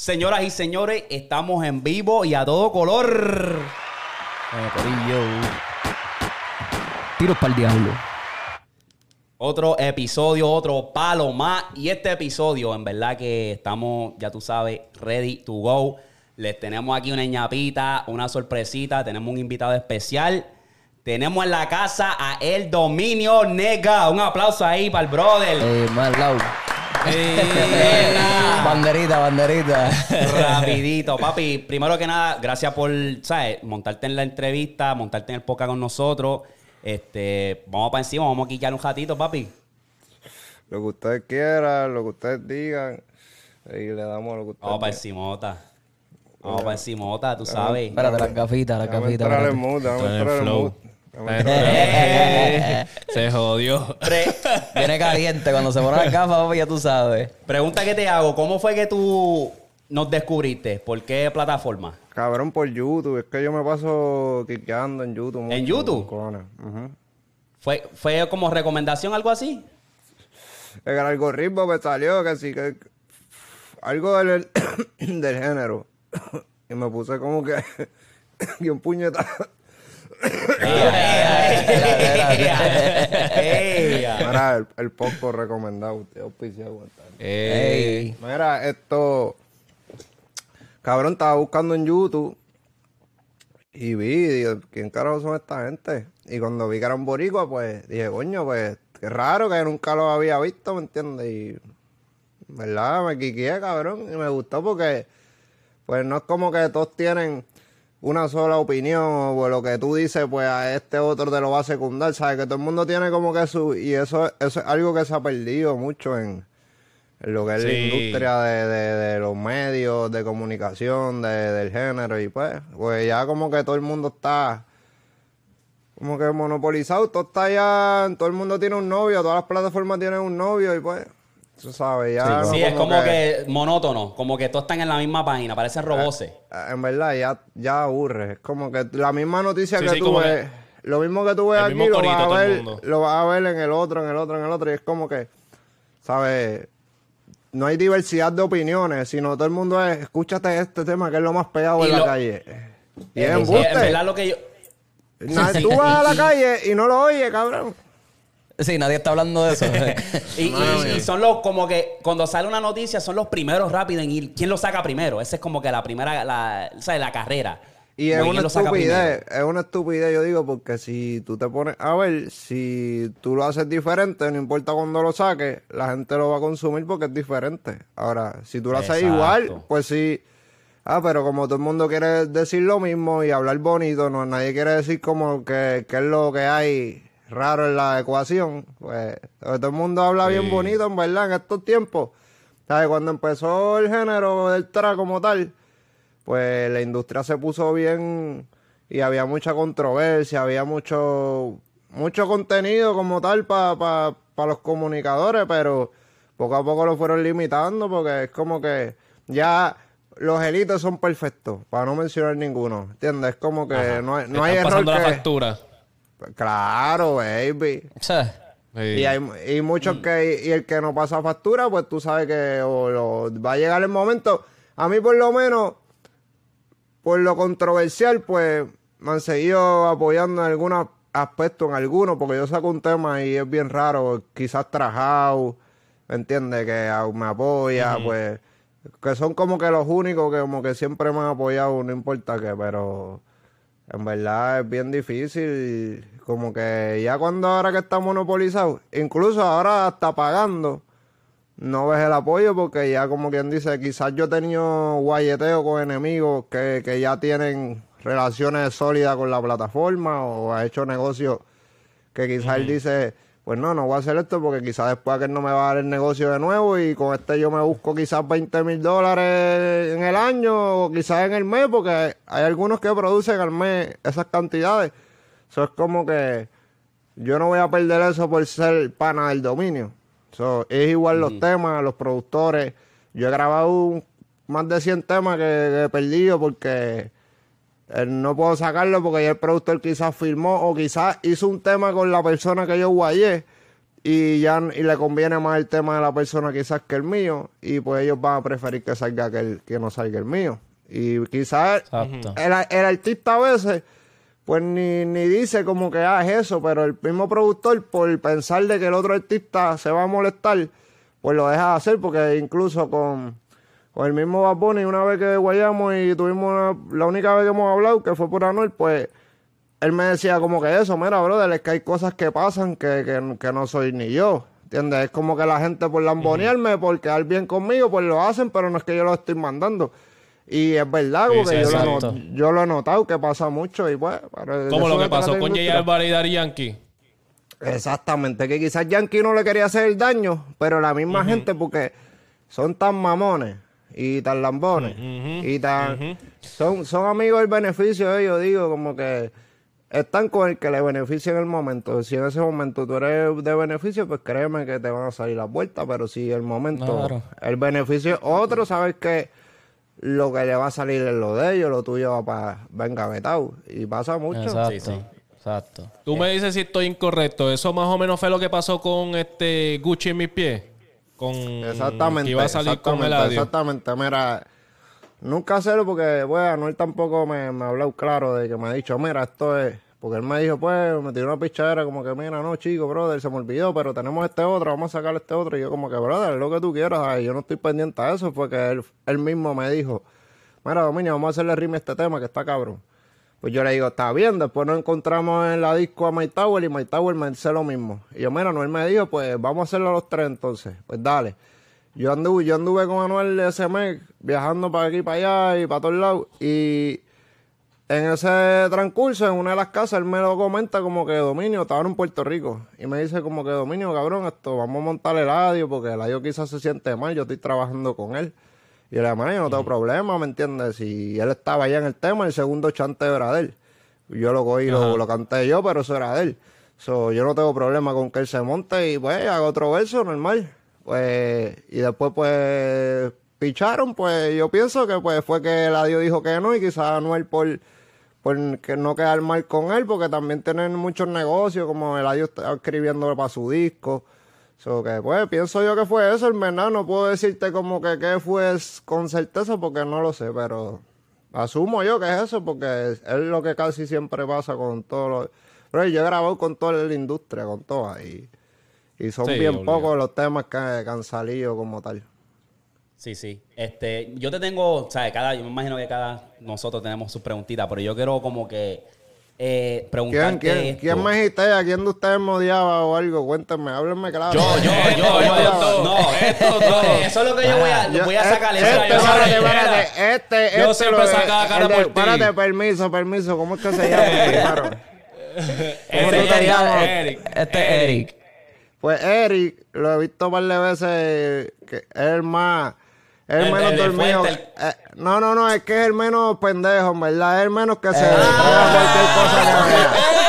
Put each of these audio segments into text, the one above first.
Señoras y señores, estamos en vivo y a todo color. Eh. Tiros para el diablo. Otro episodio, otro palo más. Y este episodio, en verdad que estamos, ya tú sabes, ready to go. Les tenemos aquí una ñapita, una sorpresita. Tenemos un invitado especial. Tenemos en la casa a El Dominio Nega. Un aplauso ahí para el brother. Eh, más. banderita, banderita. Rapidito, papi. Primero que nada, gracias por, ¿sabes? Montarte en la entrevista, montarte en el podcast con nosotros. Este, vamos para encima, vamos a quitar un ratito, papi. Lo que ustedes quieran, lo que ustedes digan. Y le damos lo que ustedes Vamos para encimota. Vamos para encimota, tú sabes. Espérate, las gafitas, las gafitas. entrar mood, el entrar en flow. mood. Pero, eh, se jodió. Pre- Viene caliente. Cuando se pone las gafas, ya tú sabes. pregunta que te hago, ¿cómo fue que tú nos descubriste? ¿Por qué plataforma? Cabrón, por YouTube. Es que yo me paso quiqueando en YouTube. mucho, ¿En YouTube? Ujú. ¿Fue, ¿Fue como recomendación algo así? El algoritmo me salió que sí que... Algo del, del género. Y me puse como que... y un puñetazo. Mira, el, el poco recomendado. Usted auspiciado, aguantar. Ey. Mira, esto. Cabrón, estaba buscando en YouTube y vi, digo, ¿quién carajo son esta gente? Y cuando vi que eran boricua, pues dije, coño, pues qué raro que nunca lo había visto, ¿me entiendes? Y, ¿verdad? Me quiqué, cabrón, y me gustó porque, pues no es como que todos tienen una sola opinión o pues, lo que tú dices, pues a este otro te lo va a secundar, ¿sabes? Que todo el mundo tiene como que su... Y eso, eso es algo que se ha perdido mucho en, en lo que es la industria de, de- de los medios, de comunicación, de- del género, y pues, pues ya como que todo el mundo está como que monopolizado, todo está ya, todo el mundo tiene un novio, todas las plataformas tienen un novio, y pues, tú sabes, ya... no Sí, es como que monótono, como que todos están en la misma página, parecen roboces. Ah, En verdad, ya, ya aburre. Es como que la misma noticia Sí, que sí, tú ves, lo mismo que tú ves el aquí, lo vas, a ver, mundo. lo vas a ver en el otro, en el otro, en el otro. Y es como que, ¿sabes? No hay diversidad de opiniones, sino todo el mundo es, escúchate este tema que es lo más pegado Y en la calle. Y es embuste. en verdad lo que yo... Na- Tú vas a la calle y no lo oyes, cabrón. Sí, nadie está hablando de eso. Y, y- y son los como que cuando sale una noticia son los primeros rápidos en ir. ¿Quién lo saca primero? Esa es como que la primera, la, ¿sabes? La carrera. Y es Como una quién lo saca estupidez, es una estupidez, yo digo, porque si tú te pones a ver, si tú lo haces diferente, no importa cuándo lo saques, la gente lo va a consumir porque es diferente. Ahora, si tú lo haces Exacto. igual, pues sí. Ah, pero como todo el mundo quiere decir lo mismo y hablar bonito, no nadie quiere decir como que, que es lo que hay raro en la ecuación, pues todo el mundo habla bien bonito, en verdad, en estos tiempos. ¿Sabes? Cuando empezó el género del trap como tal, pues la industria se puso bien y había mucha controversia, había mucho mucho contenido como tal para los comunicadores, pero poco a poco lo fueron limitando porque es como que ya los élites son perfectos, para no mencionar ninguno, ¿entiendes? Es como que no hay, no hay Están error pasando la que... factura. Claro, baby. O sea, Sí. Y hay y muchos que y el que no pasa factura, pues tú sabes que o va a llegar el momento. A mí por lo menos por lo controversial, pues me han seguido apoyando en algunos aspectos, en algunos, porque yo saco un tema y es bien raro, quizás trajado, ¿me entiendes? Que a- me apoya, pues, que son como que los únicos que como que siempre me han apoyado, no importa qué, pero en verdad es bien difícil, como que ya cuando ahora que está monopolizado, incluso ahora hasta pagando, no ves el apoyo porque ya como quien dice, quizás yo he tenido guayeteo con enemigos que, que ya tienen relaciones sólidas con la plataforma o ha hecho negocios que quizás él dice, pues no, no voy a hacer esto porque quizás después que él no me va a dar el negocio de nuevo y con este yo me busco quizás 20 mil dólares en el año o quizás en el mes porque hay algunos que producen al mes esas cantidades. Eso es como que yo no voy a perder eso por ser pana del dominio. So, es igual los temas, los productores. Yo he grabado un- más de 100 temas que, que he perdido porque no puedo sacarlo porque ya el productor quizás firmó o quizás hizo un tema con la persona que yo guayé y ya y le conviene más el tema de la persona quizás que el mío y pues ellos van a preferir que salga que, el, que no salga el mío. Y quizás el, el artista a veces pues ni, ni dice como que ah, es eso, pero el mismo productor por pensar de que el otro artista se va a molestar, pues lo deja de hacer porque incluso con, el mismo Bad Bunny, una vez que guayamos y tuvimos una- la única vez que hemos hablado, que fue por Anuel, pues él me decía como que eso, mira, brother, es que hay cosas que pasan que, que, que no soy ni yo. ¿Entiendes? Es como que la gente por lambonearme, por quedar bien conmigo, pues lo hacen, pero no es que yo lo estoy mandando. Y es verdad, porque sí, yo, lo, yo lo he notado que pasa mucho y pues... pero Como lo que pasó con industria. Álvarez y Daddy Yankee. Exactamente, que quizás Yankee no le quería hacer el daño, pero la misma gente, porque son tan mamones y tan lambones y tan. son, son amigos del beneficio de ellos, digo, como que están con el que le beneficia en el momento. Si en ese momento tú eres de beneficio, pues créeme que te van a salir las vueltas, pero si el momento, Claro. el beneficio es otro, sabes que lo que le va a salir es lo de ellos, lo tuyo va para va engavetado. Y pasa mucho. Exacto. Sí, sí. Exacto. Tú me dices si estoy incorrecto. Eso más o menos fue lo que pasó con este Gucci en mis pies. Con Exactamente. que iba a salir con exactamente, Eladio. Exactamente, mira, nunca hacerlo porque, bueno, Anuel tampoco me, me ha hablado claro de que me ha dicho, mira, esto es, porque él me dijo, pues, me tiró una pichadera como que, mira, no, chico, brother, se me olvidó, pero tenemos este otro, vamos a sacar este otro. Y yo como que, brother, lo que tú quieras, ay, yo no estoy pendiente a eso, porque él, él mismo me dijo, mira, Dominio, vamos a hacerle rime a este tema que está cabrón. Pues yo le digo, está bien, después nos encontramos en la disco a My Tower y My Tower me dice lo mismo. Y yo, mira, Anuel me dijo, pues vamos a hacerlo los tres entonces. Pues dale. Yo anduve, yo anduve con Anuel ese mes, viajando para aquí para allá y para todos lados. Y en ese transcurso, en una de las casas, él me lo comenta como que Dominio, estaba en Puerto Rico. Y me dice como que Dominio, cabrón, esto, vamos a montar el audio porque el audio quizás se siente mal, yo estoy trabajando con él. Y le dije, "Mano, yo no tengo problema, ¿me entiendes? Y él estaba allá en el tema, el segundo chanteo era de él. Yo lo cogí, lo, lo canté yo, pero eso era de él. So, yo no tengo problema con que él se monte y pues haga otro verso normal. Pues, y después pues picharon, pues yo pienso que pues fue que el adiós dijo que no y quizás Anuel por, por que no quedar mal con él, porque también tienen muchos negocios, como el adiós está escribiendo para su disco. So que pues pienso yo que fue eso, en verdad no puedo decirte como que qué fue con certeza porque no lo sé, pero asumo yo que es eso porque es, es lo que casi siempre pasa con todos los... Pero yo he grabado con toda la industria, con todas, y, y son Sí, bien obligado. pocos los temas que, que han salido como tal. Sí, sí. Este, yo te tengo, o sea, cada, yo me imagino que cada nosotros tenemos sus preguntitas, pero yo quiero como que eh, ¿Quién, preguntarte quién, esto. quién me gitea? ¿Quién de ustedes me odiaba o algo? Cuéntenme, háblenme claro. Yo, yo, yo, yo, yo, no, esto, no, eso es lo que yo voy a, Yo- voy a sacar. Este, eso, este, yo espérate, este, Yo este siempre lo- sacaba cara por ti. Espérate, permiso, permiso, ¿cómo es que se llama? Este es Eric. Pues Eric, lo he visto un par de veces, que es el más, el, El- menos el dormido. fuerte, Eh, no, no, no, es que es el menos pendejo, en verdad, es el menos que se Eh. cualquier cosa que.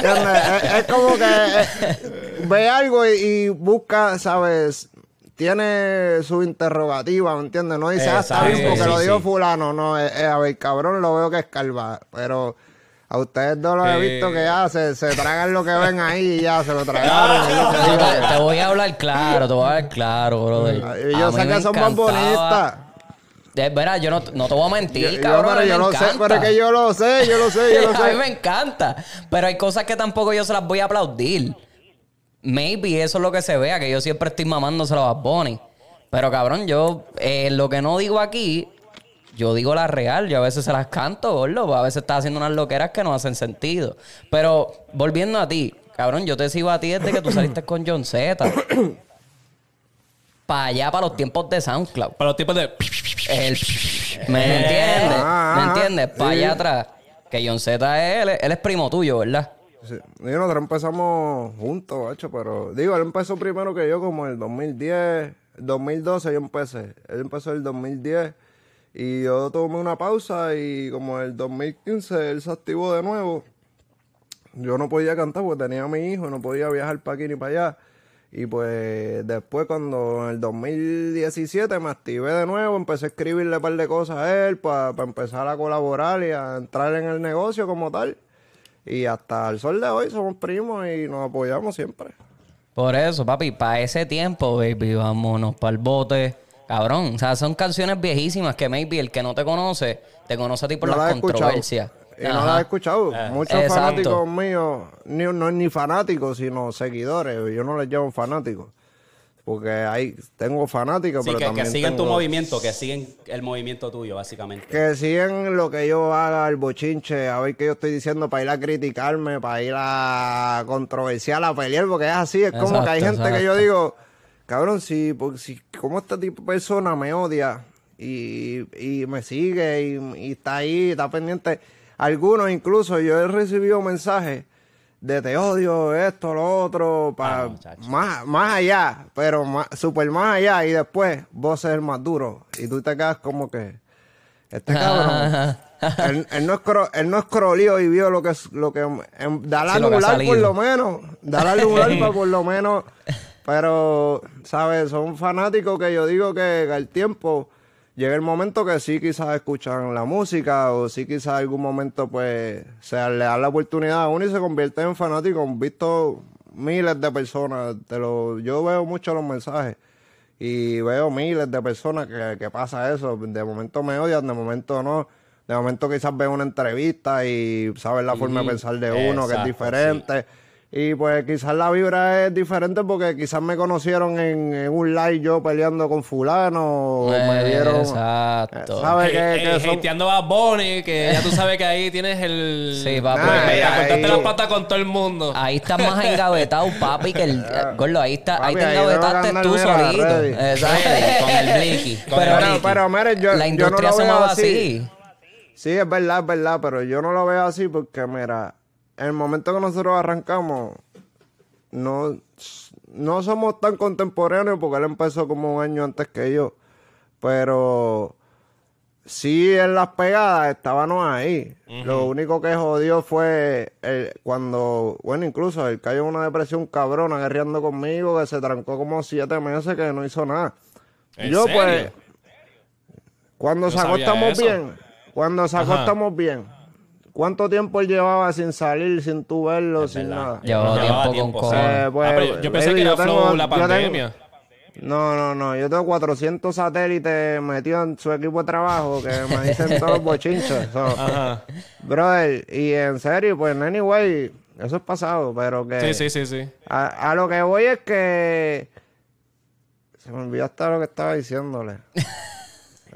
Es, es como que eh, ve algo y, y busca, ¿sabes? Tiene su interrogativa, ¿me entiendes? No dice, ah, está bien porque sí, lo dijo sí. fulano. No, es, a ver, cabrón, lo veo que es calva. Pero a ustedes dos los he visto que ya se, se tragan lo que ven ahí y ya se lo tragaron. yo te voy a hablar claro, te voy a hablar claro, brother. y yo A sé que son más bonitas. Es verdad, yo no, no te voy a mentir, Yo- yo- cabrón. a pero mí yo me lo sé, encanta. pero es que yo lo sé, yo lo sé, yo lo a mí sé. me encanta. Pero hay cosas que tampoco yo se las voy a aplaudir. Maybe eso es lo que se vea, que yo siempre estoy mamándoselo a Bad Bunny. Pero cabrón, yo eh, lo que no digo aquí, yo digo la real. Yo a veces se las canto, gordo. A veces estás haciendo unas loqueras que no hacen sentido. Pero volviendo a ti, cabrón, yo te sigo a ti desde que tú saliste con John Z. para allá, para los tiempos de SoundCloud. Para los tipos de. El, ¿Me entiendes? Ah, ¿Me entiendes? Para allá atrás. Que John Z es, él, es- él es primo tuyo, ¿verdad? Sí. Y nosotros empezamos juntos, macho, pero digo, él empezó primero que yo como en el 2010, 2012 yo empecé. Él empezó en el 2010 y yo tomé una pausa y como en el 2015 él se activó de nuevo. Yo no podía cantar porque tenía a mi hijo, no podía viajar para aquí ni para allá. Y pues después cuando en el 2017 me activé de nuevo, empecé a escribirle un par de cosas a él para empezar a colaborar y a entrar en el negocio como tal. Y hasta el sol de hoy somos primos y nos apoyamos siempre. Por eso, papi, para ese tiempo, baby, vámonos para el bote. Cabrón, o sea, son canciones viejísimas que maybe el que no te conoce, te conoce a ti por no las escuchado. controversias. Y no las he escuchado. Muchos Exacto. fanáticos míos, ni, no ni fanáticos, sino seguidores. Yo no les llamo fanáticos. Porque hay, tengo fanáticos, Sí, pero que, que también siguen tu movimiento, que siguen el movimiento tuyo, básicamente. Que siguen lo que yo haga, el bochinche, a ver qué yo estoy diciendo para ir a criticarme, para ir a controversiar, a pelear, porque es así, es como que hay Exacto, gente que yo digo, cabrón, si, si como este tipo de persona me odia y, y me sigue y, y está ahí, está pendiente, algunos incluso yo he recibido mensajes de te odio, esto, lo otro, para Ah, más, más allá, pero más, super más allá, y después vos ser el más duro, y tú te quedas como que, este cabrón, él, él no es cro- él no escroleó y vio lo que es, lo que, em, dale Sí, lugar por lo menos, dale al lugar para por lo menos, pero, ¿sabes? Son fanáticos que yo digo que al tiempo llega el momento que sí quizás escuchan la música o sí quizás algún momento pues se le da la oportunidad a uno y se convierte en fanático. He visto miles de personas, te lo, yo veo mucho los mensajes y veo miles de personas que, que pasa eso. De momento me odian, de momento no. De momento quizás veo una entrevista y sabes la forma de pensar de uno que es diferente. Y pues quizás la vibra es diferente porque quizás me conocieron en, en un live yo peleando con fulano o me vieron... Exacto. ¿Sabes Hey, que, que hey, son- hateando a Bonnie, que ya tú sabes que ahí tienes el. Sí, papi. Nah, Mira, ahí- cortaste ahí- las patas con todo el mundo. Ahí estás más engavetado, papi, que el. Gordo, ahí, está, ahí Papi, te ahí engavetaste tú solito. Exacto. Con el blicky, Pero, Pero, blicky. pero mire, yo, la yo industria no lo se veo mueve así. así. Sí, es verdad, es verdad, pero yo no lo veo así porque, mira, en el momento que nosotros arrancamos, no, no somos tan contemporáneos porque él empezó como un año antes que yo. Pero sí en las pegadas estábamos ahí. Lo único que jodió fue el- cuando, bueno, incluso él cayó en una depresión cabrona guerreando conmigo, que se trancó como siete meses que no hizo nada. ¿En yo serio? pues, cuando No sacó sabía estamos eso. bien, cuando sacó Ajá. estamos bien. ¿Cuánto tiempo él llevaba sin salir, sin tú verlo, sin nada? Llevaba Llevaba tiempo tiempo, con. Eh, pues, Ah, pero yo pensé baby, que era yo tengo- flow la pandemia. no, no, no. Yo tengo 400 satélites metidos en su equipo de trabajo que me dicen todos los bochinchos. So, Ajá. brother, y en serio, pues, anyway, eso es pasado, pero que... Sí, sí, sí, sí. A, a lo que voy es que... Se me olvidó hasta lo que estaba diciéndole.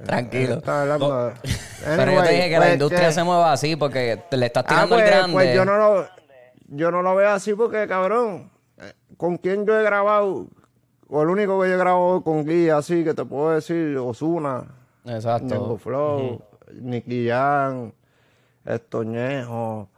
Tranquilo. Hablando de- Pero yo te dije que la pues, industria que- se mueva así porque te le estás Ah, tirando pues, el grande. pues yo no lo... Yo no lo veo así porque, cabrón, eh, ¿con quién yo he grabado? O el único que yo he grabado con guía así, que te puedo decir, Osuna, Exacto. Flow, Nicky Jam, Estoñejo.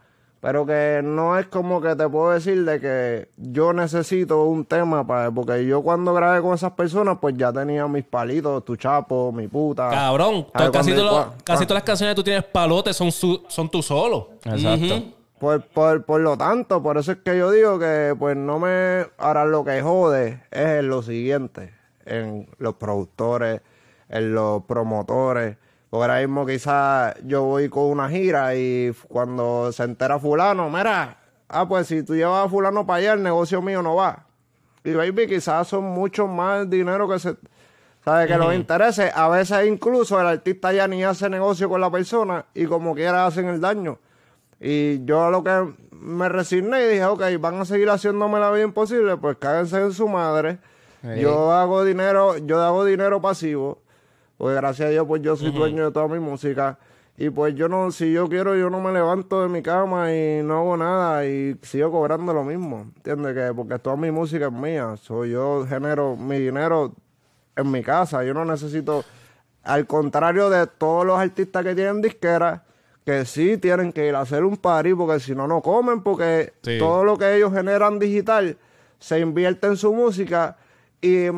Pero que no es como que te puedo decir de que yo necesito un tema para... Porque yo cuando grabé con esas personas, pues ya tenía mis palitos, tu chapo, mi puta. Cabrón, ¿Sabes? casi, Cuando- lo- casi cua- todas las canciones que tú tienes palotes son, su- son tú solo. Exacto. Por, por, por lo tanto, por eso es que yo digo que pues no me... Ahora lo que jode es en lo siguiente, en los productores, en los promotores. Porque ahora mismo quizás yo voy con una gira y cuando se entera fulano, mira, ah, pues si tú llevas a fulano para allá, el negocio mío no va. Y baby, quizás son mucho más dinero que se... ¿Sabes? Que los intereses, a veces incluso el artista ya ni hace negocio con la persona y como quiera hacen el daño. Y yo a lo que me resigné y dije, ok, van a seguir haciéndome la vida imposible, pues cáguense en su madre. Yo hago dinero, yo hago dinero pasivo, porque gracias a Dios pues yo soy dueño de toda mi música. Y pues yo no, si yo quiero, yo no me levanto de mi cama y no hago nada y sigo cobrando lo mismo. ¿Entiendes? Que porque toda mi música es mía. Soy yo genero mi dinero en mi casa. Yo no necesito, al contrario de todos los artistas que tienen disqueras, que sí tienen que ir a hacer un party porque si no, no comen, porque Sí. todo lo que ellos generan digital se invierte en su música y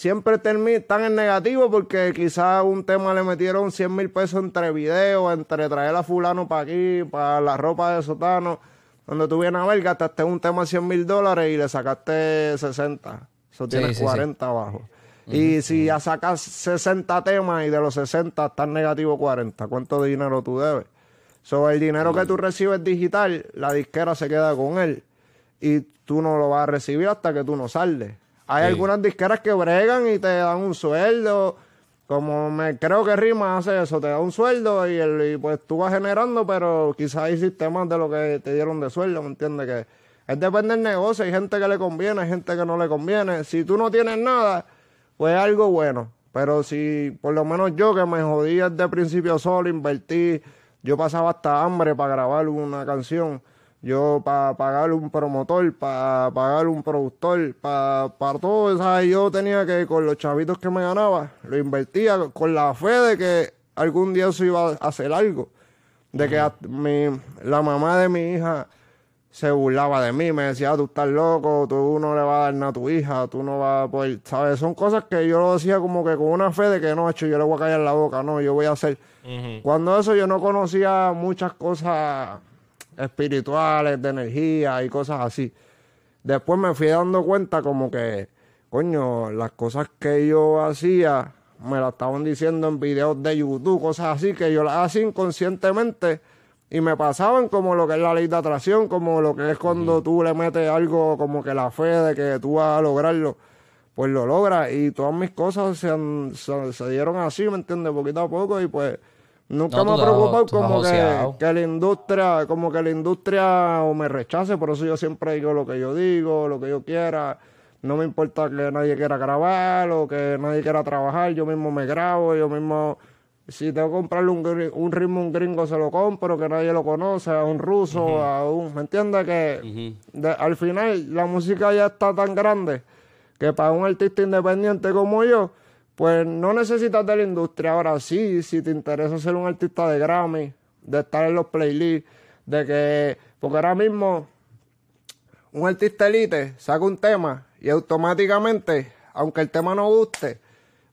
siempre están en negativo porque quizás un tema le metieron 100 mil pesos entre videos, entre traer a fulano para aquí, para la ropa de sotano. Cuando tú vienes a ver, gastaste un tema de 100 mil dólares y le sacaste 60. Eso tienes sí, sí. 40 abajo. Y si ya sacas 60 temas y de los 60 estás negativo 40, ¿cuánto dinero tú debes? So, el dinero que tú recibes digital, la disquera se queda con él. Y tú no lo vas a recibir hasta que tú no saldes. Hay Sí. algunas disqueras que bregan y te dan un sueldo. Como me creo que Rima hace eso, te da un sueldo y, el, y pues tú vas generando, pero quizás hay sistemas de lo que te dieron de sueldo, ¿me entiendes? Que es depende del negocio, hay gente que le conviene, hay gente que no le conviene. Si tú no tienes nada, pues es algo bueno. Pero si por lo menos yo que me jodí desde principio solo, invertí, yo pasaba hasta hambre para grabar una canción, yo para pagar un promotor, para pagar un productor, para todo, ¿sabes? yo tenía que con los chavitos que me ganaba, lo invertía con la fe de que algún día eso iba a hacer algo. De que a- mi, la mamá de mi hija se burlaba de mí, me decía, "Ah, tú estás loco, tú no le vas a dar nada a tu hija, tú no vas a poder, ¿sabes? Son cosas que yo lo decía como que con una fe de que no, hecho, yo le voy a callar la boca, no, yo voy a hacer. Cuando eso yo no conocía muchas cosas espirituales, de energía y cosas así. Después me fui dando cuenta como que, coño, las cosas que yo hacía me las estaban diciendo en videos de YouTube, cosas así que yo las hacía inconscientemente y me pasaban como lo que es la ley de atracción, como lo que es cuando tú le metes algo como que la fe de que tú vas a lograrlo, pues lo logras y todas mis cosas se, han- se, se dieron así, ¿me entiendes? Poquito a poco y pues nunca No, me ha preocupado has como que, que la industria, como que la industria o me rechace, por eso yo siempre digo lo que yo digo, lo que yo quiera. No me importa que nadie quiera grabar o que nadie quiera trabajar, yo mismo me grabo, yo mismo, si tengo que comprarle un, un ritmo a un gringo, se lo compro, que nadie lo conoce, a un ruso, a un, ¿me entiendes? Que de- al final la música ya está tan grande que para un artista independiente como yo, pues no necesitas de la industria. Ahora sí, si te interesa ser un artista de Grammy, de estar en los playlists, de que, porque ahora mismo un artista elite saca un tema y automáticamente, aunque el tema no guste,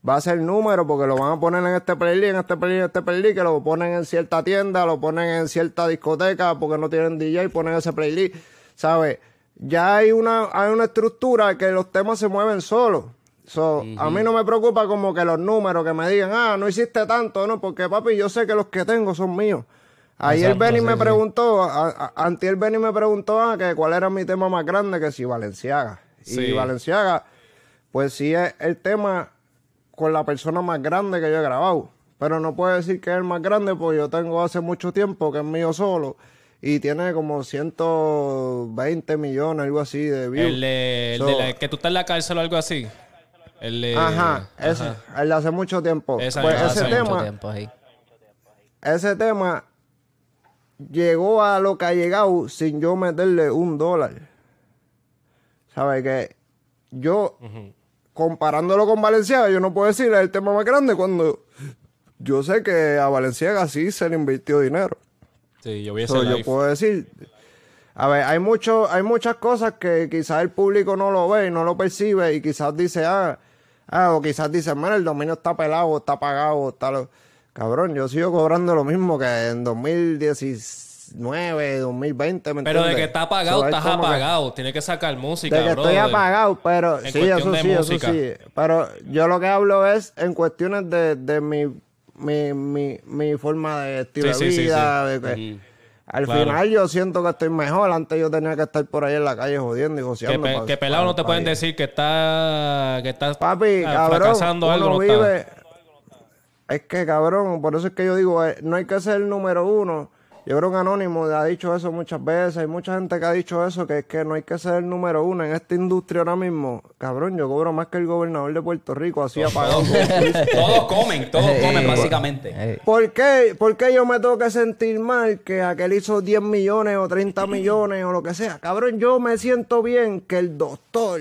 va a ser número porque lo van a poner en este playlist, en este playlist, en este playlist, que lo ponen en cierta tienda, lo ponen en cierta discoteca porque no tienen DJ, ponen ese playlist, ¿sabes? Ya hay una, hay una estructura que los temas se mueven solos. So, A mí no me preocupa como que los números, que me digan, ah, no hiciste tanto, no, porque papi, yo sé que los que tengo son míos. Ayer Exacto, Benny sí, me sí. preguntó, a- a- antier Benny me preguntó ah, que cuál era mi tema más grande, que si Valenciaga. Sí. Y Valenciaga, pues sí es el tema con la persona más grande que yo he grabado. Pero no puedo decir que es el más grande porque yo tengo hace mucho tiempo que es mío solo y tiene como 120 millones, algo así de views. El, de, el So- de la- que tú estás en la cárcel o algo así. El de- Ajá, ese, el de hace mucho tiempo. Esa pues ese hace mucho tema, tiempo ese tema llegó a lo que ha llegado sin yo meterle un dólar. ¿Sabes? Que yo, comparándolo con Valenciaga, yo no puedo decir es el tema más grande cuando yo sé que a Valenciaga sí se le invirtió dinero. Sí, yo So, yo live. puedo decir, a ver, hay mucho, hay muchas cosas que quizás el público no lo ve y no lo percibe y quizás dice, ah, ah, o quizás dice, mira, el dominio está pelado, está pagado, está lo... Cabrón, yo sigo cobrando lo mismo que en 2019, 2020, ¿me Pero de que está apagado, So, estás como que- apagado. Tienes que sacar música, de que estoy brother. apagado, pero En sí, eso sí, música. eso sí. Pero yo lo que hablo es en cuestiones de, de mi, mi, mi, mi forma de estilo Sí, de sí, vida. sí. de que- Al Claro. final yo siento que estoy mejor. Antes yo tenía que estar por ahí en la calle jodiendo y Que, joseando. pe- que pelado pa- no te pueden decir que está que estás Papi, ah, cabrón, fracasando uno algo. no vive... está. Es que, cabrón, por eso es que yo digo, eh, no hay que ser el número uno. Yo creo que Anónimo ha dicho eso muchas veces. Hay mucha gente que ha dicho eso, que es que no hay que ser el número uno en esta industria ahora mismo. Cabrón, yo cobro más que el gobernador de Puerto Rico, así apagado. Todos comen, todos comen básicamente. ¿Por qué? ¿Por qué yo me tengo que sentir mal que aquel hizo 10 millones o 30 millones o lo que sea? Cabrón, yo me siento bien que el doctor,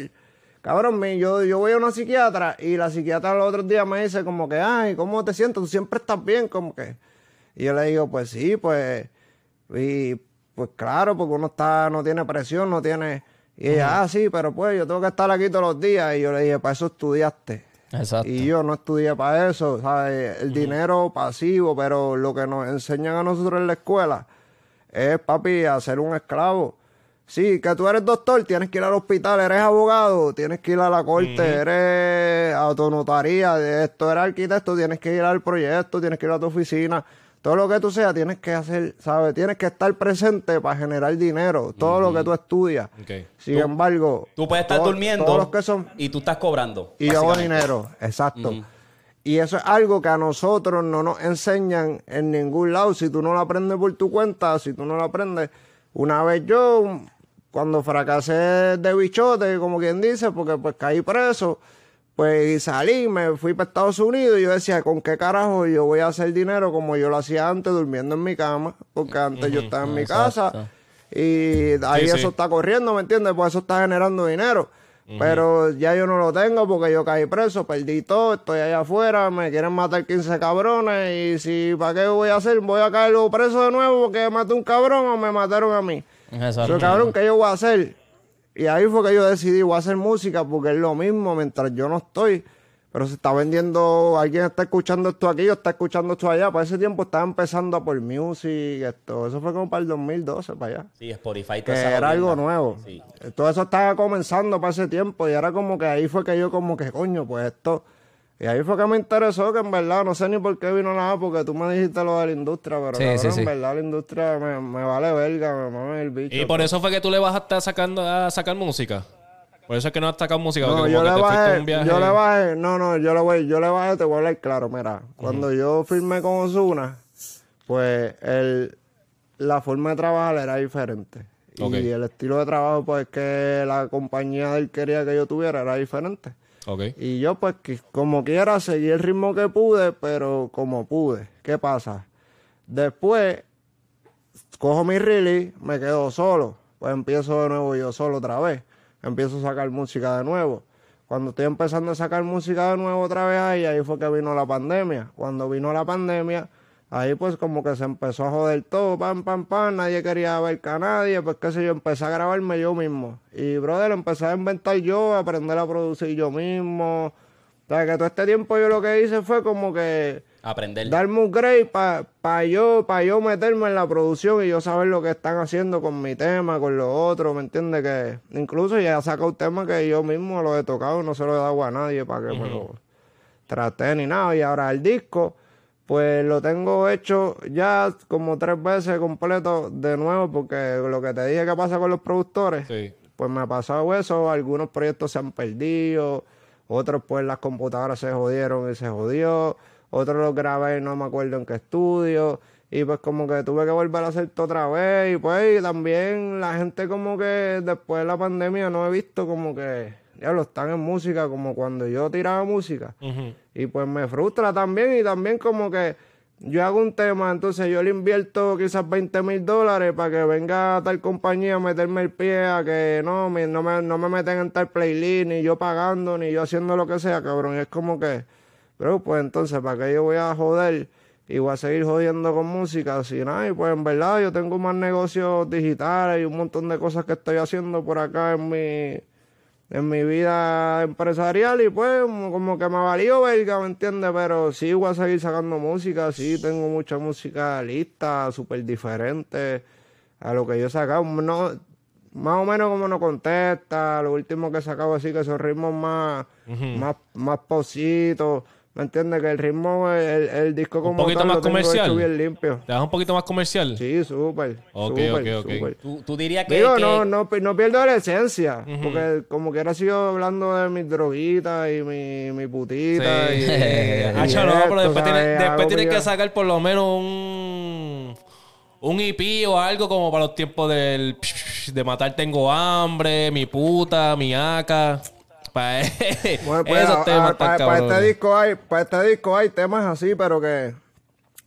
Cabrón, mi- yo, yo voy a una psiquiatra y la psiquiatra los otros días me dice como que, ay, ¿cómo te sientes? Tú siempre estás bien, como que. Y yo le digo, pues sí, pues. Y pues claro, porque uno está, no tiene presión, no tiene. Y ella, ah, sí, pero pues yo tengo que estar aquí todos los días. Y yo le dije, para eso estudiaste. Exacto. Y yo no estudié para eso, ¿sabes? El dinero pasivo, pero lo que nos enseñan a nosotros en la escuela es, papi, a ser un esclavo. Sí, que tú eres doctor, tienes que ir al hospital, eres abogado, tienes que ir a la corte, eres autonotaría, esto, eres arquitecto, tienes que ir al proyecto, tienes que ir a tu oficina. Todo lo que tú seas, tienes que hacer, ¿sabes? Tienes que estar presente para generar dinero, todo lo que tú estudias. Sin embargo, Tú puedes estar todo- durmiendo todos los que son y tú estás cobrando. y yo hago dinero, exacto. Y eso es algo que a nosotros no nos enseñan en ningún lado. Si tú no lo aprendes por tu cuenta, si tú no lo aprendes. Una vez yo, cuando fracasé de bichote, como quien dice, porque pues caí preso, pues y salí, me fui para Estados Unidos y yo decía, ¿con qué carajo yo voy a hacer dinero como yo lo hacía antes, durmiendo en mi cama? Porque antes yo estaba en mi casa y ahí Sí, sí. eso está corriendo, ¿me entiendes? Pues eso está generando dinero. Pero ya yo no lo tengo porque yo caí preso, perdí todo, estoy allá afuera, me quieren matar 15 cabrones y si, ¿para qué voy a hacer? Voy a caer preso de nuevo porque maté un cabrón o me mataron a mí. Exacto. Pero cabrón, ¿qué yo voy a hacer? Y ahí fue que yo decidí, voy a hacer música porque es lo mismo mientras yo no estoy. Pero se está vendiendo, alguien está escuchando esto aquí o está escuchando esto allá. Para ese tiempo estaba empezando a por music, esto. Eso fue como para el 2012, para allá. Sí, Spotify. Que era algo nuevo. Sí. Todo eso estaba comenzando para ese tiempo y era como que ahí fue que yo como que, coño, pues esto... Y ahí fue que me interesó que en verdad, no sé ni por qué vino nada, porque tú me dijiste lo de la industria, pero Sí, cabrón, sí, sí. en verdad la industria me, me vale verga, me mame el bicho. Y por eso fue que tú le vas a estar sacando a sacar música. Por eso es que no has sacado música. No, porque yo como le que te un viaje. yo le bajé, no, no, yo le voy, yo le bajé, te voy a hablar claro, mira, cuando yo firmé con Osuna, pues el, la forma de trabajar era diferente. Y el estilo de trabajo, pues que la compañía de él quería que yo tuviera era diferente. Ok. Y yo, pues, que como quiera, seguí el ritmo que pude, pero como pude. ¿Qué pasa? Después, cojo mi release, me quedo solo. Pues empiezo de nuevo yo solo otra vez. Empiezo a sacar música de nuevo. Cuando estoy empezando a sacar música de nuevo otra vez ahí, ahí fue que vino la pandemia. Cuando vino la pandemia, ahí pues como que se empezó a joder todo, pam, pam, pam, nadie quería ver a nadie, pues qué sé yo, empecé a grabarme yo mismo. Y brother, empecé a inventar yo, a aprender a producir yo mismo. O sea, que todo este tiempo yo lo que hice fue como que Aprender. darme un grade para yo, pa yo meterme en la producción y yo saber lo que están haciendo con mi tema, con lo otro, ¿me entiendes? Que incluso ya he sacado temas que yo mismo lo he tocado, no se lo he dado a nadie para que me lo trate ni nada. Y ahora el disco, pues lo tengo hecho ya como tres veces completo de nuevo, porque lo que te dije que pasa con los productores, Sí. pues me ha pasado eso, algunos proyectos se han perdido, otros pues las computadoras se jodieron y se jodió, otros los grabé y no me acuerdo en qué estudio, y pues como que tuve que volver a hacer todo otra vez, y pues y también la gente como que después de la pandemia no he visto como que, ya lo están en música como cuando yo tiraba música, y pues me frustra también y también como que yo hago un tema, entonces yo le invierto quizás 20 mil dólares para que venga tal compañía a meterme el pie a que no me, no, me, no me meten en tal playlist, ni yo pagando, ni yo haciendo lo que sea, cabrón. Y es como que, pero pues entonces, ¿para qué yo voy a joder? Y voy a seguir jodiendo con música, así nada. Y pues en verdad yo tengo más negocios digitales y un montón de cosas que estoy haciendo por acá en mi en mi vida empresarial y pues como que me valió verga, ¿me entiendes? Pero sí voy a seguir sacando música, sí tengo mucha música lista, súper diferente a lo que yo he sacado. No, más o menos como no contesta, lo último que he sacado así que son ritmos más, más, más positos. ¿Me entiendes? Que el ritmo, el, el disco como poquito tal, más lo tengo hecho comercial. bien limpio. ¿Te das un poquito más comercial? Sí, súper. Ok, súper, ok, ok. súper. ¿Tú, tú dirías que. Digo, que- no, no, no pierdo la esencia. Porque como que ahora sigo hablando de mis droguitas y mi, mi putita. Sí. Y, no, pero después tienes, ¿sabes? después tienes que sacar por lo menos un un EP o algo como para los tiempos del de matar tengo hambre, mi puta, mi aca. Para Bueno, pues, esos a- temas a- tan para, para este disco hay, para este disco hay temas así, pero que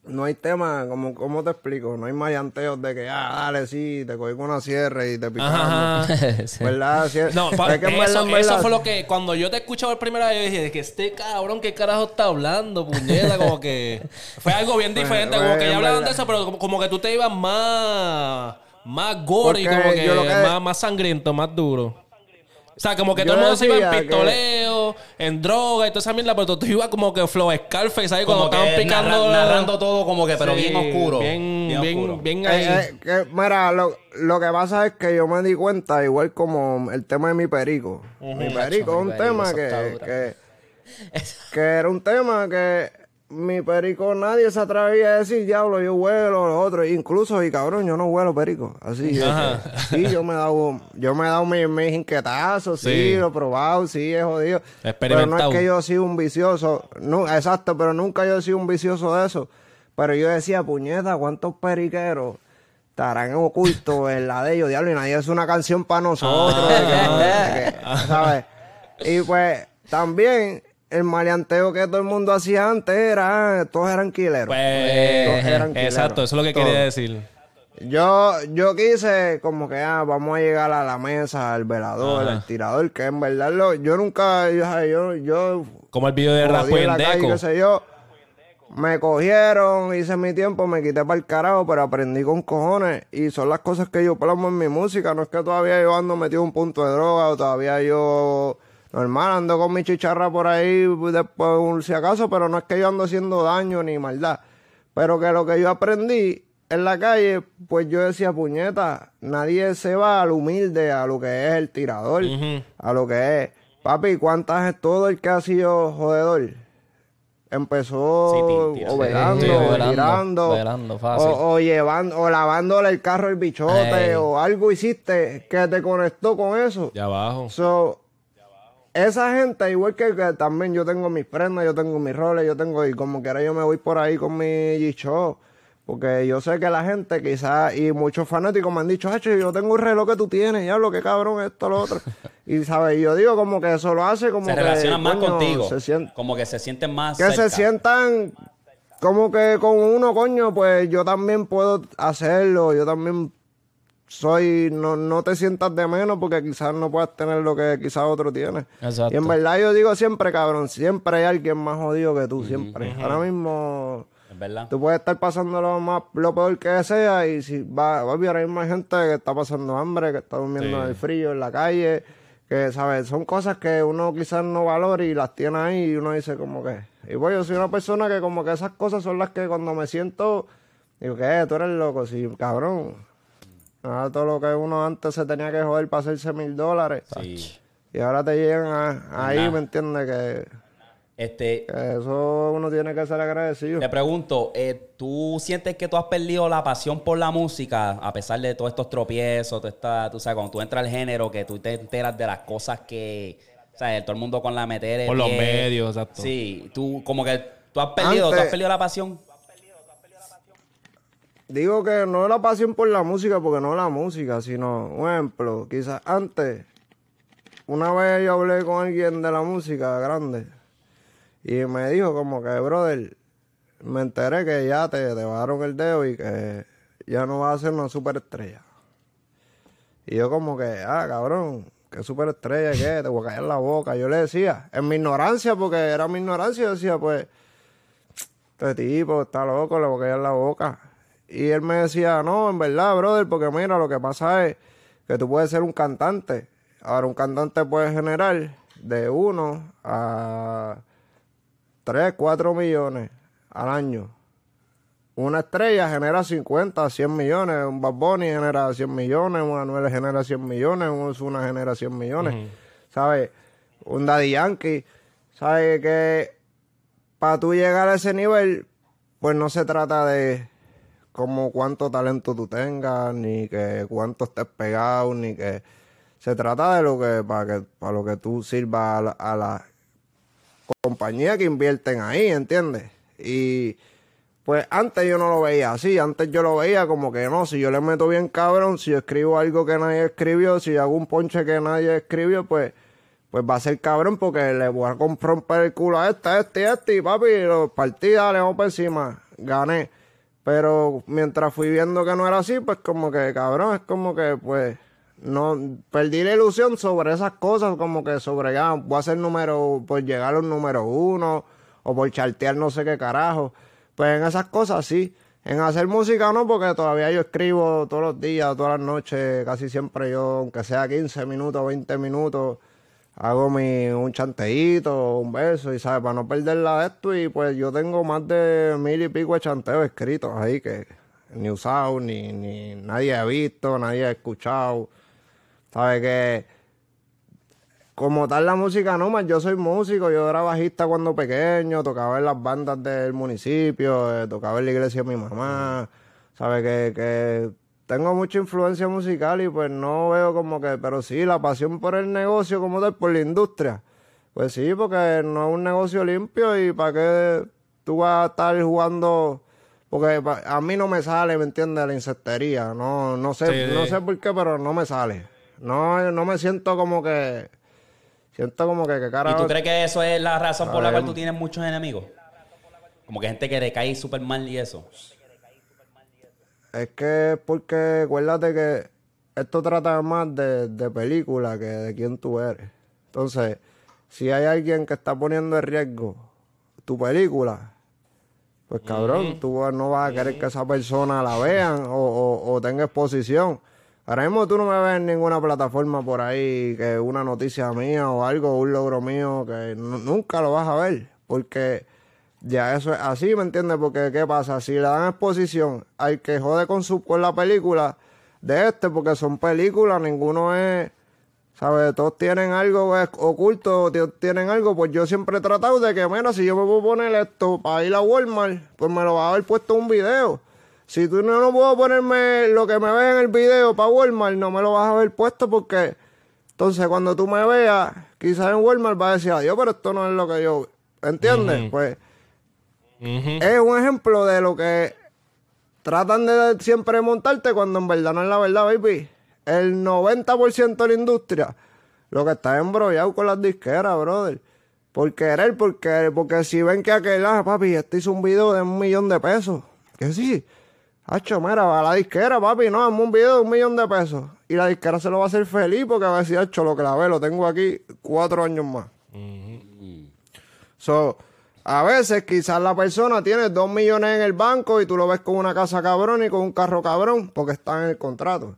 no hay tema, como, ¿cómo te explico? No hay mallanteos de que, ah, dale, sí, te cogí con una sierra y te picamos. Ajá. Sí. ¿Verdad? Sí, No, pa- es que eso, verdad, en eso verdad, fue lo que cuando yo te escuchaba por primera vez, yo dije, de que este cabrón, ¿qué carajo está hablando, puñeta? Como que fue algo bien diferente, como que en ya hablaban de eso, pero como, como que tú te ibas más, más gore y como que, que- más sangriento, más duro. O sea, como que Yo todo el mundo se iba en que- pistoleo, en droga y toda esa mierda, pero tú ibas como que flow Scarface, ¿sabes? Cuando estaban picando... narra- narrando todo como que, pero Sí, bien oscuro. Bien, Bien bien, oscuro. bien Eh, ahí. eh, que, mira, lo, lo que pasa es que yo me di cuenta, igual como el tema de mi perico. Mi perico es un tema que, que, que era un tema que mi perico nadie se atrevía a decir, diablo, yo huelo, lo otro. Incluso, y cabrón, yo no huelo perico. Así, yo, Ajá. sí, yo me he dado, yo me he dado mis, mis inquietazos, sí. Sí. lo he probado, sí, he jodido. Pero no es que yo he sido un vicioso, no, exacto, pero nunca yo he sido un vicioso de eso. Pero yo decía, puñeta, ¿cuántos periqueros estarán ocultos en la de ellos, diablo? Y nadie hace una canción para nosotros, que, ¿sabes? Y pues también el maleanteo que todo el mundo hacía antes era, todos eran quileros. Pues, Todos eran quileros. exacto, eso es lo que Todos. quería decir. Yo, yo quise como que, ah, vamos a llegar a la mesa, al velador, al tirador, que en verdad lo, yo nunca, yo, yo, yo Como el video de calle, Deco. qué sé yo. Me cogieron, hice mi tiempo, me quité para el carajo, pero aprendí con cojones. Y son las cosas que yo plasmo en mi música. No es que todavía yo ando metido un punto de droga o todavía yo normal ando con mi chicharra por ahí después si acaso, pero no es que yo ando haciendo daño ni maldad. Pero que lo que yo aprendí en la calle, pues yo decía, puñeta, nadie se va al humilde, a lo que es el tirador, a lo que es. Papi, ¿cuántas es todo el que ha sido jodedor? Empezó Sí, o velando, Sí, o velando, tirando, velando, fácil. o, o llevando, o lavándole el carro el bichote, Ey. o algo hiciste que te conectó con eso. Ya abajo. So, esa gente, igual que, que también yo tengo mis prendas, yo tengo mis roles, yo tengo, y como quiera yo me voy por ahí con mi G-Show. Porque yo sé que la gente quizás, y muchos fanáticos me han dicho, Hacho, yo tengo un reloj que tú tienes, ya lo que cabrón, esto, lo otro. y sabes, yo digo como que eso lo hace como Se que, relacionan más contigo. Se Como que se sienten más que cerca. se sientan como que con uno, coño, pues yo también puedo hacerlo, yo también soy, no, no te sientas de menos porque quizás no puedas tener lo que quizás otro tiene. Exacto. Y en verdad yo digo siempre, cabrón, siempre hay alguien más jodido que tú, siempre. Ahora mismo verdad. tú puedes estar pasando lo más, lo peor que sea y si va, va a haber más gente que está pasando hambre, que está durmiendo en el frío, en la calle, que, ¿sabes? Son cosas que uno quizás no valora y las tiene ahí y uno dice como que... Y pues yo soy una persona que como que esas cosas son las que cuando me siento, digo, ¿qué? Tú eres loco, sí, cabrón. Nada, todo lo que uno antes se tenía que joder para hacerse mil dólares. Sí. Y ahora te llegan a- ahí. ¿me entiendes? Que, Este, que eso uno tiene que ser agradecido. te pregunto, eh, ¿tú sientes que tú has perdido la pasión por la música a pesar de todos estos tropiezos, toda esta, tú sabes, cuando tú entras al género, que tú te enteras de las cosas que, ¿sabes? Todo el mundo con la meter Por los medios, exacto. Sí, tú como que tú has perdido, tú Antes- has perdido la pasión. Digo que no la pasión por la música, porque no la música, sino, un ejemplo, quizás antes, una vez yo hablé con alguien de la música grande y me dijo como que, brother, me enteré que ya te, te bajaron el dedo y que ya no vas a ser una superestrella. Y yo como que, ah, cabrón, qué superestrella, qué, te voy a callar la boca. Yo le decía, en mi ignorancia, porque era mi ignorancia, yo decía, pues, este tipo está loco, le voy a callar la boca. Y él me decía, no, en verdad, brother, porque mira, lo que pasa es que tú puedes ser un cantante. Ahora, un cantante puede generar de uno a 3, 4 millones al año. Una estrella genera 50, 100 millones. Un Bad Bunny genera 100 millones. Un Anuel genera 100 millones. Un Ozuna genera 100 millones. ¿Sabes? Un Daddy Yankee. ¿Sabes? Que para tú llegar a ese nivel, pues no se trata de como cuánto talento tú tengas, ni que cuánto estés pegado, ni que se trata de lo que para que para lo que tú sirvas a la, a la compañía que invierten ahí, ¿entiendes? Y pues antes yo no lo veía así, antes yo lo veía como que no, si yo le meto bien cabrón, si yo escribo algo que nadie escribió, si hago un ponche que nadie escribió, pues pues va a ser cabrón porque le voy a romper el culo a este, a este a este, y papi, los partidas le vamos por encima. gané. Pero mientras fui viendo que no era así, pues como que, cabrón, es como que, pues, no, perdí la ilusión sobre esas cosas, como que sobre, ya, voy a ser número, por llegar a un número uno, o por chartear no sé qué carajo. Pues en esas cosas sí. En hacer música no, porque todavía yo escribo todos los días, todas las noches, casi siempre yo, aunque sea 15 minutos, 20 minutos, hago mi, un chanteíto, un beso, y sabes, para no perderla de esto, y pues yo tengo más de mil y pico de chanteos escritos ahí que ni usado, ni, ni nadie ha visto, nadie ha escuchado. Sabes que como tal la música no, más yo soy músico, yo era bajista cuando pequeño, tocaba en las bandas del municipio, eh, tocaba en la iglesia de mi mamá, sabe que, que tengo mucha influencia musical y pues no veo como que, pero sí, la pasión por el negocio como tal, por la industria, pues sí, porque no es un negocio limpio y para qué tú vas a estar jugando, porque pa- a mí no me sale, ¿me entiendes? La insectería, no, no sé, Sí. no sé por qué, pero no me sale. No, no me siento como que Siento como que, que ¿Y carajo. tú crees que eso es la razón por la cual tú tienes muchos enemigos? Como que gente que le cae súper mal y eso. Es que es porque acuérdate que esto trata más de, de película que de quién tú eres. Entonces, si hay alguien que está poniendo en riesgo tu película, pues cabrón, tú no vas a querer que esa persona la vean o, o- o tenga exposición. Ahora mismo tú no me ves en ninguna plataforma por ahí que una noticia mía o algo, un logro mío, que nu- nunca lo vas a ver. Porque ya eso es así, ¿me entiendes? Porque ¿qué pasa? Si le dan exposición al que jode con, su, con la película de este, porque son películas, ninguno es... ¿Sabes? Todos tienen algo es- oculto, ti- tienen algo. Pues yo siempre he tratado de que, mira, si yo me puedo poner esto para ir a Walmart, pues me lo va a haber puesto un video. Si tú no, no puedo ponerme lo que me ves en el video para Walmart, no me lo vas a haber puesto porque... Entonces, cuando tú me veas, quizás en Walmart vas a decir, adiós, pero esto no es lo que yo... ¿Entiendes? Pues Es un ejemplo de lo que tratan de siempre montarte cuando en verdad no es la verdad, baby. El 90% de la industria lo que está embrollado con las disqueras, brother. Por querer, porque, porque si ven que aquel, ah, papi, este hizo un video de un millón de pesos. Que sí. Hacho, mira, va a la disquera, papi, no, hazme un video de un millón de pesos. Y la disquera se lo va a hacer feliz porque va a decir, hacho, lo que la ve, lo tengo aquí cuatro años más. So, a veces quizás la persona tiene dos millones en el banco y tú lo ves con una casa cabrón y con un carro cabrón porque está en el contrato.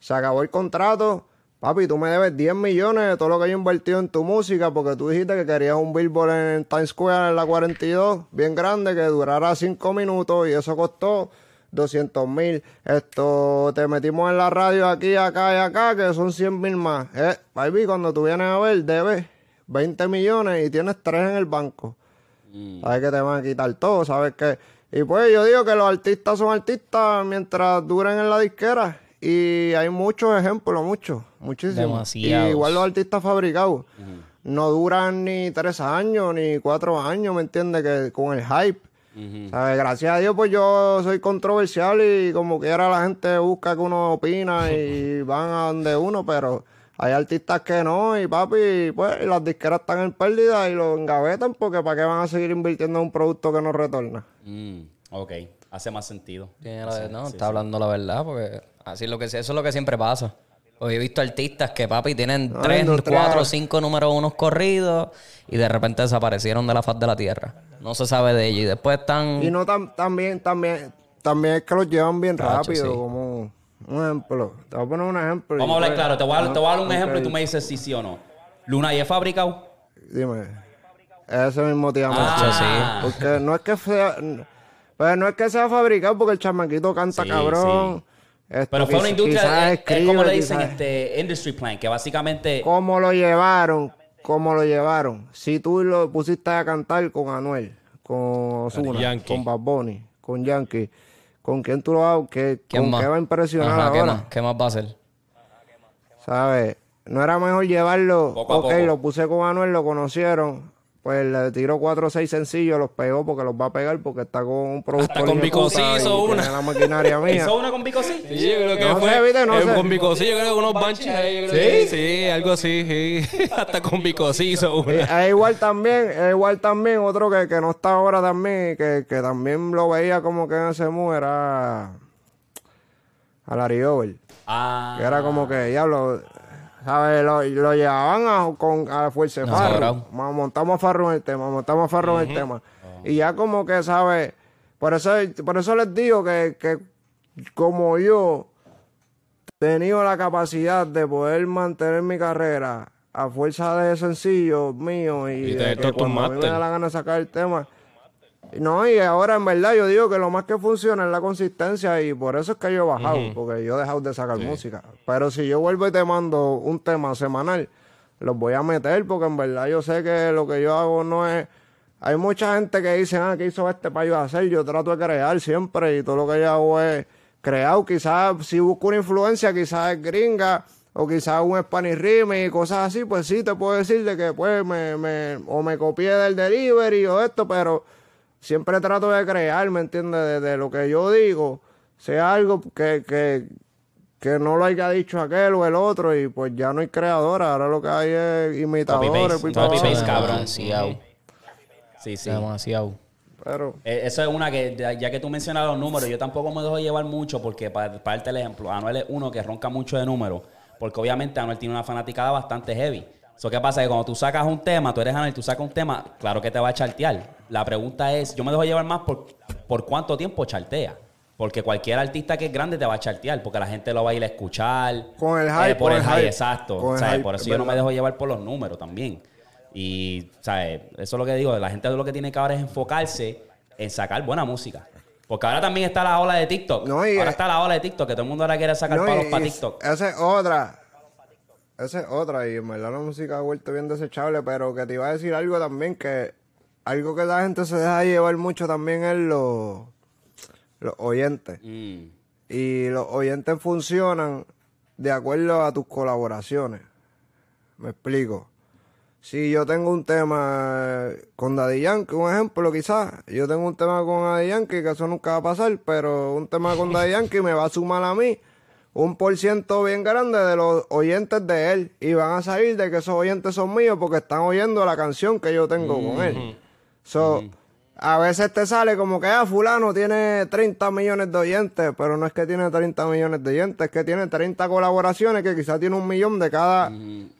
Se acabó el contrato. Papi, tú me debes 10 millones de todo lo que yo invertido en tu música porque tú dijiste que querías un billboard en Times Square en la 42, bien grande, que durara 5 minutos y eso costó 200 mil. Esto, te metimos en la radio aquí, acá y acá, que son 100 mil más. Eh, baby, cuando tú vienes a ver, debes 20 millones y tienes 3 en el banco. Sabes que te van a quitar todo, sabes que... Y pues yo digo que los artistas son artistas mientras duren en la disquera. Y hay muchos ejemplos, muchos, muchísimos. Y igual los artistas fabricados. No duran ni tres años, ni cuatro años, ¿me entiendes? Que con el hype. ¿Sabes? Gracias a Dios, pues yo soy controversial y como quiera la gente busca que uno opina y van a donde uno, pero hay artistas que no y papi, pues las disqueras están en pérdida y lo engavetan porque ¿para qué van a seguir invirtiendo en un producto que no retorna? Mm, ok, hace más sentido. Tiene la- no, está hablando la verdad, porque así es lo que eso es lo que siempre pasa. Porque he visto artistas que papi tienen No, tres, cuatro, cinco números unos corridos y de repente desaparecieron de la faz de la tierra. No se sabe de ellos y después están. Y no tam- también, también, también es que los llevan bien rápido, sí. como un ejemplo. Te voy a poner un ejemplo. Vamos a hablar Y, claro, te voy a, dar- te voy a dar un ejemplo y tú me dices si sí o no. ¿Luna y es fabricado? Dime. Ese mismo te llama. Ah, Porque no es que sea, pues no es que sea fabricado porque el chamaquito canta Sí, cabrón. Esto Pero fue una industria, quizás es, es escribe, como le dicen quizás- este industry plan, que básicamente... ¿Cómo lo llevaron? ¿Cómo lo llevaron? Si tú lo pusiste a cantar con Anuel, con Ozuna, con Bad Bunny, con Yankee, ¿con quién tú lo vas qué, ¿Quién ¿Con más? qué va a impresionar Ajá, ¿qué ahora? más? ¿Qué más va a hacer? ¿Sabes? No era mejor llevarlo, Poco a ok, poco. lo puse con Anuel, lo conocieron, pues le tiro cuatro o seis sencillos, los pegó porque los va a pegar porque está con un productor. con hijo de Vico puta sí y hizo una. la maquinaria mía. ¿Hizo una con Vico sí? Sí, yo creo que No fue. sé, viste, no eh, sé. Con Bicosí, yo creo que unos banches ahí. yo creo que Sí, algo así. sí. Hasta con Bicosí hizo una. es igual también, es igual también, otro que, que no está ahora también, que, que también lo veía como que en ese mood era a Larry Over. Ah. Que era como que, diablo, ¿sabes? Lo, lo llevaban a, con, a Fuerza de No, Farro. Montamos a Farro en el tema, montamos a Farro en el tema. Y ya como que, ¿sabes? Por eso, por eso les digo que, que como yo he tenido la capacidad de poder mantener mi carrera a fuerza de sencillos míos y, Y de tener que cuando a mí me da la gana de sacar el tema. No, y ahora en verdad yo digo que lo más que funciona es la consistencia y por eso es que yo he bajado, porque yo he dejado de sacar música. Pero si yo vuelvo y te mando un tema semanal, los voy a meter porque en verdad yo sé que lo que yo hago no es... Hay mucha gente que dice, ah, ¿qué hizo este para yo hacer? Yo trato de crear siempre y todo lo que yo hago es creado. Quizás si busco una influencia, quizás es gringa o quizás un Spanish remix y cosas así, pues sí te puedo decir de que pues me, me, o me copié del delivery o esto, pero siempre trato de crear, ¿me entiendes? De, de lo que yo digo, sea algo que, que, que no lo haya dicho aquel o el otro y pues ya no hay creadora, ahora lo que hay es imitadores. Pues, para copy-paste, abajo. cabrón. Demasiado. Sí, sí. Demasiado. Pero Eh, Eso es una que, ya ya que tú mencionas los números, yo tampoco me dejo llevar mucho porque, para, para darte el ejemplo, Anuel es uno que ronca mucho de números, porque obviamente Anuel tiene una fanaticada bastante heavy. Eso qué pasa que cuando tú sacas un tema, tú eres Anuel, tú sacas un tema, claro que te va a chartear. La pregunta es, yo me dejo llevar más por, por cuánto tiempo chartea. Porque cualquier artista que es grande te va a chartear, porque la gente lo va a ir a escuchar. Con el eh, hype, por el el hype, hype. exacto. Por eso es yo no me dejo llevar por los números también. Y, ¿sabes? Eso es lo que digo. La gente lo que tiene que ahora es enfocarse en sacar buena música. Porque ahora también está la ola de TikTok. No, y- ahora está la ola de TikTok, que todo el mundo ahora quiere sacar No, palos y- para TikTok. Esa es otra. Esa es otra. Y en verdad la música ha vuelto bien desechable. Pero que te iba a decir algo también. Que algo que la gente se deja llevar mucho también es los, los oyentes. Mm. Y los oyentes funcionan de acuerdo a tus colaboraciones. Me explico. Si yo tengo un tema con Daddy Yankee, un ejemplo quizás, yo tengo un tema con Daddy Yankee, que eso nunca va a pasar, pero un tema con Daddy Yankee me va a sumar a mí un por ciento bien grande de los oyentes de él y van a salir de que esos oyentes son míos porque están oyendo la canción que yo tengo con él. So, a veces te sale como que, ah, fulano tiene 30 millones de oyentes, pero no es que tiene 30 millones de oyentes, es que tiene 30 colaboraciones que quizás tiene un millón de cada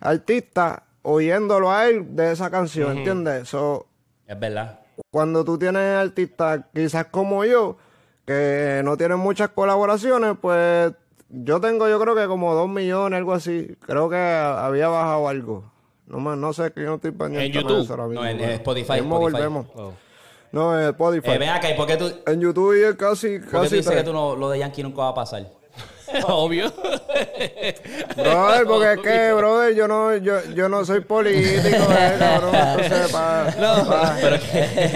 artista oyéndolo a él de esa canción, ¿entiendes? So, Es verdad. cuando tú tienes artistas quizás como yo, que no tienen muchas colaboraciones, pues yo tengo yo creo que como dos millones, algo así. Creo que había bajado algo. No, más, no sé, que yo no estoy pendiente ¿En YouTube? eso ahora mismo, No, en- pero Spotify, volvemos. Oh. No, en Spotify. Eh, ven acá, ¿y por qué tú, por En YouTube y es casi, qué tú casi dices que tú no, lo de Yankee nunca va a pasar? Obvio. Brother, porque es que, brother, yo no, yo, yo no soy político, eh, cabrón. Entonces, pa, pa-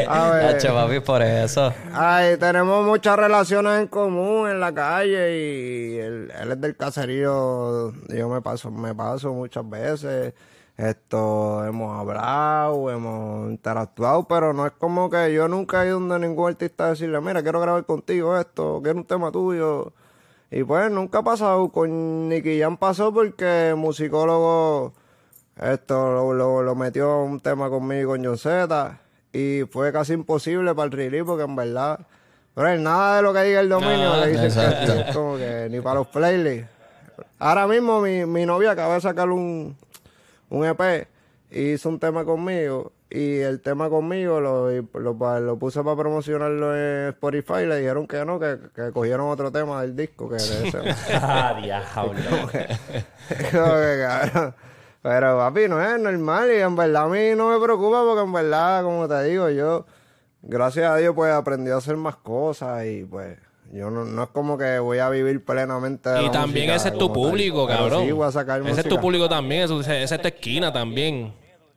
a ver. Hacho, papi, por eso. Ay, tenemos muchas relaciones en común en la calle y él, él es del caserío. Yo me paso, me paso muchas veces. Esto, hemos hablado, hemos interactuado, pero no es como que yo nunca he ido donde ningún artista a decirle, mira, quiero grabar contigo esto, quiero un tema tuyo. Y pues nunca ha pasado. Con Nicky Jam pasó porque el musicólogo esto lo, lo, lo metió un tema conmigo con John Z y fue casi imposible para el release porque en verdad, pero nada de lo que diga el dominio Ah, le dicen exacto. que es como que ni para los playlists. Ahora mismo mi, mi novia acaba de sacar un, un EP y hizo un tema conmigo y el tema conmigo lo, lo, pa- lo puse para promocionarlo en Spotify y le dijeron que no, que, que cogieron otro tema del disco que era ese. ah, diablo. Cabrón. Pero papi, no es normal y en verdad a mí no me preocupa porque en verdad, como te digo, yo, gracias a Dios, pues aprendí a hacer más cosas y pues yo no, no es como que voy a vivir plenamente de Y la también música ese es tu tal. público, cabrón. Sí, voy a sacar ese es tu público también. esa es tu esquina también.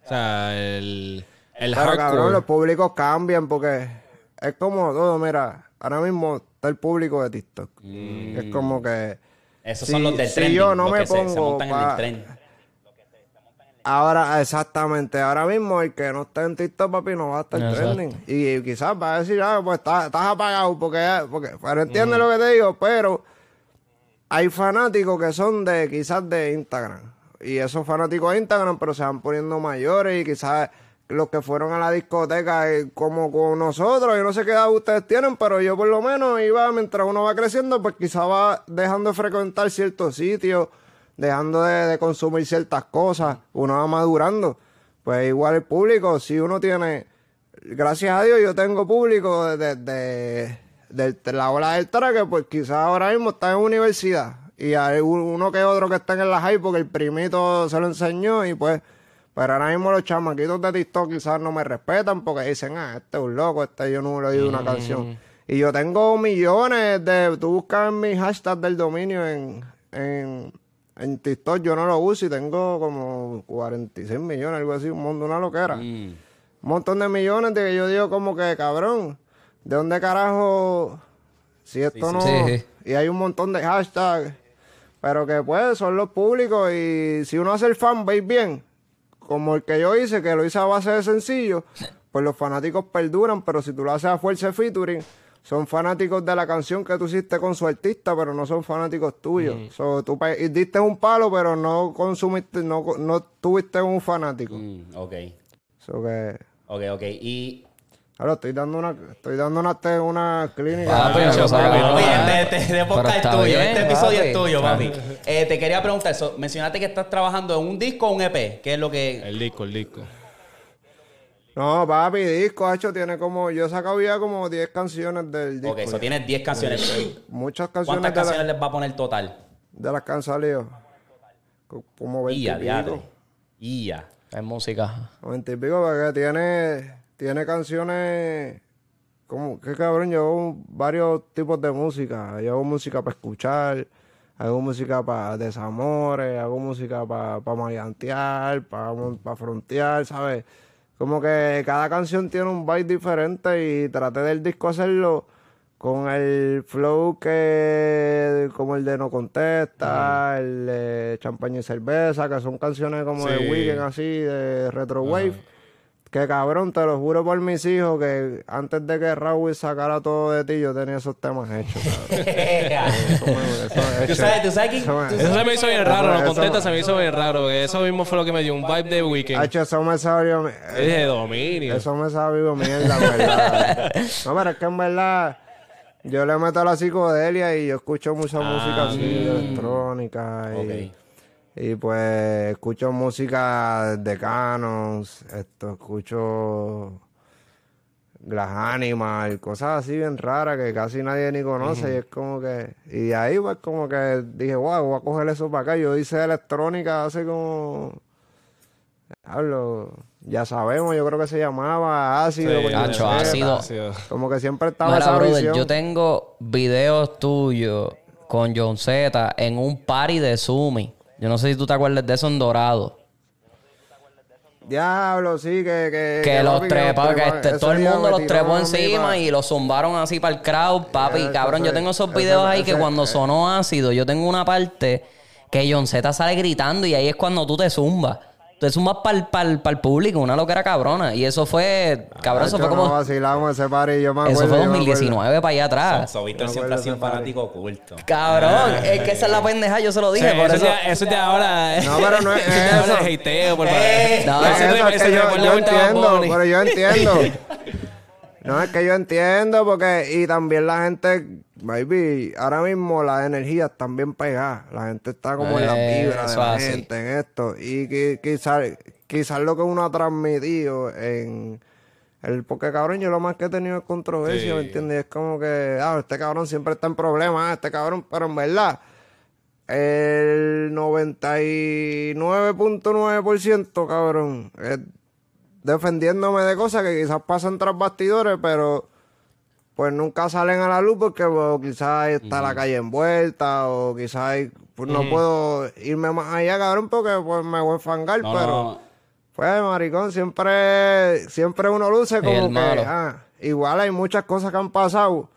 O sea, el, el Pero cabrón, los públicos cambian porque es como todo, mira, ahora mismo está el público de TikTok. Es como que... Esos si- son los del si yo no me que se- se, pongo montan en el tren. Ahora, exactamente, ahora mismo el que no está en TikTok, papi, no va a estar Exacto. trending. Y, quizás va a decir, ah, pues estás, estás apagado, porque, porque, pero entiende lo que te digo, pero hay fanáticos que son de, quizás de Instagram. Y esos fanáticos de Instagram, pero se van poniendo mayores y quizás los que fueron a la discoteca eh, como con nosotros, yo no sé qué edad ustedes tienen, pero yo por lo menos iba, mientras uno va creciendo, pues quizás va dejando de frecuentar ciertos sitios, dejando de, consumir ciertas cosas, uno va madurando. Pues igual el público, si uno tiene, gracias a Dios yo tengo público desde de, la ola del traque, pues quizás ahora mismo está en universidad. Y hay un- uno que otro que está en la high porque el primito se lo enseñó y pues... Pero ahora mismo los chamaquitos de TikTok quizás no me respetan porque dicen, ah, este es un loco, este yo no le he oído una canción. Y yo tengo millones de... Tú buscas mi hashtag del dominio en, en, en TikTok, yo no lo uso y tengo como 46 millones, algo así, un mundo, una loquera. Mm. Un montón de millones de que yo digo como que, cabrón, ¿de dónde carajo? Si esto no... Sí, sí. Y hay un montón de hashtags, pero que pues son los públicos y si uno hace el fanbase bien, como el que yo hice, que lo hice a base de sencillo, pues los fanáticos perduran, pero si tú lo haces a fuerza de featuring, son fanáticos de la canción que tú hiciste con su artista, pero no son fanáticos tuyos. So, tú diste un palo, pero no consumiste, no, no tuviste un fanático. Mm, ok. So que... Ok, ok. Y. Ahora estoy dando una, estoy dando una, una clínica. Papi, Ah, no yo- sabe, papi, no. este, este, este podcast es tuyo. bien, este episodio papi. es tuyo, papi. Eh, te quería preguntar, so, mencionaste que estás trabajando en un disco o un EP. ¿Qué es lo que. El disco, el disco. No, papi, disco, hecho, tiene como, yo he sacado ya como 10 canciones del disco. Ok, eso tienes 10 canciones. Muchas canciones ¿Cuántas la- canciones les va a poner total? de las que han salido. Co- Como 20 Ia, y pico. diadre. Ia. Es música. 20 y pico, porque tiene, tiene canciones, como, qué cabrón, yo hago varios tipos de música. Yo hago música para escuchar, hago música para desamores, hago música para pa maleantear, para frontear, ¿sabes? Como que cada canción tiene un vibe diferente y traté del disco hacerlo con el flow que como el de No Contesta, el de Champaña y Cerveza, que son canciones como de. Weekend así, de Retro Wave. Que cabrón, te lo juro por mis hijos que antes de que Raúl sacara todo de ti, yo tenía esos temas hechos, ¿Tú sabes, tú sabes Eso me- tú Eso se me hizo bien raro, contesta, eso- se me hizo bien raro, porque eso mismo fue lo que me dio un vibe de Weekend. Hacho, eso me sabió... Es de dominio. Eso me sabe vivo mierda, verdad. No, pero es que en verdad yo le meto a la psicodelia y yo escucho mucha música así, electrónica. Y. y pues escucho música de Canons, esto, escucho Glass Animal, cosas así bien raras que casi nadie ni conoce. Y es como que. Y de ahí, pues, como que dije, wow, voy a coger eso para acá. Yo hice electrónica hace como. Hablo, ya sabemos, yo creo que se llamaba ácido. Sí, ácido. Como que siempre estaba Mira, esa brother, yo tengo videos tuyos con John Z en un party de Sumi. Yo no sé si tú te acuerdas de eso en Dorado. Diablo, sí, que. Que, Que los papi, trepó, que este- todo el mundo los trepó encima y los zumbaron así para el crowd, papi. Cabrón, yo tengo esos ese- videos ahí que cuando eh. sonó ácido, yo tengo una parte que John Z sale gritando y ahí es cuando tú te zumbas. Te zumbas para el público, una loquera cabrona. Y eso fue, cabrón, eso Hacho, fue nos como... vacilamos ese party, yo me Eso acuerdo, fue me acuerdo. 2019 para allá atrás. So, Víctor Me siempre ha sido un fanático oculto. Cabrón, es que esa es la pendeja, yo se lo dije. Sí, por eso, eso... ya- eso ya ahora. No, pero no es eso. eso. es hateo, por Eh, no, No, eso es que yo, entiendo, pero yo entiendo. No, es que yo entiendo porque, y también la gente, baby, ahora mismo las energías están bien pegadas. La gente está como en las Eh, vibras de la así. gente, en esto. Y qui- quizás quizás lo que uno ha transmitido en... El, porque cabrón, yo lo más que he tenido es controversia, ¿me entiendes? Y es como que, ah, este cabrón siempre está en problemas, ah, este cabrón, pero en verdad, el 99.9% cabrón, es defendiéndome de cosas que quizás pasan tras bastidores, pero pues nunca salen a la luz porque pues, quizás está la calle envuelta o quizás pues, no puedo irme más allá, cabrón, porque pues me voy a fangar, No, pero no. pues maricón, siempre siempre uno luce como que ah, igual hay muchas cosas que han pasado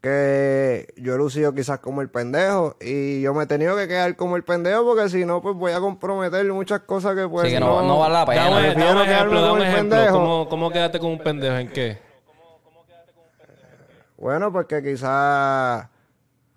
que yo he lucido quizás como el pendejo y yo me he tenido que quedar como el pendejo porque si no, pues voy a comprometer muchas cosas que pues Sí, que no, no vale la pena. Dame, dame ejemplo, dame con un el ejemplo. pendejo. ¿Cómo, ¿Cómo quedaste con un pendejo? ¿En qué? Bueno, porque quizás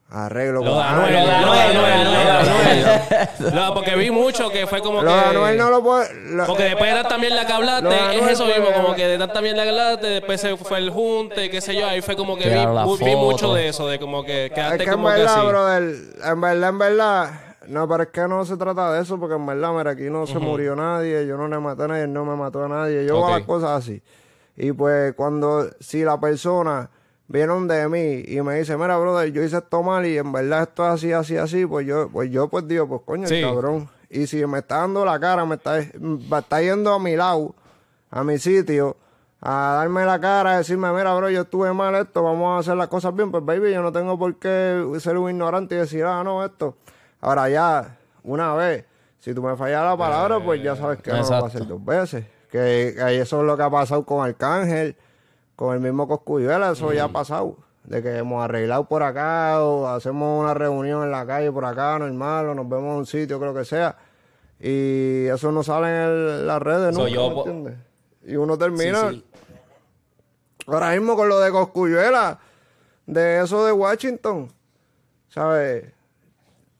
arreglo. Lo de con Anuel, alguien. lo de Anuel, lo de Anuel. No, porque vi mucho que fue como Lo de Anuel que... no lo puedo... lo- Porque después era también la que hablaste, Lo de es Anuel eso mismo, como que de tanta mierda que hablaste, después se fue el junte, qué sé yo, ahí fue como que vi, mucho de eso, de como que Es quedaste que en como que verdad, así. brother, en verdad, en verdad, no, pero es que no se trata de eso, porque en verdad, mira, aquí no se murió nadie, yo no le maté a nadie, no me mató a nadie, yo hago las cosas así. Y pues, cuando, si la persona vieron de mí y me dice, mira, brother, yo hice esto mal y en verdad esto es así, así, así, pues yo, pues yo, pues digo, pues coño, Sí. el cabrón. Y si me está dando la cara, me está, me está yendo a mi lado, a mi sitio, a darme la cara, a decirme, mira, bro, yo estuve mal esto, vamos a hacer las cosas bien, pues baby, yo no tengo por qué ser un ignorante y decir, ah, no, esto. Ahora ya, una vez, si tú me fallas la palabra, pues ya sabes que no lo va a hacer dos veces. Que, que eso es lo que ha pasado con Arcángel, con el mismo Coscuyuela, eso ya ha pasado. De que hemos arreglado por acá, o hacemos una reunión en la calle por acá, normal, o nos vemos en un sitio, creo que sea. Y eso no sale en el- las redes, nunca, yo. Y uno termina... Sí, sí. Ahora mismo con lo de Coscuyuela, de eso de Washington, ¿sabes?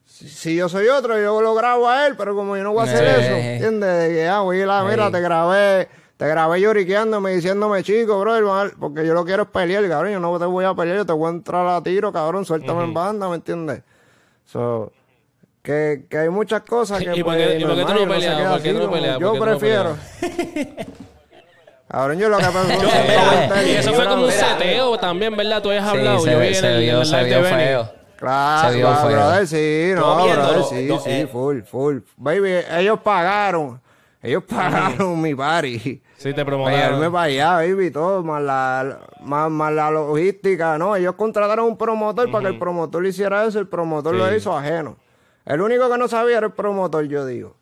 Si, si yo soy otro, yo lo grabo a él, pero como yo no voy a hacer eso, ¿entiendes? De que, ah, voy la, mira, te grabé, te grabé lloriqueándome, diciéndome, chico, bro, porque yo lo quiero es pelear, cabrón, yo no te voy a pelear, yo te voy a entrar a tiro, cabrón, suéltame en banda, ¿me entiendes? So, que, que hay muchas cosas que ¿Y por qué- tú no peleas? Yo ¿Por qué tú no prefiero. Cabrón, yo lo que pensé Y eso fue como un seteo también, ¿verdad? Tú habías hablado, Sí, yo vi se, en en el live feo. Claro, Se vio claro, feo. brother, sí, no, brother, sí, sí, eh. full, full. Baby, ellos pagaron, ellos pagaron mi party. Sí, te Para promocionaron. llevarme para allá, baby, todo, más la, más, más la logística, ¿no? Ellos contrataron un promotor para que el promotor le hiciera eso, el promotor lo hizo ajeno. El único que no sabía era el promotor, yo digo.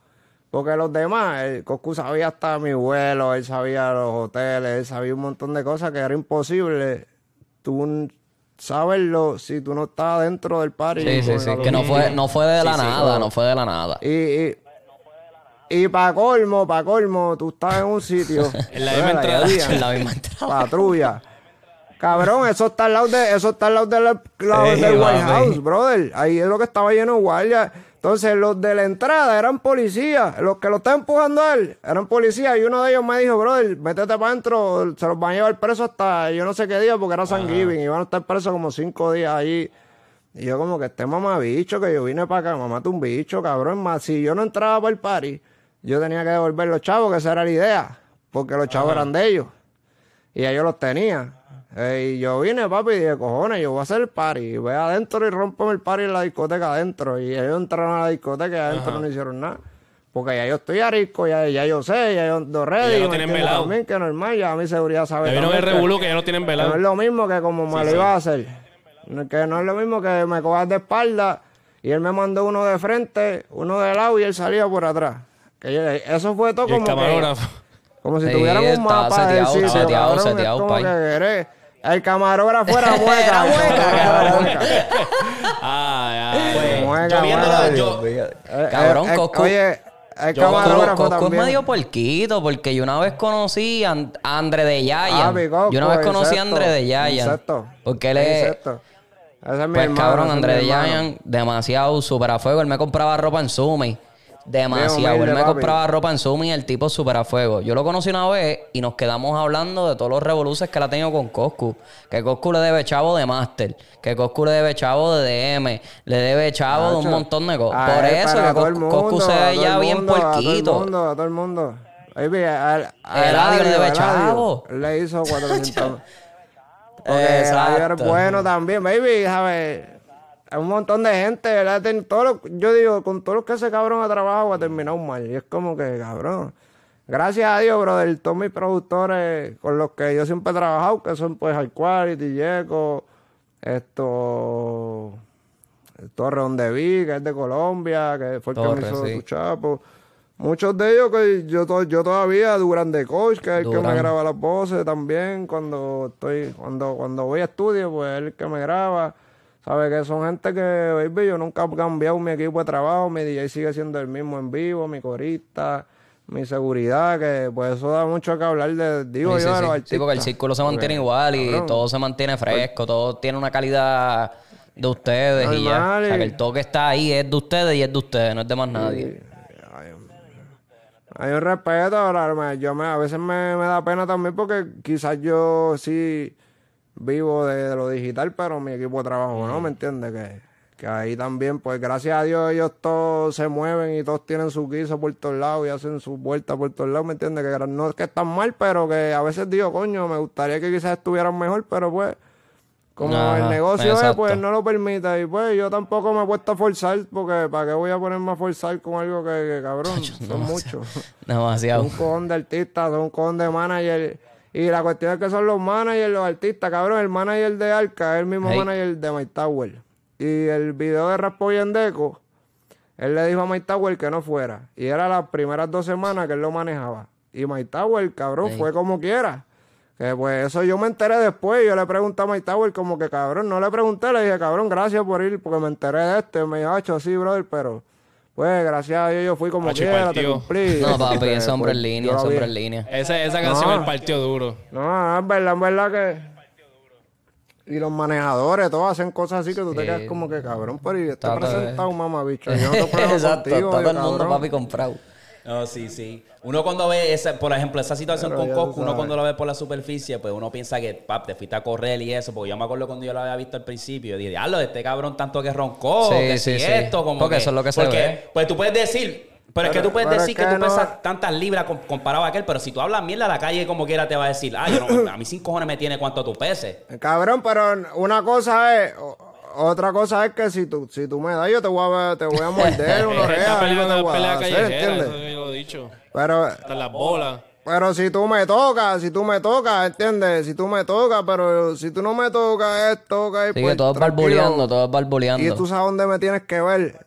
Porque los demás, el Coscu sabía hasta mi vuelo, él sabía los hoteles, él sabía un montón de cosas que era imposible tú saberlo si tú no estabas dentro del party. Sí, sí, sí. Que no fue, no fue de la Sí, sí. nada, no fue de la nada. y, y, y para colmo, para colmo, tú estás en un sitio. En la misma entrada. Y había En la misma entrada. Patrulla. Cabrón, eso está al lado de, eso está al lado del, lado Sí, del White. House, brother. Ahí es lo que estaba lleno de guardias. Entonces, los de la entrada eran policías. Los que lo estaban empujando a él eran policías. Y uno de ellos me dijo, brother, métete para adentro. Se los van a llevar preso hasta yo no sé qué día porque era San Giving. Y van a estar presos como cinco días ahí. Y yo como que este mamabicho, que yo vine para acá, mamate un bicho, cabrón. Más si yo no entraba para el party, yo tenía que devolver los chavos, que esa era la idea. Porque los chavos eran de ellos. Y ellos los tenían. Eh, y yo vine, papi, y dije, cojones, yo voy a hacer el party. Voy adentro y rompo el party en la discoteca adentro. Y ellos entraron a la discoteca y adentro no hicieron nada. Porque ya yo estoy arisco, ya, ya yo sé, ya yo ando ready. Ya lo ¿me tienen velado. También que normal, ya mi seguridad sabe Ya vieron el revolú que ya no tienen que no velado. es lo mismo que como me lo iba a hacer. Que no es lo mismo que me cojas de espalda y él me mandó uno de frente, uno de lado y él salía por atrás. Que yo- eso fue todo Y el como que, camarógrafo. como si Sí, tuvieran un mapa del seteado, sitio, seteado, cabrón, es seteado, como que. El camarógrafo era mueca. Era el mueca. Ah. Pues, yo viéndolo, mueca. yo, Eh, Cabrón, eh, Coscu- Oye, el Yo, camarógrafo Coscu es medio porquito, porque yo una vez conocí a, And- a André de. Papi, Coscu, yo una vez conocí a André de Yayan. insecto, Porque él es. insecto. Ese es mi Pues hermano, cabrón, André de. Yayan, demasiado súper a fuego. Él me compraba ropa en Sumi. Demasiado. Humilde, Él me papi. compraba ropa en Sumi y el tipo súper a fuego. Yo lo conocí una vez y nos quedamos hablando de todos los revoluces que él ha tenido con Coscu. Que Coscu le debe chavo de Master. Que Coscu le debe chavo de DM. Le debe chavo de un montón de cosas. a Por él, eso a que Coscu, mundo, Coscu se a ve ya bien mundo, A todo el puerquito. mundo, a todo el mundo. Baby, a Eladio le debe chavo. él le hizo 400. Porque Eladio era Exacto. bueno también, baby, ¿sabes? Un montón de gente, ¿verdad? Ten- todo lo- yo digo, con todos los que ese cabrón ha trabajado ha terminado mal. Y es como que, cabrón. Gracias a Dios, brother, todos mis productores con los que yo siempre he trabajado, que son pues High Quality, Yeco, esto... Torre Donde Vi, que es de Colombia, que fue el que me hizo sí. tu chapo. Muchos de ellos que yo, to- yo todavía, Duran de Coach, que es el que me graba las voces también, cuando estoy, cuando, cuando voy a estudio, pues es el que me graba. Sabe que son gente que, baby, yo nunca he cambiado mi equipo de trabajo, mi DJ sigue siendo el mismo en vivo, mi corista, mi seguridad, que pues eso da mucho que hablar de, digo Sí, yo, sí, de sí. los Sí, artistas. porque el círculo se mantiene igual y cabrón. todo se mantiene fresco, todo tiene una calidad de ustedes y ya. O sea, que el toque está ahí, es de ustedes y es de ustedes, no es de más nadie. Hay un respeto, ahora yo me, a veces me, me da pena también porque quizás yo sí vivo de, de lo digital, pero mi equipo de trabajo no, ¿me entiendes? Que, que ahí también, pues gracias a Dios ellos todos se mueven y todos tienen su guiso por todos lados y hacen su vuelta por todos lados, ¿me entiendes? Que no es que están mal, pero que a veces digo, coño, me gustaría que quizás estuvieran mejor, pero pues... Como Ajá, el negocio es, pues no lo permite. Y pues yo tampoco me he puesto a forzar, porque ¿para qué voy a ponerme a forzar con algo que, que, cabrón? son muchos. Demasiado. Un cojón de artistas, son un cojón de manager. Y la cuestión es que son los managers, los artistas, cabrón. El manager de Arca es el mismo Hey. manager de My Tower. Y el video de Raspo y Endeco, él le dijo a My Tower que no fuera. Y era las primeras dos semanas que él lo manejaba. Y My Tower, cabrón, fue como quiera. Que pues eso yo me enteré después. Yo le pregunté a My Tower como que, cabrón, no le pregunté. Le dije, cabrón, gracias por ir, porque me enteré de esto. Y me dijo, "Acho, sí, brother, pero... Pues gracias a Dios yo fui como Acho, quiera, te cumplí. No, papi, ese hombre en línea, ese hombre en línea. Esa, esa canción No. el partió duro. No, es verdad, es verdad que. Y los manejadores, todos hacen cosas así que tú te quedas como que cabrón, pero y este Está presentado, mamá, bicho. Yo no te Exacto, contigo, está todo el mundo, cabrón. papi, comprado. No, sí, sí. Uno cuando ve, esa, por ejemplo, esa situación Pero con Coscu, uno cuando lo ve por la superficie, pues uno piensa que, pap, te fuiste a correr y eso, porque yo me acuerdo cuando yo lo había visto al principio, dije, diablo, este cabrón tanto que roncó, Sí, que sí, sí. esto, como Porque que- eso es lo que se porque, ve. Pues tú puedes decir, pero, es que tú puedes decir que, que tú no- pesas tantas libras com- comparado a aquel, pero si tú hablas mierda a la calle como quiera te va a decir, ah, yo no, a mí sin cojones me tiene cuánto tú peses. Cabrón, pero una cosa es. Otra cosa es que si tú, si tú me das, yo te voy a, te voy a morder una oreja, algo peleando te voy a pelea hacer, callejera, eso ¿entiendes? yo lo he dicho. Pero, Hasta las bolas. pero si tú me tocas, si tú me tocas, ¿entiendes? Si tú me tocas, pero si tú no me tocas, es toca y Sí, pues, que todo es tranquilo. barbuleando, todo es barbuleando. Y tú sabes dónde me tienes que ver.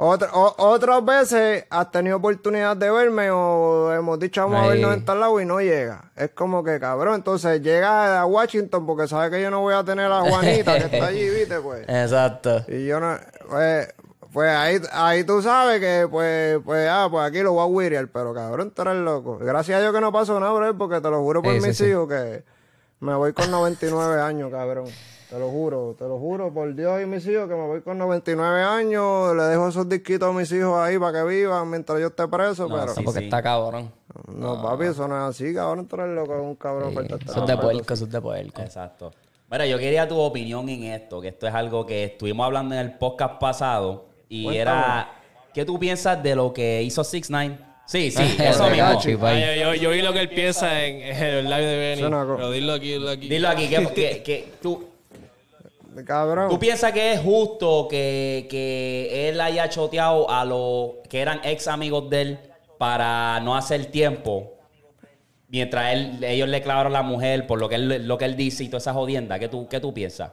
Otra- o- otras veces has tenido oportunidad de verme o hemos dicho vamos a vernos en tal lado y no llega. Es como que cabrón. Entonces llega a Washington porque sabe que yo no voy a tener a Juanita que está allí, viste, pues. Exacto. Y yo no. Pues, pues ahí, ahí tú sabes que, pues, pues, ah, pues aquí lo voy a wiriar, pero cabrón, tú eres loco. Gracias a Dios que no pasó nada, bro, porque te lo juro por Sí, mis sí. hijos que me voy con 99 años, cabrón. Te lo juro, te lo juro por Dios y mis hijos que me voy con 99 años. Le dejo esos disquitos a mis hijos ahí para que vivan mientras yo esté preso, pero. sí. Porque está cabrón. No, papi, eso no es así, cabrón, tú eres loco, es un cabrón. estar Eso es de puerco, eso es de puerco. Exacto. Mira, yo quería tu opinión en esto, que esto es algo que estuvimos hablando en el podcast pasado y Cuéntame. era, ¿qué tú piensas de lo que hizo Six Nine? Sí, sí, Eso mismo. Ay, yo, yo vi lo que él piensa en, en el live de Benny. Pero dilo aquí, dilo aquí. Dilo aquí, que, que- que tú, Cabrón. ¿tú piensas que es justo que, que él haya choteado a los que eran ex amigos de él para no hacer tiempo? Mientras él, ellos le clavaron a la mujer por lo que él, lo que él dice y toda esa jodienda. ¿Qué tú, qué tú piensas?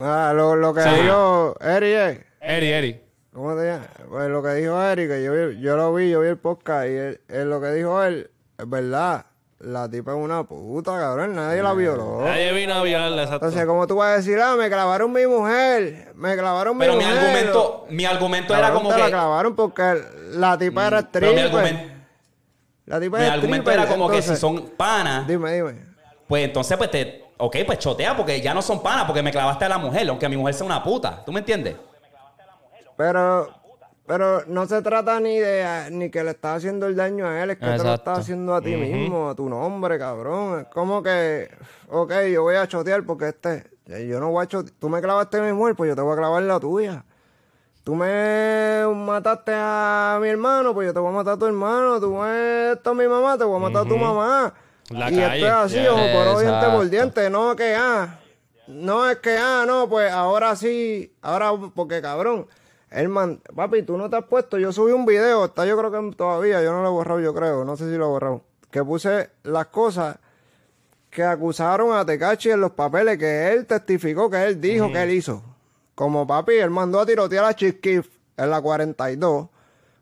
Ah, lo, lo que dijo Eri es. Eri, Eri. ¿Cómo te llamas? Pues lo que dijo Eric, que yo, vi- yo lo vi, yo vi el podcast y él, él lo que dijo él, es verdad. La tipa es una puta, cabrón. Nadie la violó. Nadie vino a violarla, exacto. Entonces, ¿cómo tú vas a decir, ah, me clavaron mi mujer? Me clavaron Pero mi mi mujer. argumento, mi argumento era como te la que... clavaron porque la tipa era Pero mi stripper. argumento, La tipa mi era argumento stripper, era como que si entonces- son panas, Dime, dime. pues entonces pues te... Ok, pues chotea porque ya no son panas porque me clavaste a la mujer, aunque mi mujer sea una puta. ¿Tú me entiendes? Pero, pero no se trata ni de ni que le estás haciendo el daño a él, es que te lo estás haciendo a ti mismo, a tu nombre, cabrón. Es como que, ok, yo voy a chotear porque este, yo no voy a chotear. Tú me clavaste mi mujer, pues yo te voy a clavar la tuya. Tú me mataste a mi hermano, pues yo te voy a matar a tu hermano. Tú me esto a mi mamá, te voy a matar a tu mamá. La y calle, esto es así, ojo por ojo, diente por diente. No que, ah, no es que, ah, no, pues ahora sí, ahora, porque cabrón, el man, papi, tú no te has puesto, yo subí un video, está yo creo que todavía, yo no lo he borrado, yo creo, no sé si lo he borrado, que puse las cosas que acusaron a Tecachi en los papeles que él testificó, que él dijo que él hizo. Como papi, él mandó a tirotear a Chiskif en la 42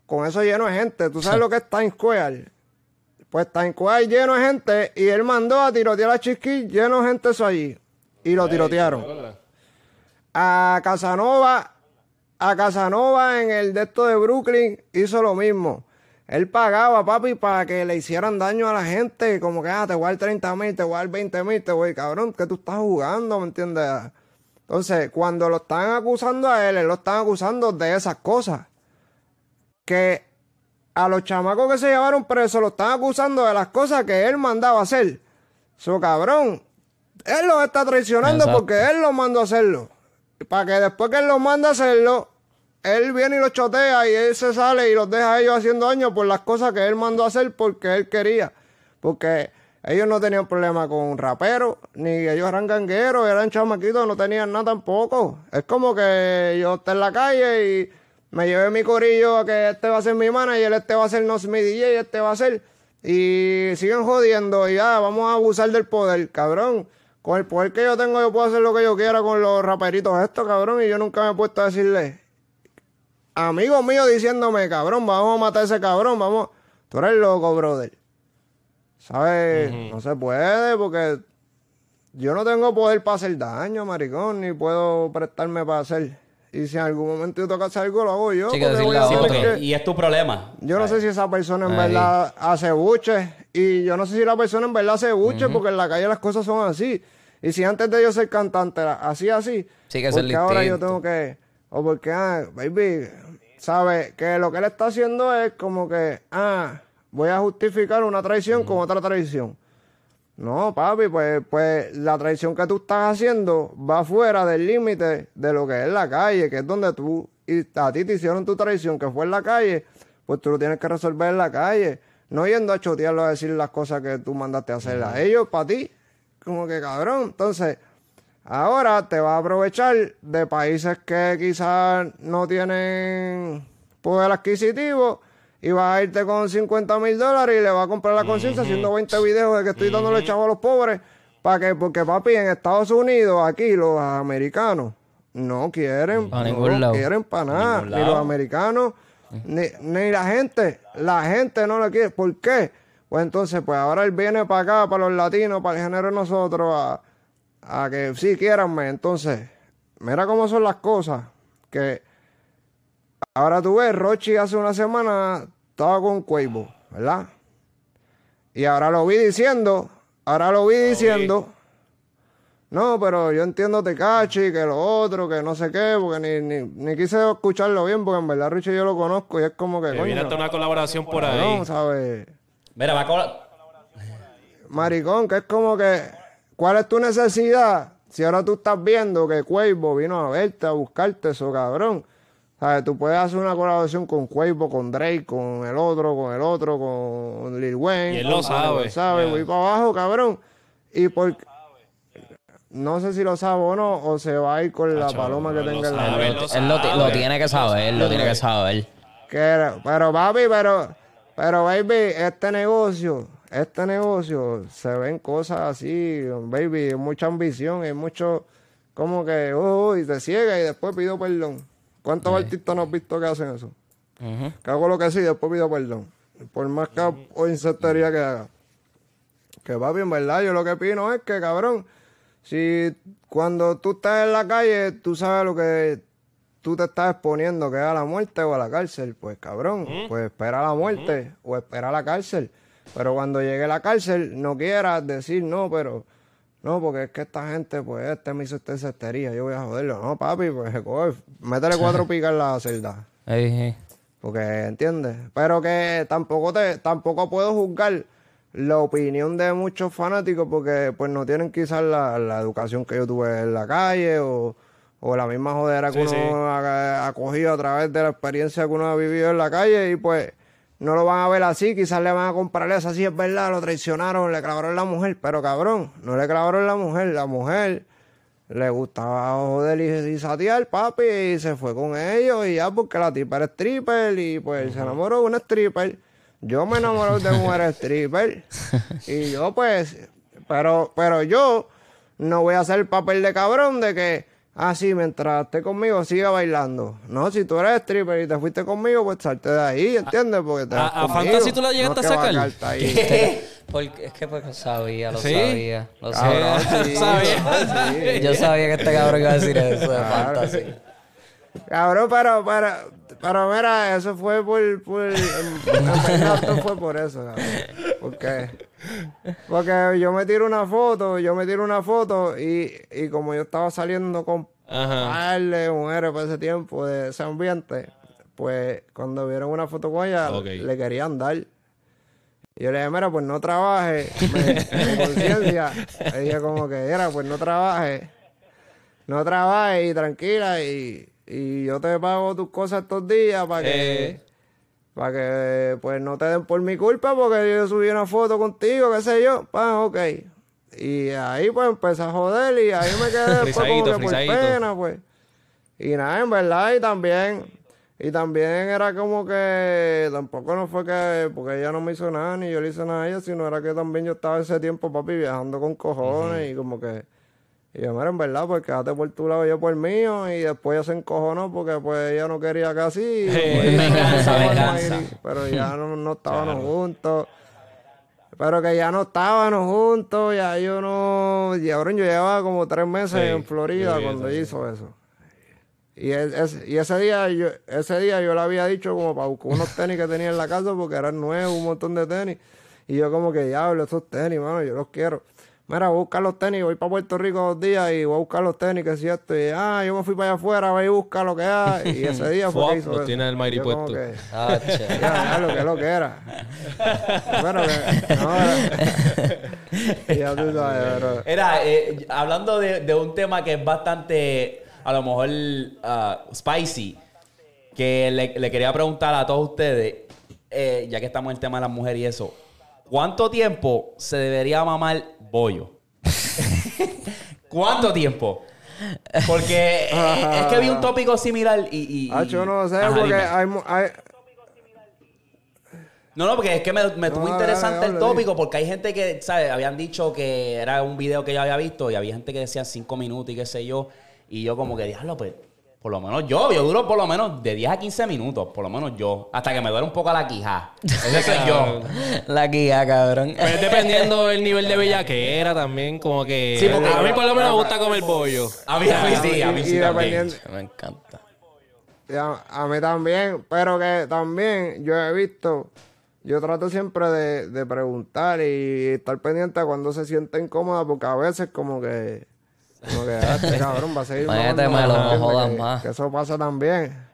con eso lleno de gente. ¿Tú sabes lo que es Times Square? Pues Times Square lleno de gente y él mandó a tirotear a Chisquí lleno de gente eso allí. Y lo tirotearon. A Casanova, a Casanova en el de esto de Brooklyn hizo lo mismo. Él pagaba, papi, para que le hicieran daño a la gente. Como que, ah, te voy a dar 30 mil, te voy a dar 20 mil, te voy, cabrón, que tú estás jugando, ¿me entiendes? Entonces, cuando lo están acusando a él, él lo están acusando de esas cosas. Que a los chamacos que se llevaron presos lo están acusando de las cosas que él mandaba hacer. Su cabrón, él los está traicionando Exacto. porque él los mandó a hacerlo. Para que después que él los manda a hacerlo, él viene y los chotea y él se sale y los deja a ellos haciendo daño por las cosas que él mandó a hacer porque él quería. Porque ellos no tenían problema con raperos, ni ellos eran gangueros, eran chamaquitos, no tenían nada tampoco. Es como que yo esté en la calle y me llevé mi corillo a que este va a ser mi manager, este va a ser no mi DJ, este va a ser. Y siguen jodiendo y ya, vamos a abusar del poder, cabrón. Con el poder que yo tengo, yo puedo hacer lo que yo quiera con los raperitos estos, cabrón. Y yo nunca me he puesto a decirle, amigos míos diciéndome, cabrón, vamos a matar a ese cabrón, vamos. Tú eres loco, brother. ¿Sabes? No se puede porque yo no tengo poder para hacer daño, maricón, ni puedo prestarme para hacer. Y si en algún momento yo tengo que hacer algo, lo hago yo. Sí, que porque voy a Sí, porque- que- y es tu problema. yo no sé si esa persona en Ahí. verdad hace buche. Y yo no sé si la persona en verdad hace buche porque en la calle las cosas son así. Y si antes de yo ser cantante era así, así. Sí, que porque ahora yo tengo que. O porque, ah, baby, ¿sabe? Que lo que él está haciendo es como que, ah, voy a justificar una traición con otra traición. No, papi, pues, pues la traición que tú estás haciendo va fuera del límite de lo que es la calle, que es donde tú, y a ti te hicieron tu traición, que fue en la calle, pues tú lo tienes que resolver en la calle. No yendo a chotearlo a decir las cosas que tú mandaste a hacer a ellos, para ti. Como que cabrón. Entonces, ahora te vas a aprovechar de países que quizás no tienen poder adquisitivo y vas a irte con 50 mil dólares y le vas a comprar la conciencia haciendo 20 videos de que estoy dándole chavo a los pobres. ¿Para qué? Porque papi, en Estados Unidos, aquí los americanos no quieren, Pa' no lado. quieren para nada. Ni los americanos, ni, ni la gente. La gente no lo quiere. ¿Por qué? Pues entonces, pues ahora él viene para acá, para los latinos, para el género de nosotros, a, a que sí quieranme. Entonces, mira cómo son las cosas. Que ahora tú ves, Rochi hace una semana estaba con Cuervo, ¿verdad? Y ahora lo vi diciendo, ahora lo vi diciendo, no, pero yo entiendo Tecachi, que lo otro, que no sé qué, porque ni, ni, ni quise escucharlo bien, porque en verdad Richie yo lo conozco y es como que, Que viene hasta una colaboración por ahí. no, ¿sabes? Mira, va con... Maricón, que es como que, ¿cuál es tu necesidad? Si ahora tú estás viendo que Cuervo vino a verte, a buscarte, eso cabrón. ¿Sabes? Tú puedes hacer una colaboración con Cuervo, con Drake, con el otro, con el otro, con Lil Wayne. Y él lo con- sabe, ¿Sabes? ya. Voy para abajo, cabrón. Y por... No sé si lo sabe o no, o se va a ir con la Acho, paloma que él tenga en la sabe, mano. él lo Él lo, ti- lo sabe. tiene que saber, lo tiene que saber. Que pero papi, pero, pero baby, este negocio, este negocio, se ven cosas así, baby, mucha ambición, hay mucho, como que, oh, oh, y te ciega y después pido perdón. ¿Cuántos artistas no has visto que hacen eso? Ujú. Que hago lo que sí, después pido perdón. Por más que o insectería que haga. Que papi, en verdad, yo lo que opino es que, cabrón, si cuando tú estás en la calle, tú sabes lo que tú te estás exponiendo, que es a la muerte o a la cárcel, pues cabrón, pues espera la muerte o espera la cárcel. Pero cuando llegue la cárcel, no quieras decir, no, pero, no, porque es que esta gente, pues, este me hizo esta insectería, yo voy a joderlo. No, papi, pues, coge, métele cuatro picas en la celda. Porque, ¿entiendes? Pero que tampoco te, tampoco puedo juzgar la opinión de muchos fanáticos porque pues no tienen quizás la, la educación que yo tuve en la calle o, o la misma jodera que Sí, uno sí. ha, ha cogido a través de la experiencia que uno ha vivido en la calle y pues no lo van a ver así, quizás le van a comprar eso, así es verdad, lo traicionaron, le clavaron la mujer, pero cabrón, no le clavaron la mujer, la mujer le gustaba joder y, y satear, papi, y se fue con ellos y ya porque la tipa era stripper y pues se enamoró de una stripper. Yo me enamoré de mujeres stripper y yo pues, pero, pero yo no voy a hacer el papel de cabrón de que, Ah, sí, mientras esté conmigo, sigue bailando. No, si tú eres stripper y te fuiste conmigo, pues salte de ahí, ¿entiendes? Porque te ¿A- vas a conmigo. Fantasy tú la llegaste No a sacar? ahí. Porque, es que pues lo sabía, lo ¿Sí? sabía. Lo Cabrón, sabía. sí, sabía. sí. Yo sabía que este cabrón iba a decir eso de Claro. fantasy. Cabrón, pero, pero, pero mira, eso fue por, por, esto fue por eso, cabrón. Porque, porque yo me tiro una foto, yo me tiro una foto y, y como yo estaba saliendo con de mujeres por ese tiempo, de ese ambiente, pues cuando vieron una foto con ella, le querían dar. Y yo le dije, mira, pues no trabaje, me, conciencia, le dije como que era, pues no trabaje, no trabajes y tranquila y, y yo te pago tus cosas estos días para que, Eh. Para que pues no te den por mi culpa porque yo subí una foto contigo, qué sé yo, pa, ok. Y ahí pues empecé a joder y ahí me quedé después como Frisadito, que por pena, pues. Y nada, en verdad, y también, y también era como que tampoco no fue que, porque ella no me hizo nada, ni yo le hice nada a ella, sino era que también yo estaba ese tiempo, papi, viajando con cojones y como que, y yo, mira, en verdad, pues quédate por tu lado, yo por el mío, y después ella se encojonó porque pues ella no quería casi, y pues, pero ya no, no estábamos juntos. Pero que ya no estábamos juntos, ya yo no. Y ahora yo llevaba como tres meses Sí, en Florida cuando eso. hizo eso. Y, es- y ese día yo ese día yo le había dicho como para buscar unos tenis que tenía en la casa porque eran nuevos, un montón de tenis. Y yo como que diablo, esos tenis, mano, yo los quiero. Mira, voy a buscar los tenis, voy para Puerto Rico dos días y voy a buscar los tenis, que es cierto. Y ah, yo me fui para allá afuera, voy a buscar lo que hay. Y ese día fue que hizo los tiene el como puesto. que, Ah, che. ya, ya, lo que lo que era. Bueno, que, no, era- ya tú sabes, pero... Era, eh, hablando de, de un tema que es bastante, a lo mejor, ah, spicy, que le, le quería preguntar a todos ustedes, eh, ya que estamos en el tema de las mujeres y eso, ¿cuánto tiempo se debería mamar bollo? ¿Cuánto tiempo? Porque eh, es que vi un tópico similar y... y- y- Ah, yo no sé, Ajá, porque hay, No, no, porque es que me, me tuvo No, interesante el tópico porque hay gente que, ¿sabes? Habían dicho que era un video que yo había visto y había gente que decía cinco minutos y qué sé yo. Y yo como que, diablo, pues, por lo menos yo, yo duro por lo menos de 10 a 15 minutos, por lo menos yo. Hasta que me duele un poco la quija. Ese soy yo. La guía, cabrón. Pues dependiendo del nivel de bellaquera también, como que... Sí, porque- a mí por lo menos me gusta comer pollo. A mí, a mí sí, a mí sí también. Me encanta. a, a mí también, pero que también yo he visto, yo trato siempre de, de preguntar y estar pendiente a cuando se siente incómoda, porque a veces como que, como que, ah, este cabrón va a seguir Métemelo, mamando, no ¿entiendes? jodas que, más. que eso pasa también.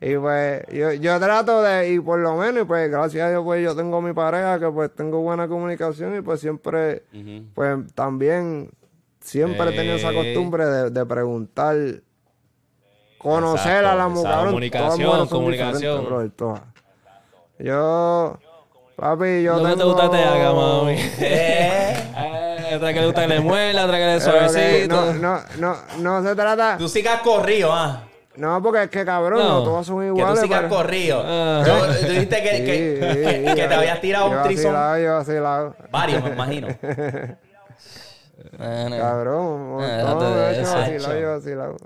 Y pues yo, yo trato de, y por lo menos, y pues gracias a Dios, pues yo tengo mi pareja, que pues tengo buena comunicación y pues siempre, pues también, siempre he tenido esa Eh. costumbre de, de preguntar, conocer Exacto, a la mujer. cabrón, comunicación, comunicación. brother. Yo, papi, yo que te gusta te haga, mami. Eh, Eh, otra que le gusta que le muela, otra que le suavecito. no, no, no, no se trata... tú sí que has corrido, ¿ah? No, porque es que cabrón, No, no, todas son Que iguales. tú sí que has pero- corrido. Ah. Yo- Tú dijiste que, Sí, que, sí, que- sí, que te habías tirado un trisón. vacilado, Yo vacilado. Varios, me imagino. Cabrón, Ah, montón, déjate de de hecho, eso. vacilado, yo vacilado.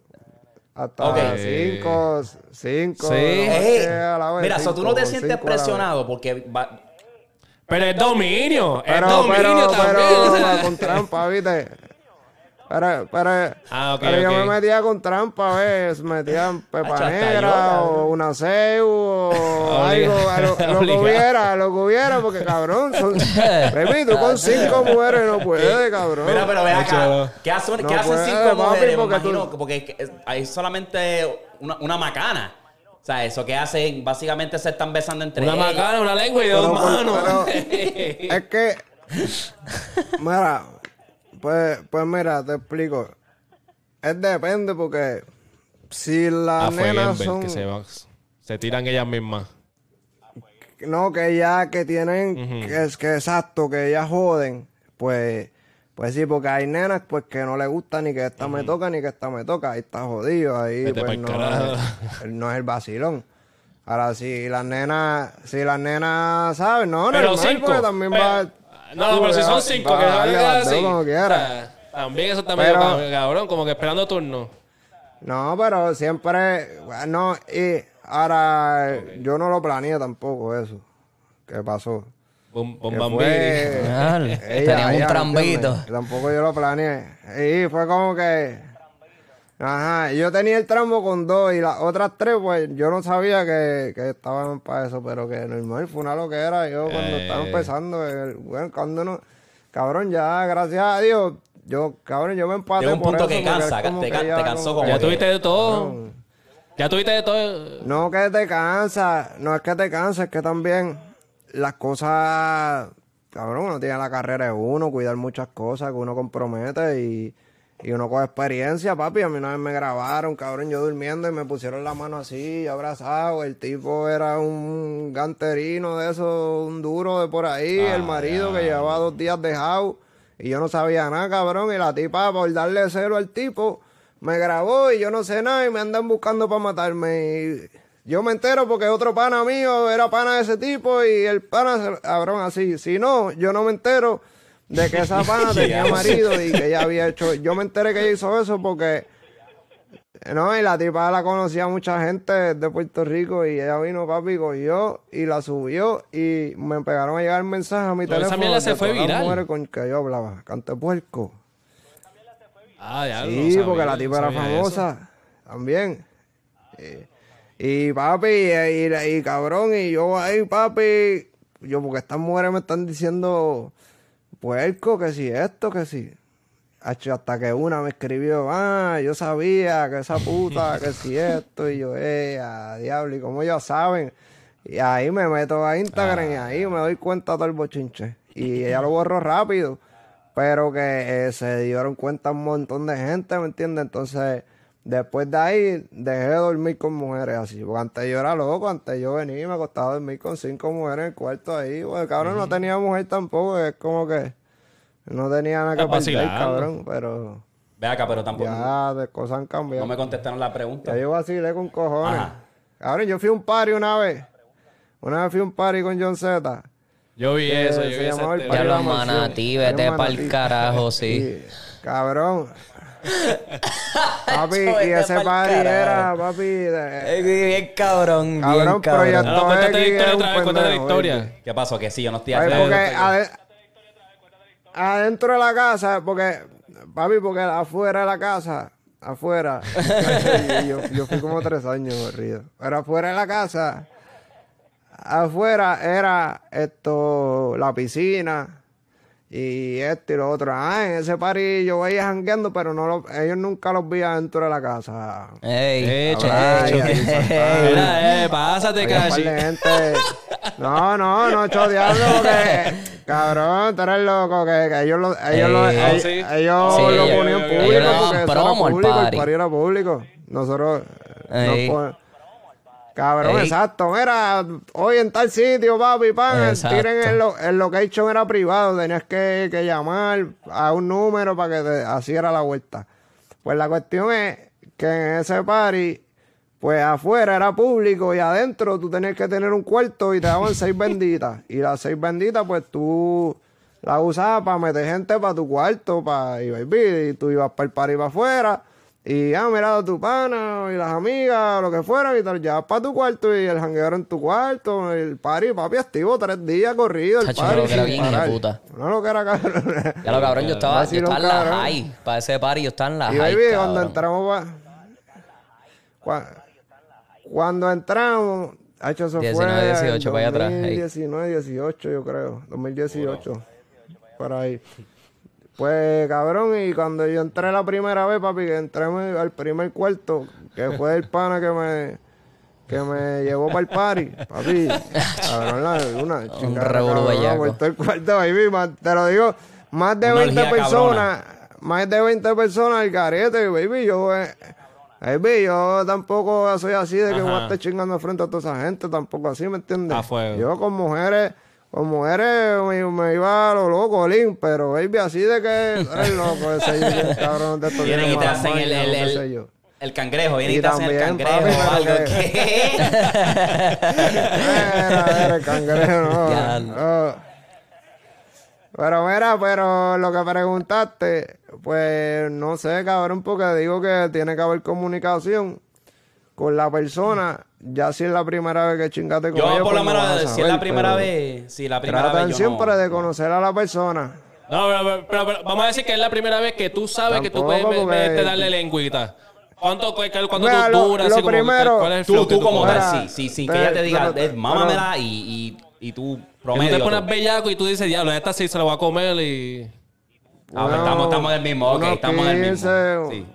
Hasta Ok. cinco, cinco. Sí. no, Ey, es que a la vez mira, so, tú no cinco, te sientes cinco presionado porque va- Pero es dominio. es dominio pero, también. pero, con trampa, ¿viste? Pero, pero, Ah, pero yo me metía con trampa, ¿ves? Metía pepa hasta yo, negra cabrón. o una ceu o algo, lo, lo que hubiera, lo que hubiera, porque cabrón, son, baby, tú con cinco mujeres no puedes, cabrón. Mira, pero ve acá. ¿Qué hacen, No ¿qué hacen puede, cinco papi, mujeres? Me porque tú- porque hay solamente una, una macana. O sea, eso que hacen, básicamente se están besando entre Una ellas. macana, una lengua y dos manos. pero- es que, mira, pues, pues mira, te explico. Es depende porque si las Ah, fue nenas son, que se, va- se tiran ellas mismas. no, que ya que tienen, que es que exacto, que ellas joden, pues, pues sí, porque hay nenas pues que no le gusta ni que esta me toca ni que esta me toca, ahí está jodido, ahí Vete pues no es, no es el vacilón. Ahora si las nenas, si las nenas, ¿sabes? No, Pero normal, cinco. porque también pero- va... No, no, pero si son cinco, que va las dos así. como quiera. también eso está Pero- medio cabrón, como que esperando turno. No, pero siempre, no, y ahora yo no lo planeé tampoco eso. ¿Qué pasó? Bom- tenían un ella, ¿me trambito. Tampoco yo lo planeé. Y fue como que. Ajá, yo tenía el tramo con dos y las otras tres, pues yo no sabía que, que estaban para eso, pero que normal fue una loquera. Yo cuando estaba Eh. empezando, el- bueno, cuando no. Cabrón, ya, gracias a Dios, yo, cabrón, yo me empaté Llega un por punto eso, que cansa, te que can- ya te cansó como Ya que- tuviste de todo. Cabrón. Ya tuviste de todo. No que te cansa, no es que te cansa, es que también las cosas, cabrón, uno tiene la carrera de uno, cuidar muchas cosas que uno compromete y, y uno coge experiencia, papi. A mí una vez me grabaron, cabrón, yo durmiendo y me pusieron la mano así, abrazado. El tipo era un ganterino de eso, un duro de por ahí, el marido que llevaba dos días dejado y yo no sabía nada, cabrón. Y la tipa, por darle cero al tipo, me grabó y yo no sé nada y me andan buscando para matarme. Y yo me entero porque otro pana mío era pana de ese tipo y el pana, se- cabrón, así. Si no, yo no me entero de que esa pana tenía marido y que ella había hecho. Yo me enteré que ella hizo eso porque. No, y la tipa la conocía mucha gente de Puerto Rico y ella vino, papi, cogió y la subió y me pegaron a llegar mensajes a mi Pero esa teléfono. mierda se fue viral. con que yo hablaba. Cante puerco. Ah, ya Sí, sabía, porque la tipa era eso. famosa también. Eh, Y, papi, y, y- cabrón, y yo ahí, papi, yo porque estas mujeres me están diciendo puerco, que si esto, que si. Hasta que una me escribió, ah, yo sabía que esa puta, que si esto, y yo, eh, a diablo, y como ellos saben. Y ahí me meto a Instagram y ahí me doy cuenta todo el bochinche. Y ella lo borró rápido. Pero que eh, se dieron cuenta un montón de gente, ¿me entiendes? Entonces, después de ahí, dejé de dormir con mujeres así. Porque antes yo era loco, antes yo venía y me acostaba a dormir con cinco mujeres en el cuarto ahí. Porque cabrón, no tenía mujer tampoco, es como que no tenía nada que perder, cabrón. Pero Ve acá, pero tampoco. ya de cosas han cambiado. No me contestaron la pregunta. Ya yo vacilé con cojones. Ajá. Cabrón, yo fui a un party una vez. Una vez fui a un party con John Z. Yo vi eso, yo vi el teoría. Ya los manatí, vete pa'l manatí. carajo, sí. Cabrón. Papi, y ese party era, papi, de- Eh, Bien cabrón, bien Cabrón, cabrón. proyecto No, cuéntate la historia otra vez, cuéntate la historia. ¿Qué pasó? Que sí, yo no estoy aquí. porque ade- adentro de la casa, porque, papi, porque afuera de la casa, afuera, yo, yo- yo fui como tres años corrido, pero afuera de la casa, afuera era esto, la piscina y esto y lo otro. Ah, en ese party yo veía jangueando, pero no lo- ellos nunca los vi adentro de la casa. Ey, saltado. Mira, eh, pásate, gente. No, no, no, hecho diablo, porque. Cabrón, tú eres loco, que, que ellos lo, ellos lo, ellos, Sí. ellos Sí, lo ponían ellos público porque eso era público, party. el party era público. Nosotros Ey. nos Cabrón, Ey. exacto. Mira, hoy en tal sitio, papi, pan, tiren el, lo- el location era privado, tenías que, que llamar a un número para que te, así era la vuelta. Pues la cuestión es que en ese party, pues afuera era público y adentro tú tenías que tener un cuarto y te daban seis benditas. Y las seis benditas, pues tú las usabas para meter gente para tu cuarto, para y y tú ibas para el party para afuera. Y ah, mira a tu pana y las amigas, o lo que fuera, y te lo llevas para tu cuarto y el jangueo en tu cuarto, el party, papi, activo tres días corrido, el Chacho, party. lo que era bien hijueputa. No lo que era cabrón. Ya lo cabrón, yo estaba, yo estaba en la high. Para ese party yo estaba en la Y high, baby, cuando cabrón. entramos pa- cua- cuando entramos, hecho eso 19, fue 18, para allá atrás, ahí. 2019, 18 yo creo, 2018, por ahí. Pues cabrón, y cuando yo entré la primera vez, papi, que entré me- al primer cuarto, que fue el pana que me que me llevó para el party, papi, cabrón, la una chingada, todo el cuarto, baby, te lo digo, más de Una 20 orgía personas, más de 20 personas al carete, baby, yo, eh, baby, yo tampoco soy así de que voy a estar chingando frente a toda esa gente, tampoco así, ¿me entiendes? A fuego. Yo con mujeres, con mujeres me, me iba a lo loco, Lin, pero baby, así de que eres loco, ese yo, cabrón de estos Vienen y te hacen el, el, no sé el, yo. el cangrejo. Vienen y, Y te hacen el cangrejo papi, o algo. pero que- ¿Qué? Era, era el cangrejo, no. Ya. no. Pero mira, pero lo que preguntaste, pues no sé, cabrón, porque digo que tiene que haber comunicación con la persona. Ya si es la primera vez que chingate con Yo, por pues lo no menos, si es la primera vez, si la primera Tratan vez yo siempre no- de conocer a la persona. No, pero, pero- pero- pero vamos a decir que es la primera vez que tú sabes que tú puedes me- porque- darle lengüita. ¿Cuánto, cu- cu- cuánto Mira, tú lo- duras? lo que- primero- ¿Cuál es el Tú, que tú como tal, sí, sí, sí, que ella te diga, mámamela y, y, y tú Que tú te pones tú. bellaco y tú dices, diablo, esta sí se la voy a comer y... Ah, pues estamos, estamos del mismo, ok, unos estamos del 15, mismo. Sí.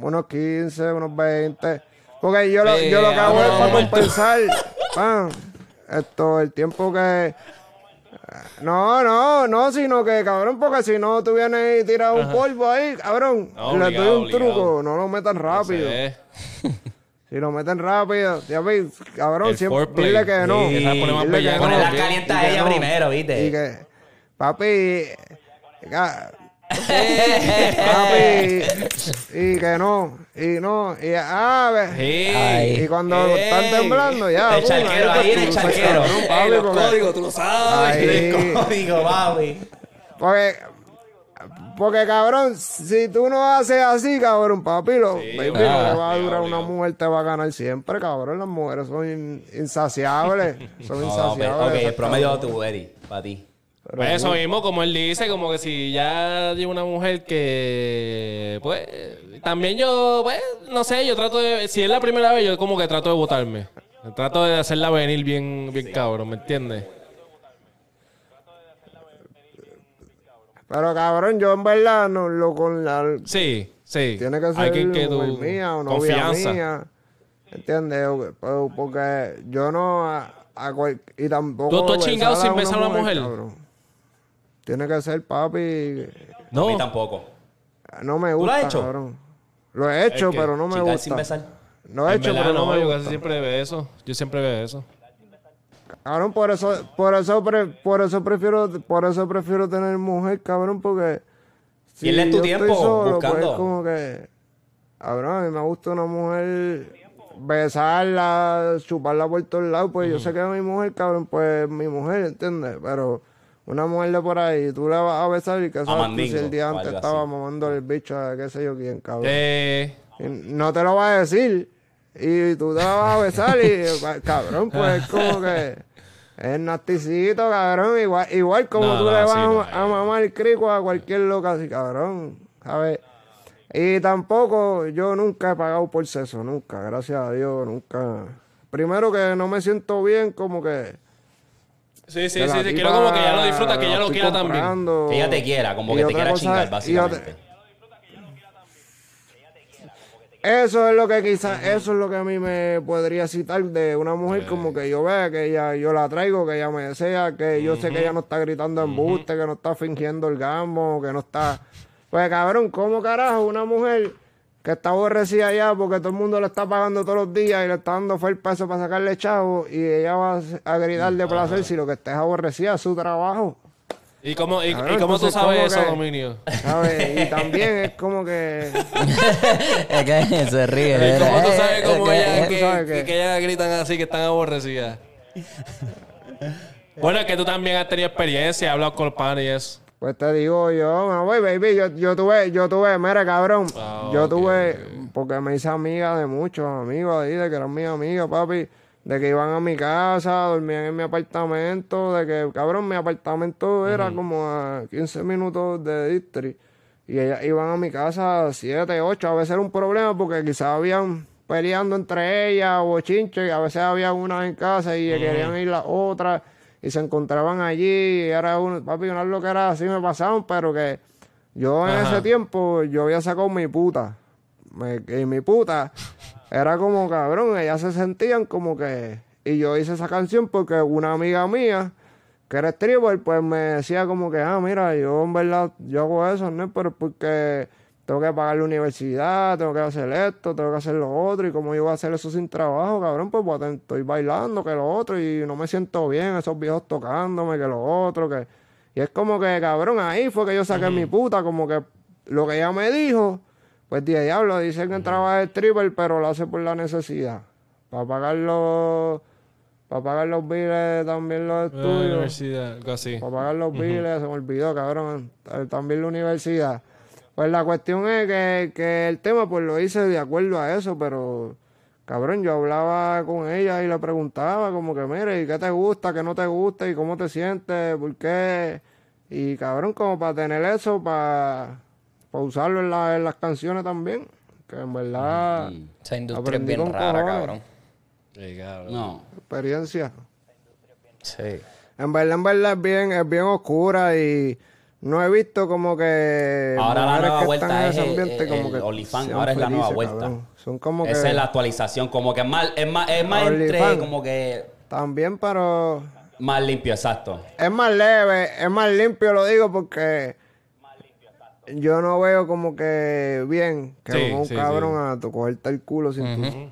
Unos 15, unos 20. Porque yo lo, yo lo que Eh, hago es para compensar. pan, esto, el tiempo que. No, no, no, sino que, cabrón, porque si no tú vienes y tiras un polvo ahí, cabrón, No, le doy un obligado. truco, no lo metan rápido. Eh, Si lo meten rápido, ya ves, cabrón, El siempre foreplay. dile que no. Sí, Dile que no. Ok. caliente Y a ella no. primero, Y ¿viste? que, papi, papi, y que no, y no, y ah, ve- Sí. Y cuando Ey. están temblando, ya. El charquero, ahí en tú el charquero. los códigos, lo sabes. Ahí. El código, papi. Porque, porque, cabrón, si tú no haces así, cabrón, papi, lo, baby, que va a durar una mujer te va a ganar siempre, cabrón. Las mujeres son in- insaciables. Son No, insaciables. ok, el promedio cabronas. tú, Eddie, para ti. Pues eso mismo, como él dice, como que si ya lleva una mujer que, pues, también yo, pues, no sé, yo trato de, si es la primera vez, yo como que trato de votarme. Trato de hacerla venir bien, bien cabrón, ¿me entiendes? Pero, cabrón, yo en verdad no lo con la... Sí, sí. Tiene que ser que, que mujer tú- mía o novia confianza. mía. ¿Entiendes? O- Porque yo no... A, a cual- y tampoco... ¿Tú- chingado sin besar a una mujer? Tiene que ser papi... A mí tampoco. No me ¿Tú gusta, lo has hecho? cabrón. Lo he hecho, pero no me gusta. sin besar. Lo he En hecho, verdad, pero no, no, me yo gusta. casi siempre veo eso. Yo siempre veo eso. Cabrón, por eso, por eso, pre- por eso prefiero, por eso prefiero tener mujer, cabrón, porque Pierdes tu yo tiempo estoy solo, buscando. Pues es como que, cabrón, a mí me gusta una mujer besarla, chuparla por todos lados, pues yo sé que es mi mujer, cabrón, pues mi mujer, ¿entiendes? Pero una mujer de por ahí, tú la vas a besar y que sabes si el día antes estaba así. mamando el bicho a qué sé yo quién, cabrón. Eh, No te lo va a decir. Y tú te la vas a besar y, cabrón, pues es como que es nasticito, cabrón. Igual, igual como No, tú no, le vas sí, a, a mamar el crico a cualquier loca así, cabrón. ¿Sabes? Y tampoco, yo nunca he pagado por sexo, nunca, gracias a Dios, nunca. Primero que no me siento bien, como que. Sí, sí, que sí, sí. Quiero como que ya lo disfruta, que ya lo quiera también. Que ella te quiera, como Y que te quiera cosa- chingar, básicamente. Eso es lo que quizás, eso es lo que a mí me podría citar de una mujer como que yo vea que ella, yo la traigo, que ella me desea, que yo sé que ella no está gritando embuste, que no está fingiendo orgasmo, que no está... Pues cabrón, ¿cómo carajo una mujer que está aborrecida ya porque todo el mundo le está pagando todos los días y le está dando fuerte peso para sacarle chavo y ella va a gritar de placer si lo que está es aborrecida es su trabajo? ¿Y cómo, y, cómo tú sabes ¿cómo eso, que- Dominio? ¿Sabes? Y también es como que... Es que se ríe. ¿Y cómo tú Eh, sabes cómo ellas que, sabes que, que- que ellas gritan así, que están aborrecidas? bueno, es que tú también has tenido experiencia, has hablado con el pan y eso. Pues te digo yo, voy, baby, yo, yo tuve, yo tuve, mira, cabrón, Ah, yo tuve, porque me hice amiga de muchos amigos ahí, de que eran mis amigas, papi, de que iban a mi casa, dormían en mi apartamento, de que, cabrón, mi apartamento era como a 15 minutos de district, y ellas iban a mi casa a 7, 8, a veces era un problema porque quizás habían peleando entre ellas o chinches, y a veces había una en casa y querían ir las otras y se encontraban allí y era un papi unas loqueras así me pasaban pero que yo en Ajá. ese tiempo yo había sacado mi puta Me- y mi puta era como cabrón ellas se sentían como que y yo hice esa canción porque una amiga mía que era stripper pues me decía como que ah mira yo en verdad yo hago eso no pero porque tengo que pagar la universidad, tengo que hacer esto, tengo que hacer lo otro, y como yo voy a hacer eso sin trabajo, cabrón, pues tener- estoy bailando, que lo otro, y no me siento bien, esos viejos tocándome, que lo otro, que... Y es como que, cabrón, ahí fue que yo saqué mi puta, como que lo que ella me dijo, pues dije, diablo, dicen que trabaja de stripper, pero lo hace por la necesidad, para pagar los, Para pagar los biles también los La estudios. universidad, algo así. Para pagar los biles, se me olvidó, cabrón. También la universidad. Pues la cuestión es que, que el tema, pues lo hice de acuerdo a eso, pero, cabrón, yo hablaba con ella y le preguntaba, como que, mire, ¿y qué te gusta, qué no te gusta, y cómo te sientes, por qué? Y, cabrón, como para tener eso, para, para usarlo en, la- en las canciones también. Que en verdad, Esa industria es bien rara, cojones. cabrón. Sí, cabrón. No. experiencia. Sí. En verdad, en verdad es bien, es bien oscura y no he visto como que Ahora la nueva que vuelta es el- ambiente el- como el que sean ahora es la nueva vuelta. cabrón. Son como Esa que es la actualización. Como que es más, es más, es más entre, como que también, pero más limpio, exacto. es más leve, es más limpio, lo digo porque yo no veo como que bien que Sí, un sí, cabrón a tu cogerte el culo sin tú,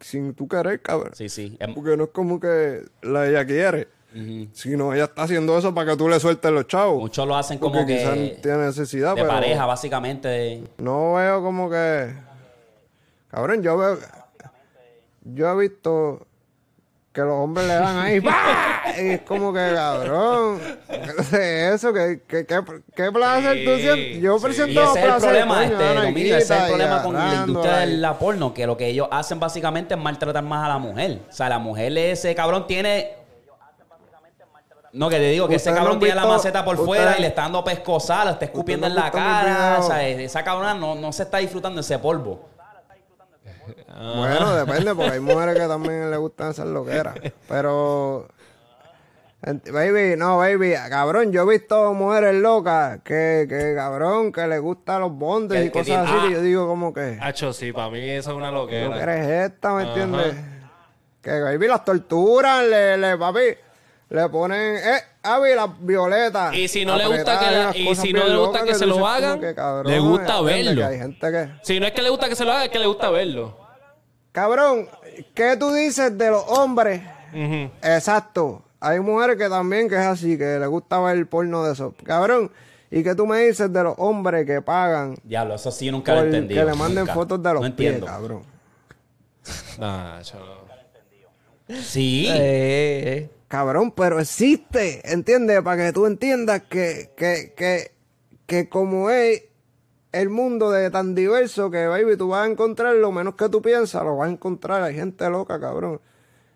sin tú querer, cabrón. Sí, sí. Porque no es como que la ella quiere, ujú. sino ella está haciendo eso para que tú le sueltes los chavos. Muchos lo hacen como Porque quizás que tiene necesidad, de pero pareja, básicamente. de- no veo como que... Cabrón, yo veo... Yo he visto que los hombres le dan ahí... Y es como que, cabrón... ¿qué es Eso, ¿qué, qué, qué, qué placer tú sientes? Yo sí. Y presento ese es el placer, problema, coño, este, Dominio, ese es el problema con la industria de ahí. la porno, que lo que ellos hacen básicamente es maltratar más a la mujer. O sea, la mujer, ese cabrón tiene... No, que te digo que ese cabrón tiene la maceta por ustedes- fuera y le está dando pescosal, le está escupiendo en la cara. O sea, esa cabrona no, no se está disfrutando ese polvo. Bueno, depende, porque hay mujeres que también les gustan esas loqueras. Pero... Baby, no, baby, cabrón, yo he visto mujeres locas que, que cabrón, que les gustan los bondes Que- y que cosas tiene- así, ah. que yo digo como que... Hacho, sí, para mí eso es una ¿Tú que loquera. eres esta, me entiendes? Que baby las torturan, le, le, papi, le ponen, eh, Avi, las violetas. Y si no le gusta que la- y si no le gusta que se lo hagan, que, cabrón, le gusta verlo. Que hay gente que, Si no es que le gusta que se lo haga, es que le gusta verlo. cabrón, ¿qué tú dices de los hombres? Exacto. Hay mujeres que también que es así, que les gusta ver el porno de eso. Cabrón, ¿y qué tú me dices de los hombres que pagan Diablo, eso sí yo nunca lo he entendido. que le manden nunca. fotos de los no pies, entiendo. cabrón? Nah, no. Sí. Eh, Cabrón, pero existe, ¿entiendes? Para que tú entiendas que, que, que, que como es el mundo de tan diverso que, baby, tú vas a encontrar lo menos que tú piensas, lo vas a encontrar. Hay gente loca, cabrón.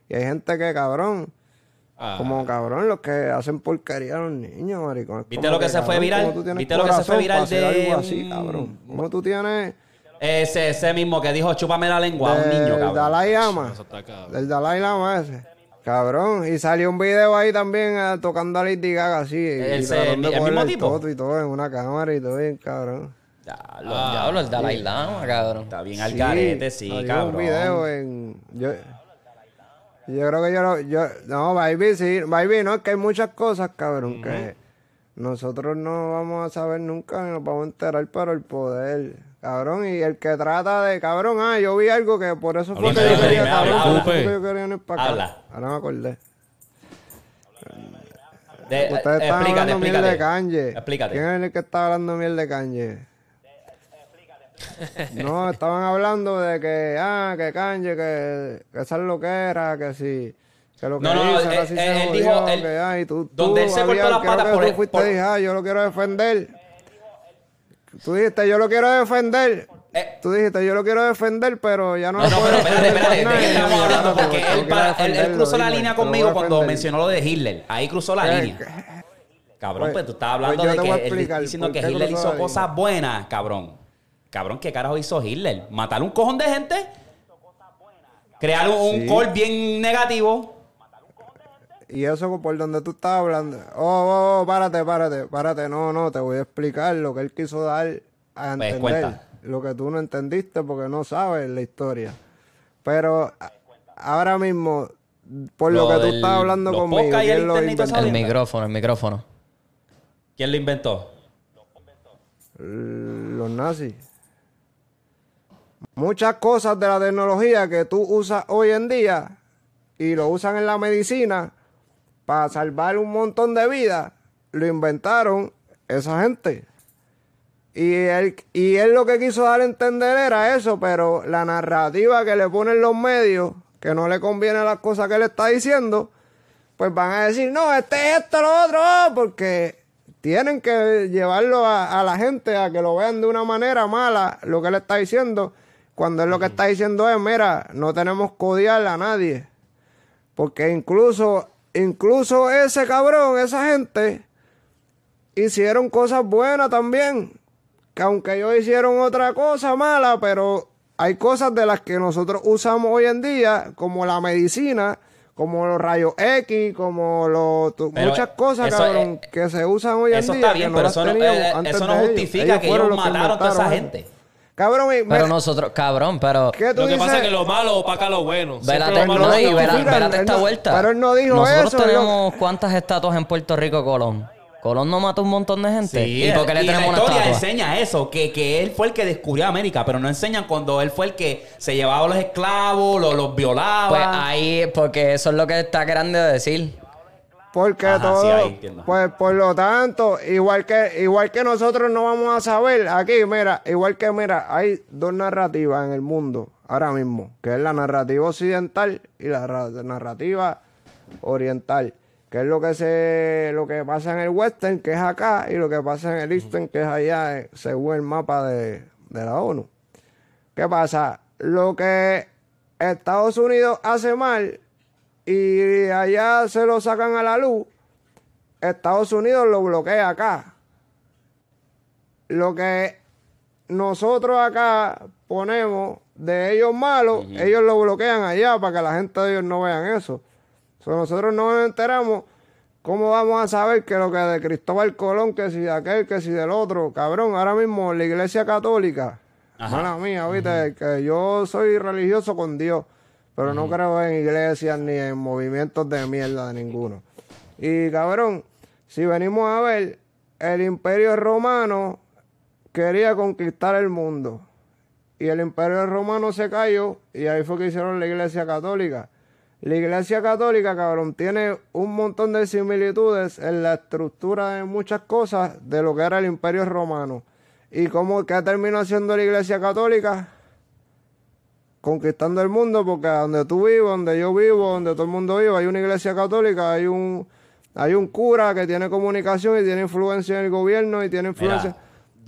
Y hay gente que, cabrón, Ah, como cabrón, los que hacen porquería a los niños, maricón. ¿Viste lo que se fue viral? ¿cómo tú tienes ¿Viste lo que se fue viral de algo así, cabrón? ¿Cómo tú tienes Ese, ese mismo que dijo, chúpame la lengua a un niño, cabrón. Dalai Lama? Del Dalai Lama ese. Cabrón, y salió un video ahí también eh, tocando a Lady Gaga así. y- ¿El- y tratando de el mismo cogerle tipo? toto y todo en una cámara y todo bien, cabrón. Diablo, Ah, diablo, el Dalai Lama, cabrón. Está bien al garete, sí, salió cabrón. un video en... Yo, yo creo que yo lo... Yo, no, baby, sí. Baby, no, es que hay muchas cosas, cabrón, que nosotros no vamos a saber nunca ni nos vamos a enterar, pero el poder... Cabrón, y el que trata de... Cabrón, ah, yo vi algo que por eso fue que yo quería... habla, cabrón, habla. por eso fue que yo quería venir para acá. Habla. Ahora me acordé. De- Ustedes están Eh, explícate, hablando miel explícate. de Kanye. Explícate. ¿Quién es el que está hablando miel de Kanye? No, estaban hablando de que, ah, que Kanye, que, que esa es lo que era, que si, que lo que No, no, hizo, él- ahora sí él- se él jodió, dijo, él- que, ay, tú, donde tú, él se cortó las patas por fuiste por- dije, ah, yo lo quiero defender. Tú dijiste, yo lo quiero defender. Eh. Tú dijiste, yo lo quiero defender, pero ya no No, lo no, puedo pero espérate, espérate, ¿de qué estamos hablando? Porque él, para- él- él cruzó la línea conmigo cuando mencionó lo de Hitler. Ahí cruzó la Eh, línea. Cabrón, Pues- pues tú estás hablando pues de que él diciendo que Hitler hizo cosas buenas, cabrón. Cabrón, ¿qué carajo hizo Hitler? ¿Matar un cojón de gente? ¿Crear un, un Sí. call bien negativo? Y eso por donde tú estás hablando. Oh, oh, oh, párate, párate, párate. No, no, te voy a explicar lo que él quiso dar a Pues, entender. cuenta. lo que tú no entendiste porque no sabes la historia. Pero ahora mismo, por lo, Lo que tú del- estás hablando conmigo, y el ¿quién lo? El micrófono, el micrófono. ¿Quién lo inventó? Los nazis. Muchas cosas de la tecnología que tú usas hoy en día y lo usan en la medicina para salvar un montón de vidas, lo inventaron esa gente. Y él, y él lo que quiso dar a entender era eso, pero la narrativa que le ponen los medios que no le conviene las cosas que él está diciendo, pues van a decir, no, este es esto, lo otro, oh", porque tienen que llevarlo a, a la gente a que lo vean de una manera mala lo que él está diciendo, cuando él lo que está diciendo es, mira, no tenemos que odiar a nadie. Porque incluso, incluso ese cabrón, esa gente, hicieron cosas buenas también. Que aunque ellos hicieron otra cosa mala, pero hay cosas de las que nosotros usamos hoy en día, como la medicina, como los rayos X, como los, tu- muchas cosas, eso cabrón, que se usan hoy en Eso día. está que bien, no pero eso no, eh, eso no ellos. justifica que ellos los que mataron a toda esa gente. Cabrón, Pero nosotros, cabrón, pero... ¿qué tú Lo que dices? pasa es que lo malo opaca lo bueno. Vélate, lo no, y vela- vélate esta no- vuelta. pero él no dijo Nosotros eso, tenemos cuántas estatuas en Puerto Rico, Colón. Colón no mató un montón de gente. Sí, ¿Y por qué le y tenemos la una historia estatua? enseña eso, que, que él fue el que descubrió América, pero no enseñan cuando él fue el que se llevaba a los esclavos, los, los violaba. Pues ahí, porque eso es lo que está grande de decir. Porque Ajá, todo, sí, pues por lo tanto, igual que igual que nosotros no vamos a saber aquí, mira, igual que mira, hay dos narrativas en el mundo ahora mismo, que es la narrativa occidental y la ra- narrativa oriental, que es lo que se lo que pasa en el western, que es acá, y lo que pasa en el eastern, que es allá, eh, según el mapa de, de la ONU. ¿Qué pasa? Lo que Estados Unidos hace mal y allá se lo sacan a la luz, Estados Unidos lo bloquea acá. Lo que nosotros acá ponemos de ellos malos, ellos lo bloquean allá para que la gente de ellos no vean eso. So, nosotros no nos enteramos. ¿Cómo vamos a saber que lo que de Cristóbal Colón, que si de aquel, que si del otro? Cabrón, ahora mismo la iglesia católica, Ajá. mala mía, viste, que yo soy religioso con Dios, pero no creo en iglesias ni en movimientos de mierda de ninguno. Y cabrón, si venimos a ver, el imperio romano quería conquistar el mundo. Y el imperio romano se cayó y ahí fue que hicieron la iglesia católica. La iglesia católica, cabrón, tiene un montón de similitudes en la estructura de muchas cosas de lo que era el imperio romano. ¿Y cómo que terminó siendo la iglesia católica? Conquistando el mundo, porque donde tú vives, donde yo vivo, donde todo el mundo vive, hay una iglesia católica, hay un, hay un cura que tiene comunicación y tiene influencia en el gobierno y tiene influencia.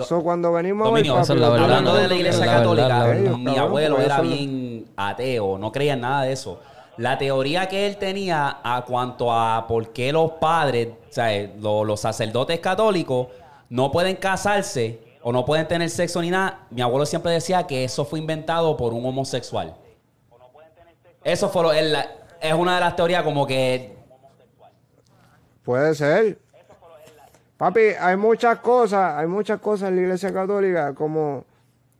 So, cuando venimos Dominio, a ver, verdad, hablando de la iglesia La verdad, católica, la verdad. Ellos, mi abuelo era bien ateo, no creía en nada de eso. La teoría que él tenía a cuanto a por qué los padres, o sea, eh, lo- los sacerdotes católicos, no pueden casarse o no pueden tener sexo ni nada, mi abuelo siempre decía que eso fue inventado por un homosexual. Eso fue lo- la- es una de las teorías como que Puede ser. Papi, hay muchas cosas, hay muchas cosas en la iglesia católica, como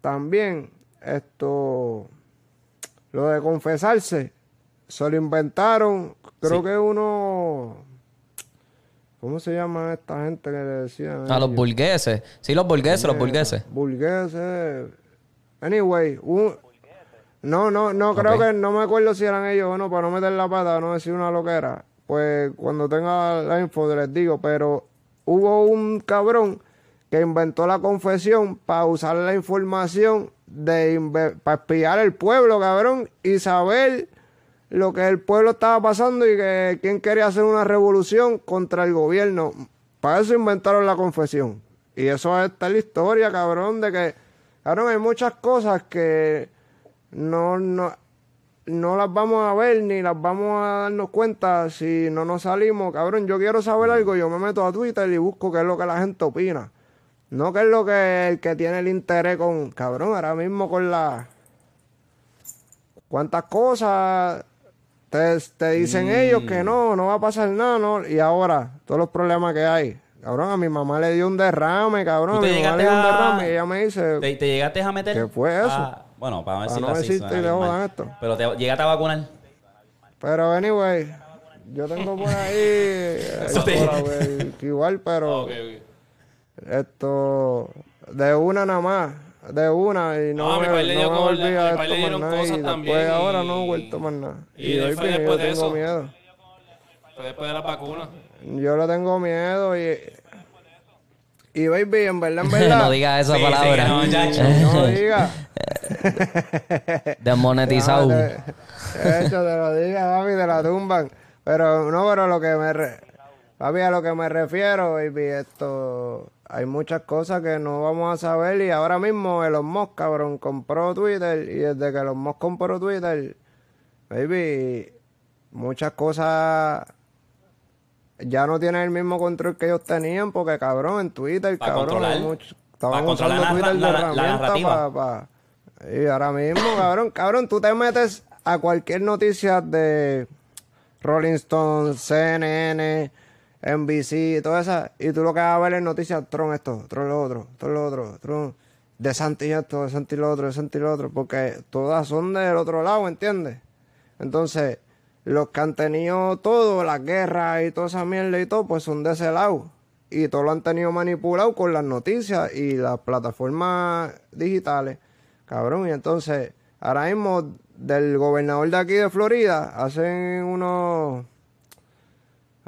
también esto, lo de confesarse, se lo inventaron, creo Sí. que uno, ¿cómo se llama esta gente que le decían? A los burgueses. Sí, los burgueses, los burgueses. Burgueses. Anyway, un- no, no, no creo que, no me acuerdo si eran ellos o no, para no meter la pata, no decir una loquera. Pues cuando tenga la info les digo, pero hubo un cabrón que inventó la confesión para usar la información de para espiar el pueblo, cabrón, y saber lo que el pueblo estaba pasando y que quién quería hacer una revolución contra el gobierno. Para eso inventaron la confesión. Y eso está la historia, cabrón, de que, cabrón, hay muchas cosas que no, no, no las vamos a ver ni las vamos a darnos cuenta si no nos salimos. Cabrón, yo quiero saber algo, yo me meto a Twitter y busco qué es lo que la gente opina. No qué es lo que el que tiene el interés con, cabrón, ahora mismo con la... ¿Cuántas cosas te, te dicen ellos que no, no va a pasar nada, no? Y ahora, todos los problemas que hay. Cabrón, a mi mamá le dio un derrame, cabrón. A ¿Tú te mi mamá le dio un derrame y ella me dice... te, te llegaste a meter. ¿Qué fue eso? Ah, bueno, para Para no decirte y te esto. Pero te llegaste a vacunar. Pero, anyway, yo tengo por ahí... eh, Eso te- por haber- igual, pero... Ok, ok. Esto... De una nada más. De una y no, No, mi me, le dio no me como- volví a a mi le dieron nada. Y después también ahora y- no he vuelto más nada. y Y, hoy después- yo después de tengo eso. miedo. Fue después de la vacuna. Yo le tengo miedo y... Y baby, en verdad, en verdad... no digas esa Sí, sí, palabra. que no. No diga. Desmonetizado. Déjame- De hecho, te lo diga, papi, te la tumban. Pero no, pero lo que me... Re... Papi, a lo que me refiero, baby, esto... Hay muchas cosas que no vamos a saber y ahora mismo Elon Musk, cabrón, compró Twitter y desde que Elon Musk compró Twitter, baby, muchas cosas ya no tienen el mismo control que ellos tenían porque, cabrón, en Twitter, cabrón, hay mucho- estaban usando Twitter de la- herramienta narrativa. pa- pa- Y ahora mismo, cabrón, cabrón, tú te metes a cualquier noticia de Rolling Stone, CNN, NBC, toda esa, y tú lo que vas a ver es noticias, Tron esto, Tron lo otro, Tron lo otro, Tron, de Santi esto, de Santi lo otro, de Santi lo otro, porque todas son del otro lado, ¿entiendes? Entonces, los que han tenido todo, las guerras y toda esa mierda y todo, pues son de ese lado. Y todo lo han tenido manipulado con las noticias y las plataformas digitales. Cabrón, y entonces, ahora mismo, del gobernador de aquí de Florida, hacen unos...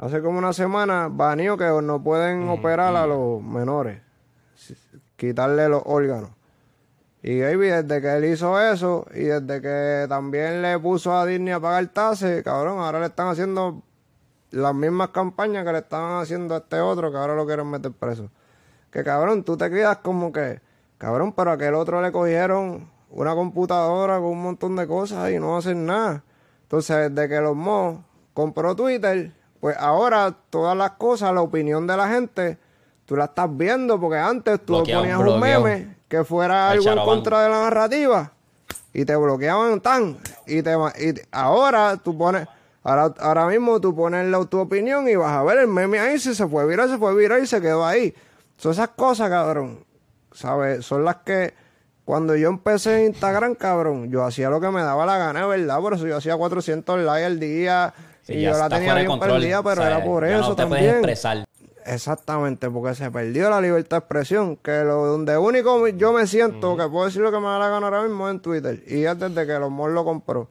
Hace como una semana, baneó que no pueden operar a los menores. Quitarle los órganos. Y baby, desde que él hizo eso y desde que también le puso a Disney a pagar tasas, cabrón, ahora le están haciendo las mismas campañas que le estaban haciendo a este otro que ahora lo quieren meter preso. Que cabrón, tú te quedas como que, cabrón, pero a aquel otro le cogieron una computadora con un montón de cosas y no hacen nada. Entonces, desde que los Mo compró Twitter, pues ahora todas las cosas, la opinión de la gente, tú la estás viendo porque antes tú Bloqueado, ponías un bloqueado. meme que fuera algo en contra de la narrativa y te bloqueaban tan y te y te- ahora tú pones ahora, ahora mismo tú pones la, tu opinión y vas a ver el meme ahí si se fue viral se fue viral y se quedó ahí. Son esas cosas cabrón sabes son las que cuando yo empecé en Instagram cabrón yo hacía lo que me daba la gana verdad por eso yo hacía 400 likes al día Sí, y ya yo la tenía bien control, perdida pero o sea, era por eso no te puedes también expresar. Exactamente, porque se perdió la libertad de expresión, que lo donde único yo me siento que puedo decir lo que me da la gana ahora mismo es en Twitter, y es desde que los Mol lo compró.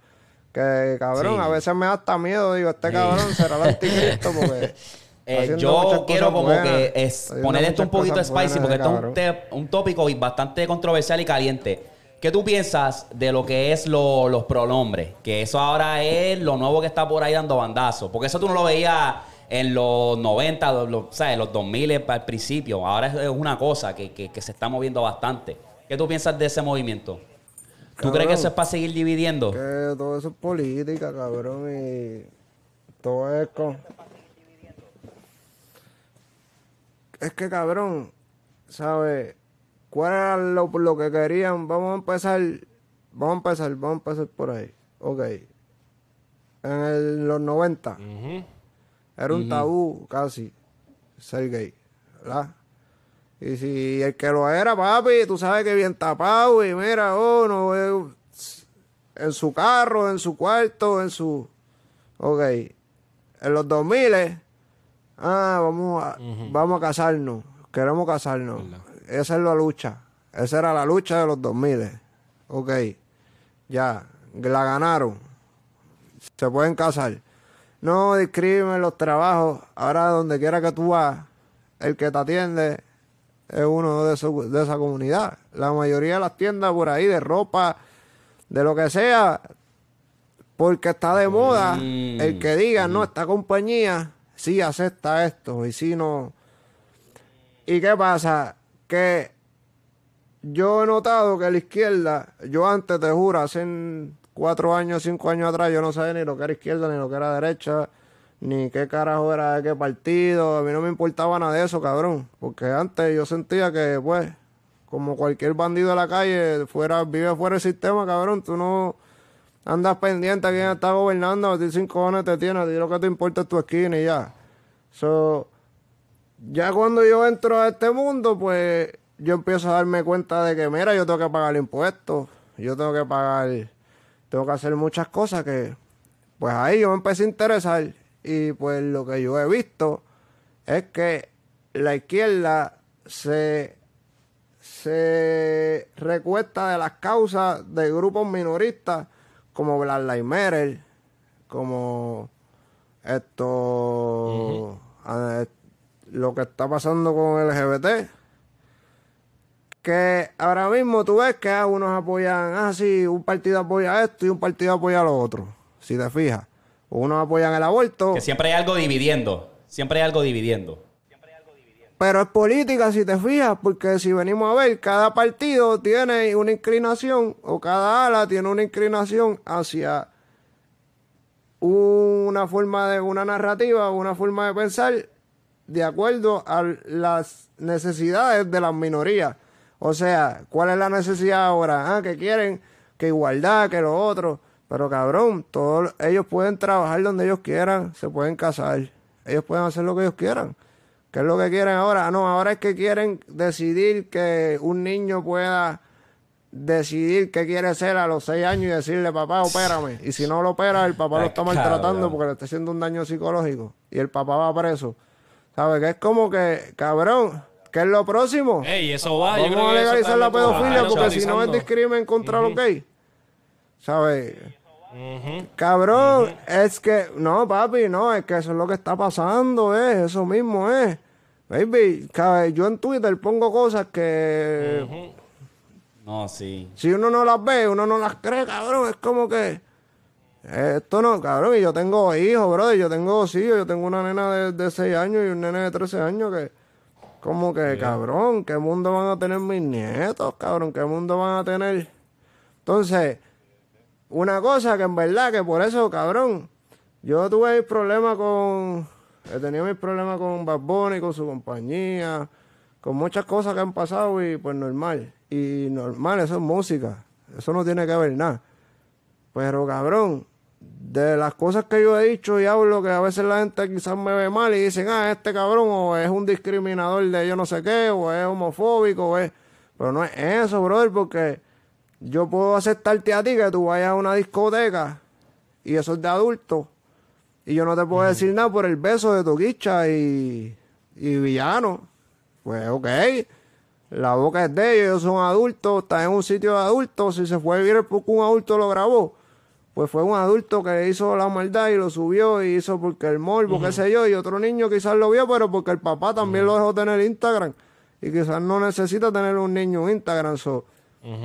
Que cabrón, Sí. a veces me da hasta miedo, digo, este cabrón será el anticristo porque Eh, yo quiero como buenas, que es poner esto un poquito spicy buenas, porque esto es un, un tópico bastante controversial y caliente. ¿Qué tú piensas de lo que es lo- los pronombres? Que eso ahora es lo nuevo que está por ahí dando bandazos. Porque eso tú no lo veías en los 90, los, los- ¿sabes? los 2000 al principio. Ahora es, una cosa que, que- que se está moviendo bastante. ¿Qué tú piensas de ese movimiento? ¿Tú crees que eso es para seguir dividiendo? Que todo eso es política, cabrón, y todo es con... Es que, cabrón, ¿sabes? ¿Cuál era lo, lo que querían? Vamos a empezar, vamos a empezar, vamos a empezar por ahí. Ok. En el- los 90 Ujú. era un tabú casi ser gay, ¿verdad? Y si el que lo era, papi, tú sabes que bien tapado y mira, oh, no, eh, en su carro, en su cuarto, en su... Ok. En los 2000, ah, vamos a, vamos a casarnos, queremos casarnos. Esa es la lucha. Esa era la lucha de los 2000. Ok. Ya, la ganaron. Se pueden casar. No discrimen los trabajos. Ahora, donde quiera que tú vas, el que te atiende es uno de, su- de esa comunidad. La mayoría de las tiendas por ahí, de ropa, de lo que sea, porque está de moda, Mm. el que diga, no, esta compañía sí acepta esto y si no. ¿Y qué pasa? Que yo he notado que la izquierda, yo antes te juro, hace cuatro años, cinco años atrás, yo no sabía ni lo que era izquierda, ni lo que era derecha, ni qué carajo era de qué partido. A mí no me importaba nada de eso, cabrón. Porque antes yo sentía que, pues, como cualquier bandido de la calle, fuera, vive fuera del sistema, cabrón. Tú no andas pendiente a quién está gobernando, a ti cinco cojones te tiene, a ti lo que te importa es tu esquina y ya. So, ya cuando yo entro a este mundo, pues yo empiezo a darme cuenta de que, mira, yo tengo que pagar impuestos, yo tengo que pagar, tengo que hacer muchas cosas que, pues ahí yo me empecé a interesar y pues lo que yo he visto es que la izquierda se, se recuesta de las causas de grupos minoristas como Black Lives Matter, como esto, lo que está pasando con LGBT. Que ahora mismo tú ves que ah, unos apoyan, ah, sí, un partido apoya esto y un partido apoya lo otro. si te fijas. Unos apoyan el aborto, Que siempre hay algo dividiendo. Siempre hay algo dividiendo. pero es política, si te fijas, porque si venimos a ver, cada partido tiene una inclinación, o cada ala tiene una inclinación hacia una forma de una narrativa, una forma de pensar de acuerdo a las necesidades de las minorías. O sea, ¿cuál es la necesidad ahora? Ah, que quieren que igualdad, que lo otro. Pero cabrón, todos ellos pueden trabajar donde ellos quieran, se pueden casar. Ellos pueden hacer lo que ellos quieran. ¿Qué es lo que quieren ahora? Ah, no, ahora es que quieren decidir que un niño pueda decidir qué quiere ser a los seis años y decirle, papá, opérame. Y si no lo opera, el papá lo está maltratando porque le está haciendo un daño psicológico. Y el papá va preso. ¿Sabes? Que es como que, cabrón, ¿qué es lo próximo? Ey, eso va. yo Vamos creo a legalizar la pedofilia porque si no es discrimen contra los gays. ¿Sabes? Cabrón, es que, no, papi, no, es que eso es lo que está pasando, es, eso mismo es. Baby, cabe- yo en Twitter pongo cosas que No, sí. si uno no las ve, uno no las cree, cabrón, es como que eh, esto no, cabrón, y yo tengo hijos, brother, yo tengo dos hijos, yo tengo una nena de, de 6 años y un nene de 13 años que, como que, cabrón, ¿qué mundo van a tener mis nietos, cabrón? ¿Qué mundo van a tener? Entonces, una cosa que en verdad, que por eso, cabrón, yo tuve mis problemas con, he tenido mis problemas con Bad Bunny, con su compañía, con muchas cosas que han pasado y pues normal. Y normal, eso es música, eso no tiene que ver nada. Pero cabrón, de las cosas que yo he dicho y hablo, que a veces la gente quizás me ve mal y dicen, ah, este cabrón o es un discriminador de yo no sé qué, o es homofóbico, o es... Pero no es eso, brother, porque yo puedo aceptarte a ti que tú vayas a una discoteca y eso es de adulto. Y yo no te puedo decir nada por el beso de Toquicha y, y Villano. Pues ok, la boca es de ellos, ellos son adultos, están en un sitio de adultos. Si se fue viral porque un adulto lo grabó, pues fue un adulto que hizo la maldad y lo subió y hizo porque el morbo, qué sé yo, y otro niño quizás lo vio, pero porque el papá también lo dejó tener Instagram. Y quizás no necesita tener un niño en Instagram. So,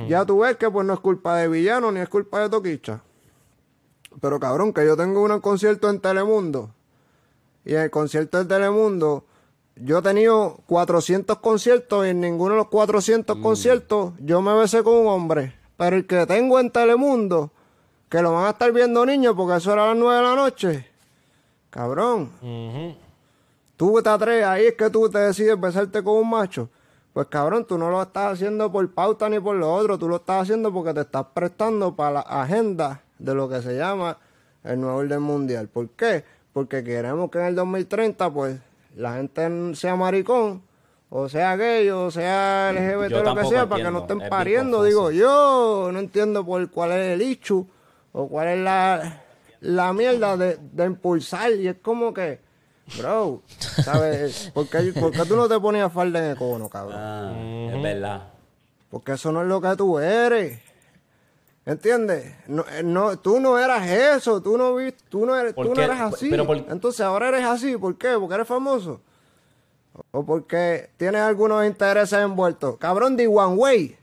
Ya tú ves que pues no es culpa de Villano ni es culpa de Toquicha. Pero cabrón, que yo tengo un concierto en Telemundo. Y en el concierto de Telemundo, yo he tenido 400 conciertos y en ninguno de los 400 conciertos yo me besé con un hombre. Pero el que tengo en Telemundo, que lo van a estar viendo niños porque eso era a las 9 de la noche. Cabrón, tú te atreves, ahí es que tú te decides besarte con un macho. Pues cabrón, tú no lo estás haciendo por pauta ni por lo otro, tú lo estás haciendo porque te estás prestando para la agenda de lo que se llama el nuevo orden mundial. ¿Por qué? Porque queremos que en el 2030, pues, la gente sea maricón, o sea gay, o sea LGBT, Yo lo que sea, para que no estén es pariendo. Digo, yo no entiendo por cuál es el issue, o cuál es la, la mierda de, de impulsar, y es como que... Bro, ¿sabes? ¿Por qué, por qué tú no te ponías falda en econo, cabrón? Ah, es verdad. Porque eso no es lo que tú eres. ¿Entiendes? No, eh, no, tú no eras eso, tú no, vi- tú no, eres, ¿Por tú no eras así. Pero por- Entonces ahora eres así, ¿por qué? Porque eres famoso. O porque tienes algunos intereses envueltos. Cabrón de One Way.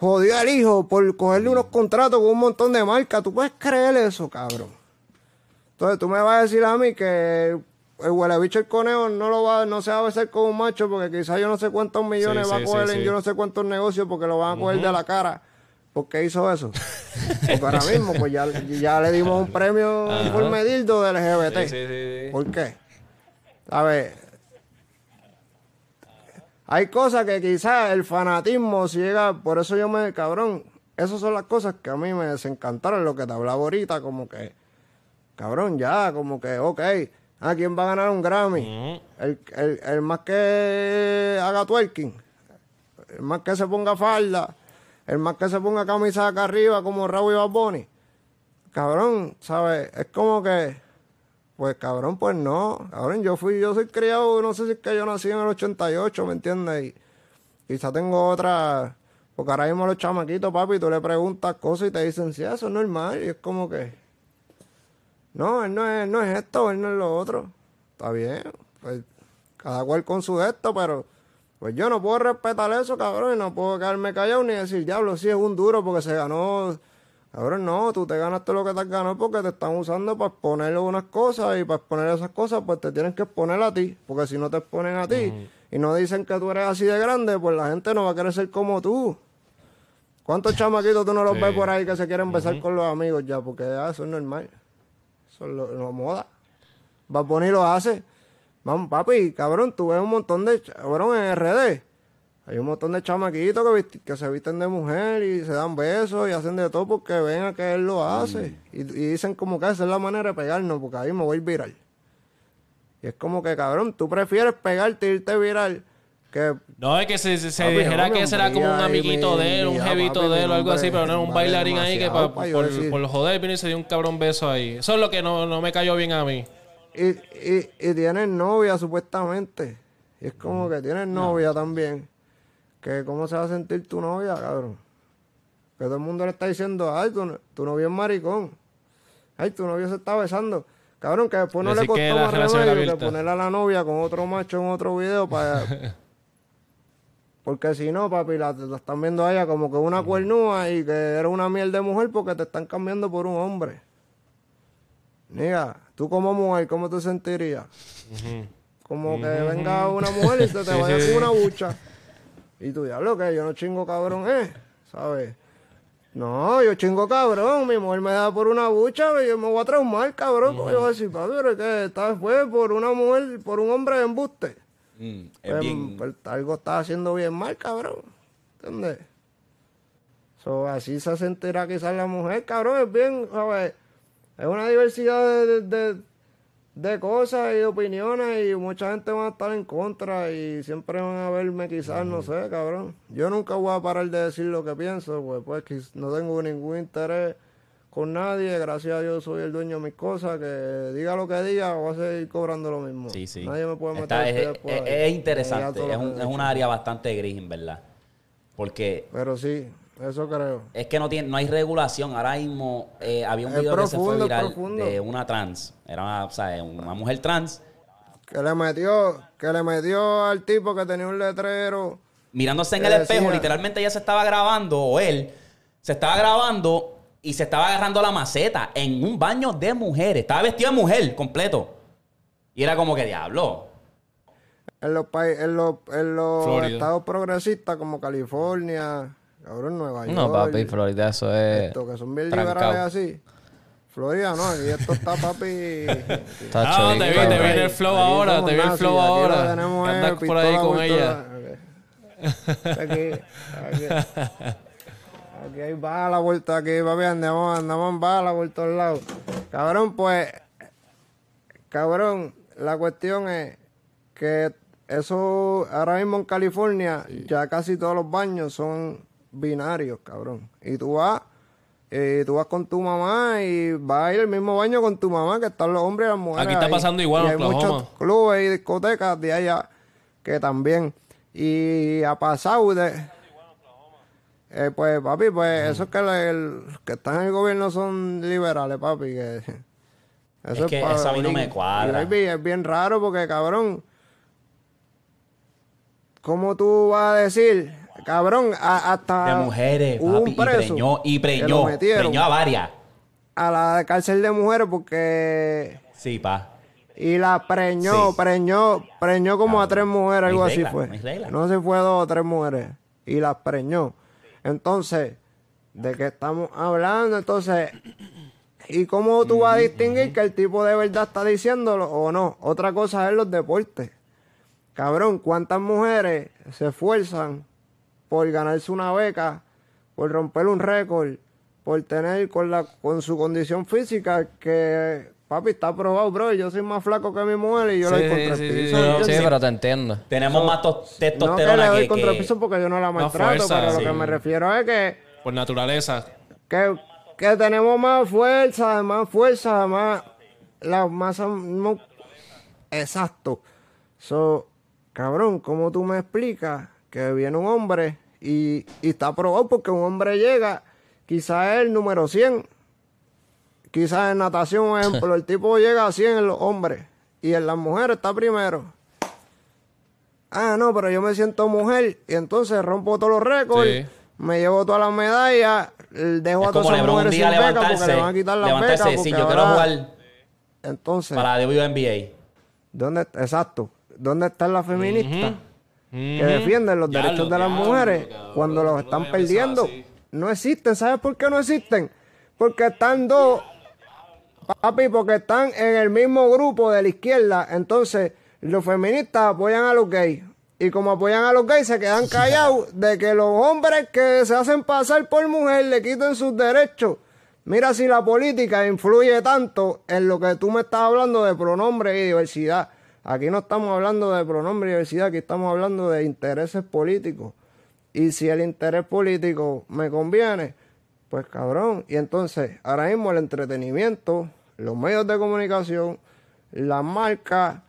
Jodió al hijo por cogerle unos contratos con un montón de marcas. ¿Tú puedes creer eso, cabrón? Entonces tú me vas a decir a mí que el huele bicho el conejo no lo va, no se va a besar con un macho porque quizás yo no sé cuántos millones Sí, va sí, a coger sí, en yo no sé cuántos negocios porque lo van a coger de la cara. ¿Por qué hizo eso? Porque ahora mismo, pues ya, ya le dimos un premio por medildo del LGBT. Sí, sí, sí, sí. ¿Por qué? A ver, hay cosas que quizás el fanatismo llega, por eso yo me, cabrón, esas son las cosas que a mí me desencantaron, lo que te hablaba ahorita, como que, cabrón, ya, como que, ok, ¿a quién va a ganar un Grammy? el, el, el más que haga twerking, el más que se ponga falda, el más que se ponga camisa acá arriba como Raúl y Bad Bunny. Cabrón, ¿sabes? Es como que, pues cabrón, pues no. Cabrón, yo fui, yo soy criado, no sé si es que yo nací en el 88, ¿me entiendes? Y quizá tengo otra, porque ahora mismo los chamaquitos, papi, tú le preguntas cosas y te dicen, sí, eso es normal. Y es como que, no, él no es, no es esto, él no es lo otro. Está bien, pues cada cual con su esto, pero pues yo no puedo respetar eso, cabrón, y no puedo quedarme callado ni decir, diablo, sí es un duro porque se ganó Cabrón, no, tú te ganaste lo que te has ganado porque te están usando para exponer unas cosas y para exponer esas cosas, pues te tienen que exponer a ti. Porque si no te exponen a ti y no dicen que tú eres así de grande, pues la gente no va a querer ser como tú. ¿Cuántos chamaquitos tú no los Sí. ves por ahí que se quieren besar con los amigos ya? Porque ah, eso es normal. Eso es lo, lo moda. Bad Bunny lo hace. Vamos, papi, cabrón, tú ves un montón de... Cabrón, en RD. Hay un montón de chamaquitos que, se visten de mujer y se dan besos y hacen de todo porque ven a que él lo hace. Y, y dicen como que esa es la manera de pegarnos porque ahí me voy viral. Y es como que, cabrón, tú prefieres pegarte e irte viral que... No, es que se, se- se Papi, dijera no, que era como un amiguito me- de él, un ya, jevito papi, de él o algo así, pero no era un bailarín ahí que pa- por, decir. por joder vino y se dio un cabrón beso ahí. Eso es lo que no, no me cayó bien a mí. Y, y, y tienen novia, supuestamente. Y es como que tienen novia también. Que cómo se va a sentir tu novia, cabrón. Que todo el mundo le está diciendo, ay, tu, tu novio es maricón. Ay, tu novio se está besando. Cabrón, que después no le Decir costó más remedio que abierta. poner a la novia con otro macho en otro video para... Porque si no, papi, la, la están viendo a ella como que una cuernúa y que era una miel de mujer porque te están cambiando por un hombre. Mira, tú como mujer, ¿cómo te sentirías? Como que venga una mujer y se te vaya con una bucha. Y tú, diablo, que yo no chingo cabrón, ¿eh? ¿Sabes? No, yo chingo cabrón, mi mujer me da por una bucha, y yo me voy a traumar, cabrón. ¿Cómo yo voy a decir, papi, pero que esta fue por una mujer, por un hombre de embuste? Mm, es Pues, bien. pues, algo está haciendo bien mal, cabrón. ¿Entiendes? So, así se sentirá quizás la mujer, cabrón. Es bien, ¿sabes? Es una diversidad de, de- de- de cosas y opiniones y mucha gente va a estar en contra y siempre van a verme quizás, no sé, cabrón. Yo nunca voy a parar de decir lo que pienso, pues, pues no tengo ningún interés con nadie. Gracias a Dios soy el dueño de mis cosas. Que diga lo que diga, voy a seguir cobrando lo mismo. Sí, sí. Nadie me puede meter Está- es, es- es interesante. Es, un, es un área bastante gris, en verdad. Porque Pero sí, eso creo. es que no tiene, no hay regulación. Ahora mismo eh, había un Es video que se fue viral profundo. de una trans. Era una, o sea, una mujer trans Que le metió, que le metió al tipo que tenía un letrero. mirándose en el espejo. Literalmente ella se estaba grabando, o él se estaba grabando y se estaba agarrando la maceta en un baño de mujeres. Estaba vestido de mujer completo. Y era como que diablo. En los, en los, en los estados progresistas como California, cabrón, Nueva York. No, papi, Florida, eso es. Esto, que son bien trancado. liberales así. Florida, no, aquí esto está, papi. Tacho, Ah, ahí, te vi, te vi en el flow Aquí ahora, te vi el flow ahora. Andas por ahí con ella. Aquí, aquí, aquí hay balas por todo aquí, papi, andamos, andamos en balas por todos lados. Cabrón, pues, cabrón, la cuestión es que eso, ahora mismo en California, ya casi todos los baños son binarios, cabrón. Y tú vas, y tú vas con tu mamá y vas a ir al mismo baño con tu mamá, que están los hombres y las mujeres. Aquí está ahí. pasando igual Y en hay Oklahoma. muchos clubes y discotecas de allá que también. Y ha pasado de. Eh, pues, papi, pues eso es que le- el- que están en el gobierno son liberales, papi. Que, eso Es que pa- eso a mí no me cuadra. y, es bien raro porque, cabrón, ¿cómo tú vas a decir, cabrón, a- hasta De mujeres, hubo papi. un preso y preñó, y preñó. Preñó a varias. a la cárcel de mujeres porque Sí, pa. y la preñó, Sí. preñó, preñó como a tres mujeres, algo así fue. No se fue dos o tres mujeres. Y las preñó. Entonces, ¿de qué estamos hablando? Entonces, ¿y cómo tú vas a distinguir que el tipo de verdad está diciéndolo o no? Otra cosa es los deportes. Cabrón, ¿cuántas mujeres se esfuerzan por ganarse una beca, por romper un récord, por tener con la con su condición física que papi está probado, bro, yo soy más flaco que mi mujer y yo Sí, le doy contra sí, el piso, sí, pero te entiendo. Tenemos más tos- No que testosterona le doy que, contra el que- piso porque yo no la maltrato, fuerza, pero lo que me refiero es que Por naturaleza. que, que tenemos más fuerza, más fuerza, más la masa mu- exacto. So, cabrón, ¿cómo tú me explicas que viene un hombre y, y está probado porque un hombre llega, quizás es el número 100, quizás en natación, por ejemplo, el tipo llega a 100 en los hombres y en las mujeres está primero. Ah, no, pero yo me siento mujer y entonces rompo todos los récords, Sí. me llevo todas las medallas, dejo Es a todas como un mujeres sin beca porque le van a quitar las becas. yo quiero jugar Entonces, para la WNBA. ¿dónde, exacto, ¿dónde están las feministas que defienden los derechos de las mujeres cuando los están perdiendo? No existen. ¿Sabes por qué no existen? Porque están dos, papi, porque están en el mismo grupo de la izquierda. Entonces, los feministas apoyan a los gays. Y como apoyan a los gays, se quedan callados de que los hombres que se hacen pasar por mujer le quiten sus derechos. Mira si la política influye tanto en lo que tú me estás hablando de pronombre y diversidad. Aquí no estamos hablando de pronombre y diversidad, aquí estamos hablando de intereses políticos. Y si el interés político me conviene, pues cabrón. Y entonces, ahora mismo el entretenimiento, los medios de comunicación, las marcas,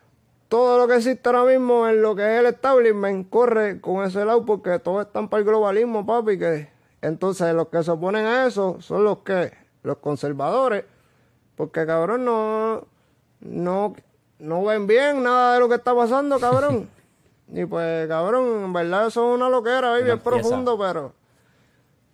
todo lo que existe ahora mismo en lo que es el establishment corre con ese lado porque todos están para el globalismo, papi. Que entonces los que se oponen a eso son los que, los conservadores, porque cabrón no, no, no ven bien nada de lo que está pasando, cabrón. y pues, cabrón, en verdad eso es una loquera, baby, Uno es profundo, pero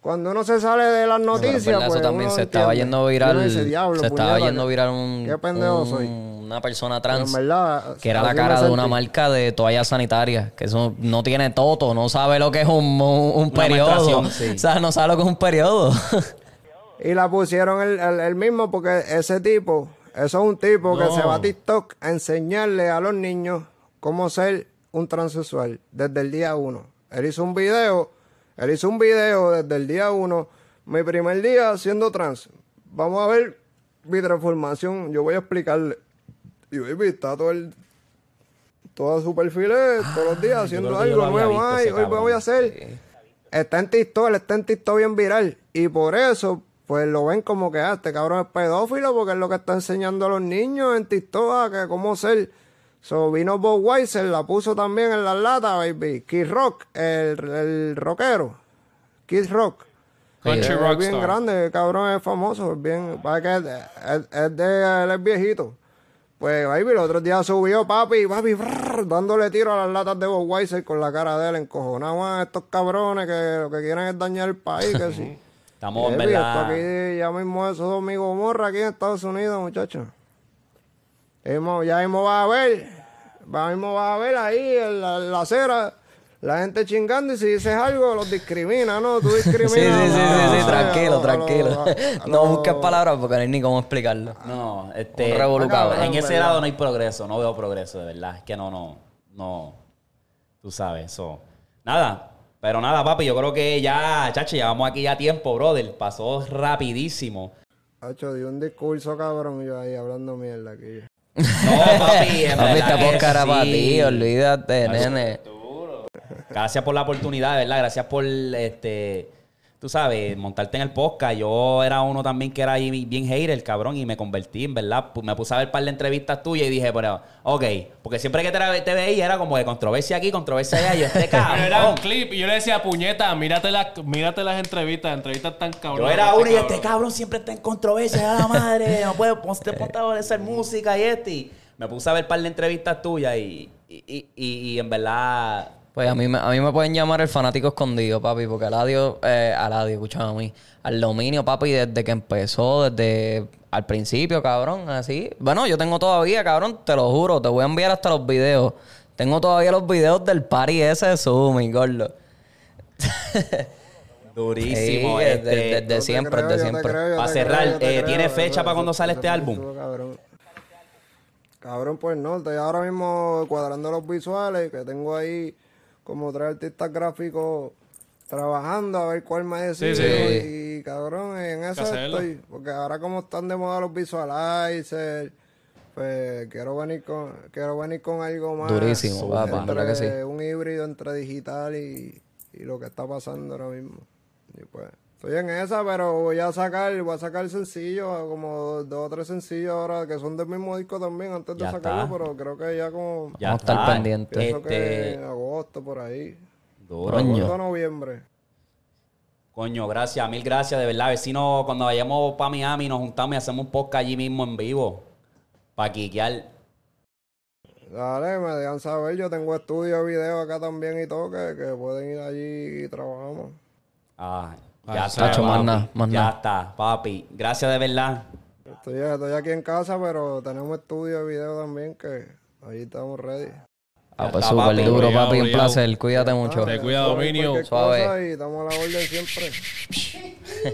cuando uno se sale de las Pero en noticias, verdad, pues eso también uno se estaba yendo Y viral. dice, "Diablo, se estaba yendo qué- viral un, Qué pendejo un- soy. una persona trans. en verdad, que era la cara de una marca de toallas sanitarias, que eso no tiene toto, no sabe lo que es un, un, un periodo. sí. O sea, no sabe lo que es un periodo. Y la pusieron el, el- el mismo porque ese tipo, eso es un tipo que se va a TikTok a enseñarle a los niños cómo ser un transexual desde el día uno. Él hizo un video, él hizo un video desde el día uno, mi primer día siendo trans. Vamos a ver mi transformación, yo voy a explicarle. Y baby, está todo el, todo su perfil es todos los días haciendo algo nuevo. Ay, hoy voy a hacer. Está en TikTok, él está en TikTok bien viral. Y por eso, pues lo ven como que, ah, este cabrón es pedófilo, porque es lo que está enseñando a los niños en TikTok, ah, que cómo ser. So, vino Bob Weiser, la puso también en las latas, baby. Kid Rock, el, el rockero. Kid Rock. Country Es bien grande, el cabrón es famoso, es bien, parece que es, es- es de, él es viejito. Pues, baby, el otro día subió papi, papi, brrr, dándole tiro a las latas de Bob Weiser con la cara de él, encojonado a estos cabrones que lo que quieren es dañar el país, que sí. Estamos en verdad. aquí ya mismo eso es mi Gomorra aquí en Estados Unidos, muchachos. Ya mismo, vas a ver, ya mismo vas a ver ahí en la, en la acera, la gente chingando y si dices algo los discrimina, ¿no? Tú discriminas. sí, sí, sí, sí, sí, tranquilo, tranquilo. no busques palabras porque no hay ni cómo explicarlo. No, este. En ese lado no hay progreso, no veo progreso, de verdad. Es que no, no, no. Tú sabes, eso. Nada, pero nada, papi, yo creo que ya, chacho, llevamos aquí ya tiempo, brother. Pasó rapidísimo. Hacho, di un discurso cabrón yo ahí hablando mierda aquí. No, papi, en Papi, verdad que era para ti, olvídate, nene. Gracias por la oportunidad, de verdad. Gracias por, este, tú sabes, montarte en el podcast. Yo era uno también que era ahí bien hater, cabrón, y me convertí, en verdad. Me puse a ver un par de entrevistas tuyas y dije, pero, ok, porque siempre que te, te veía era como de controversia aquí, controversia allá. Y yo, este Pero era cabrón. un clip y yo le decía, puñeta, mírate, las mírate las entrevistas, entrevistas tan cabrón. Yo era uno y este cabrón siempre está en controversia, a la madre, no puede ponte, ponte a hacer música y este. Y me puse a ver un par de entrevistas tuyas y, y- y en verdad. Pues a mí, me- a mí me pueden llamar el fanático escondido, papi, porque Aladio, eh, Aladio, escúchame a mí, al dominio, papi, desde que empezó, desde al principio, cabrón, así. Bueno, yo tengo todavía, cabrón, te lo juro, te voy a enviar hasta los videos. Tengo todavía los videos del party ese de Zoom, mi gordo. Durísimo. Sí, este, desde- siempre, creo, desde siempre. creo, yo Pa' te cerrar, creo, eh, ¿tiene fecha para cuando sale este álbum? Cabrón, pues no, estoy ahora mismo cuadrando los visuales, que tengo ahí como tres artistas gráficos trabajando a ver cuál me decido. Sí, sí. Y cabrón, en eso estoy. Porque ahora como están de moda los visualizers, pues quiero venir con, quiero venir con algo más. Durísimo, papá, entre ¿verdad que sí? Un híbrido entre digital y, y lo que está pasando ahora mismo. Y pues, estoy en esa, pero voy a sacar, voy a sacar sencillos, como dos o tres sencillos ahora que son del mismo disco también antes de Ya sacarlo, está. pero creo que ya como Ya Vamos a estar está. pendientes. pienso que Este, en agosto por ahí. duro. Agosto noviembre. Coño, gracias, mil gracias, de verdad. A ver si no, cuando vayamos para Miami nos juntamos y hacemos un podcast allí mismo en vivo. Para quiquear. Dale, me dejan saber, yo tengo estudio de video acá también y todo, que, que pueden ir allí y trabajamos. Ah, Ya está, más papi. nada, Ya está, papi. Gracias de verdad. Estoy, estoy aquí en casa, pero tenemos estudio de video también que ahí estamos ready. Ah, pues súper papi. duro, Obligado, papi. Un obligado. placer. Cuídate mucho. Te cuida, Dominio. Suave. Y estamos a la orden siempre.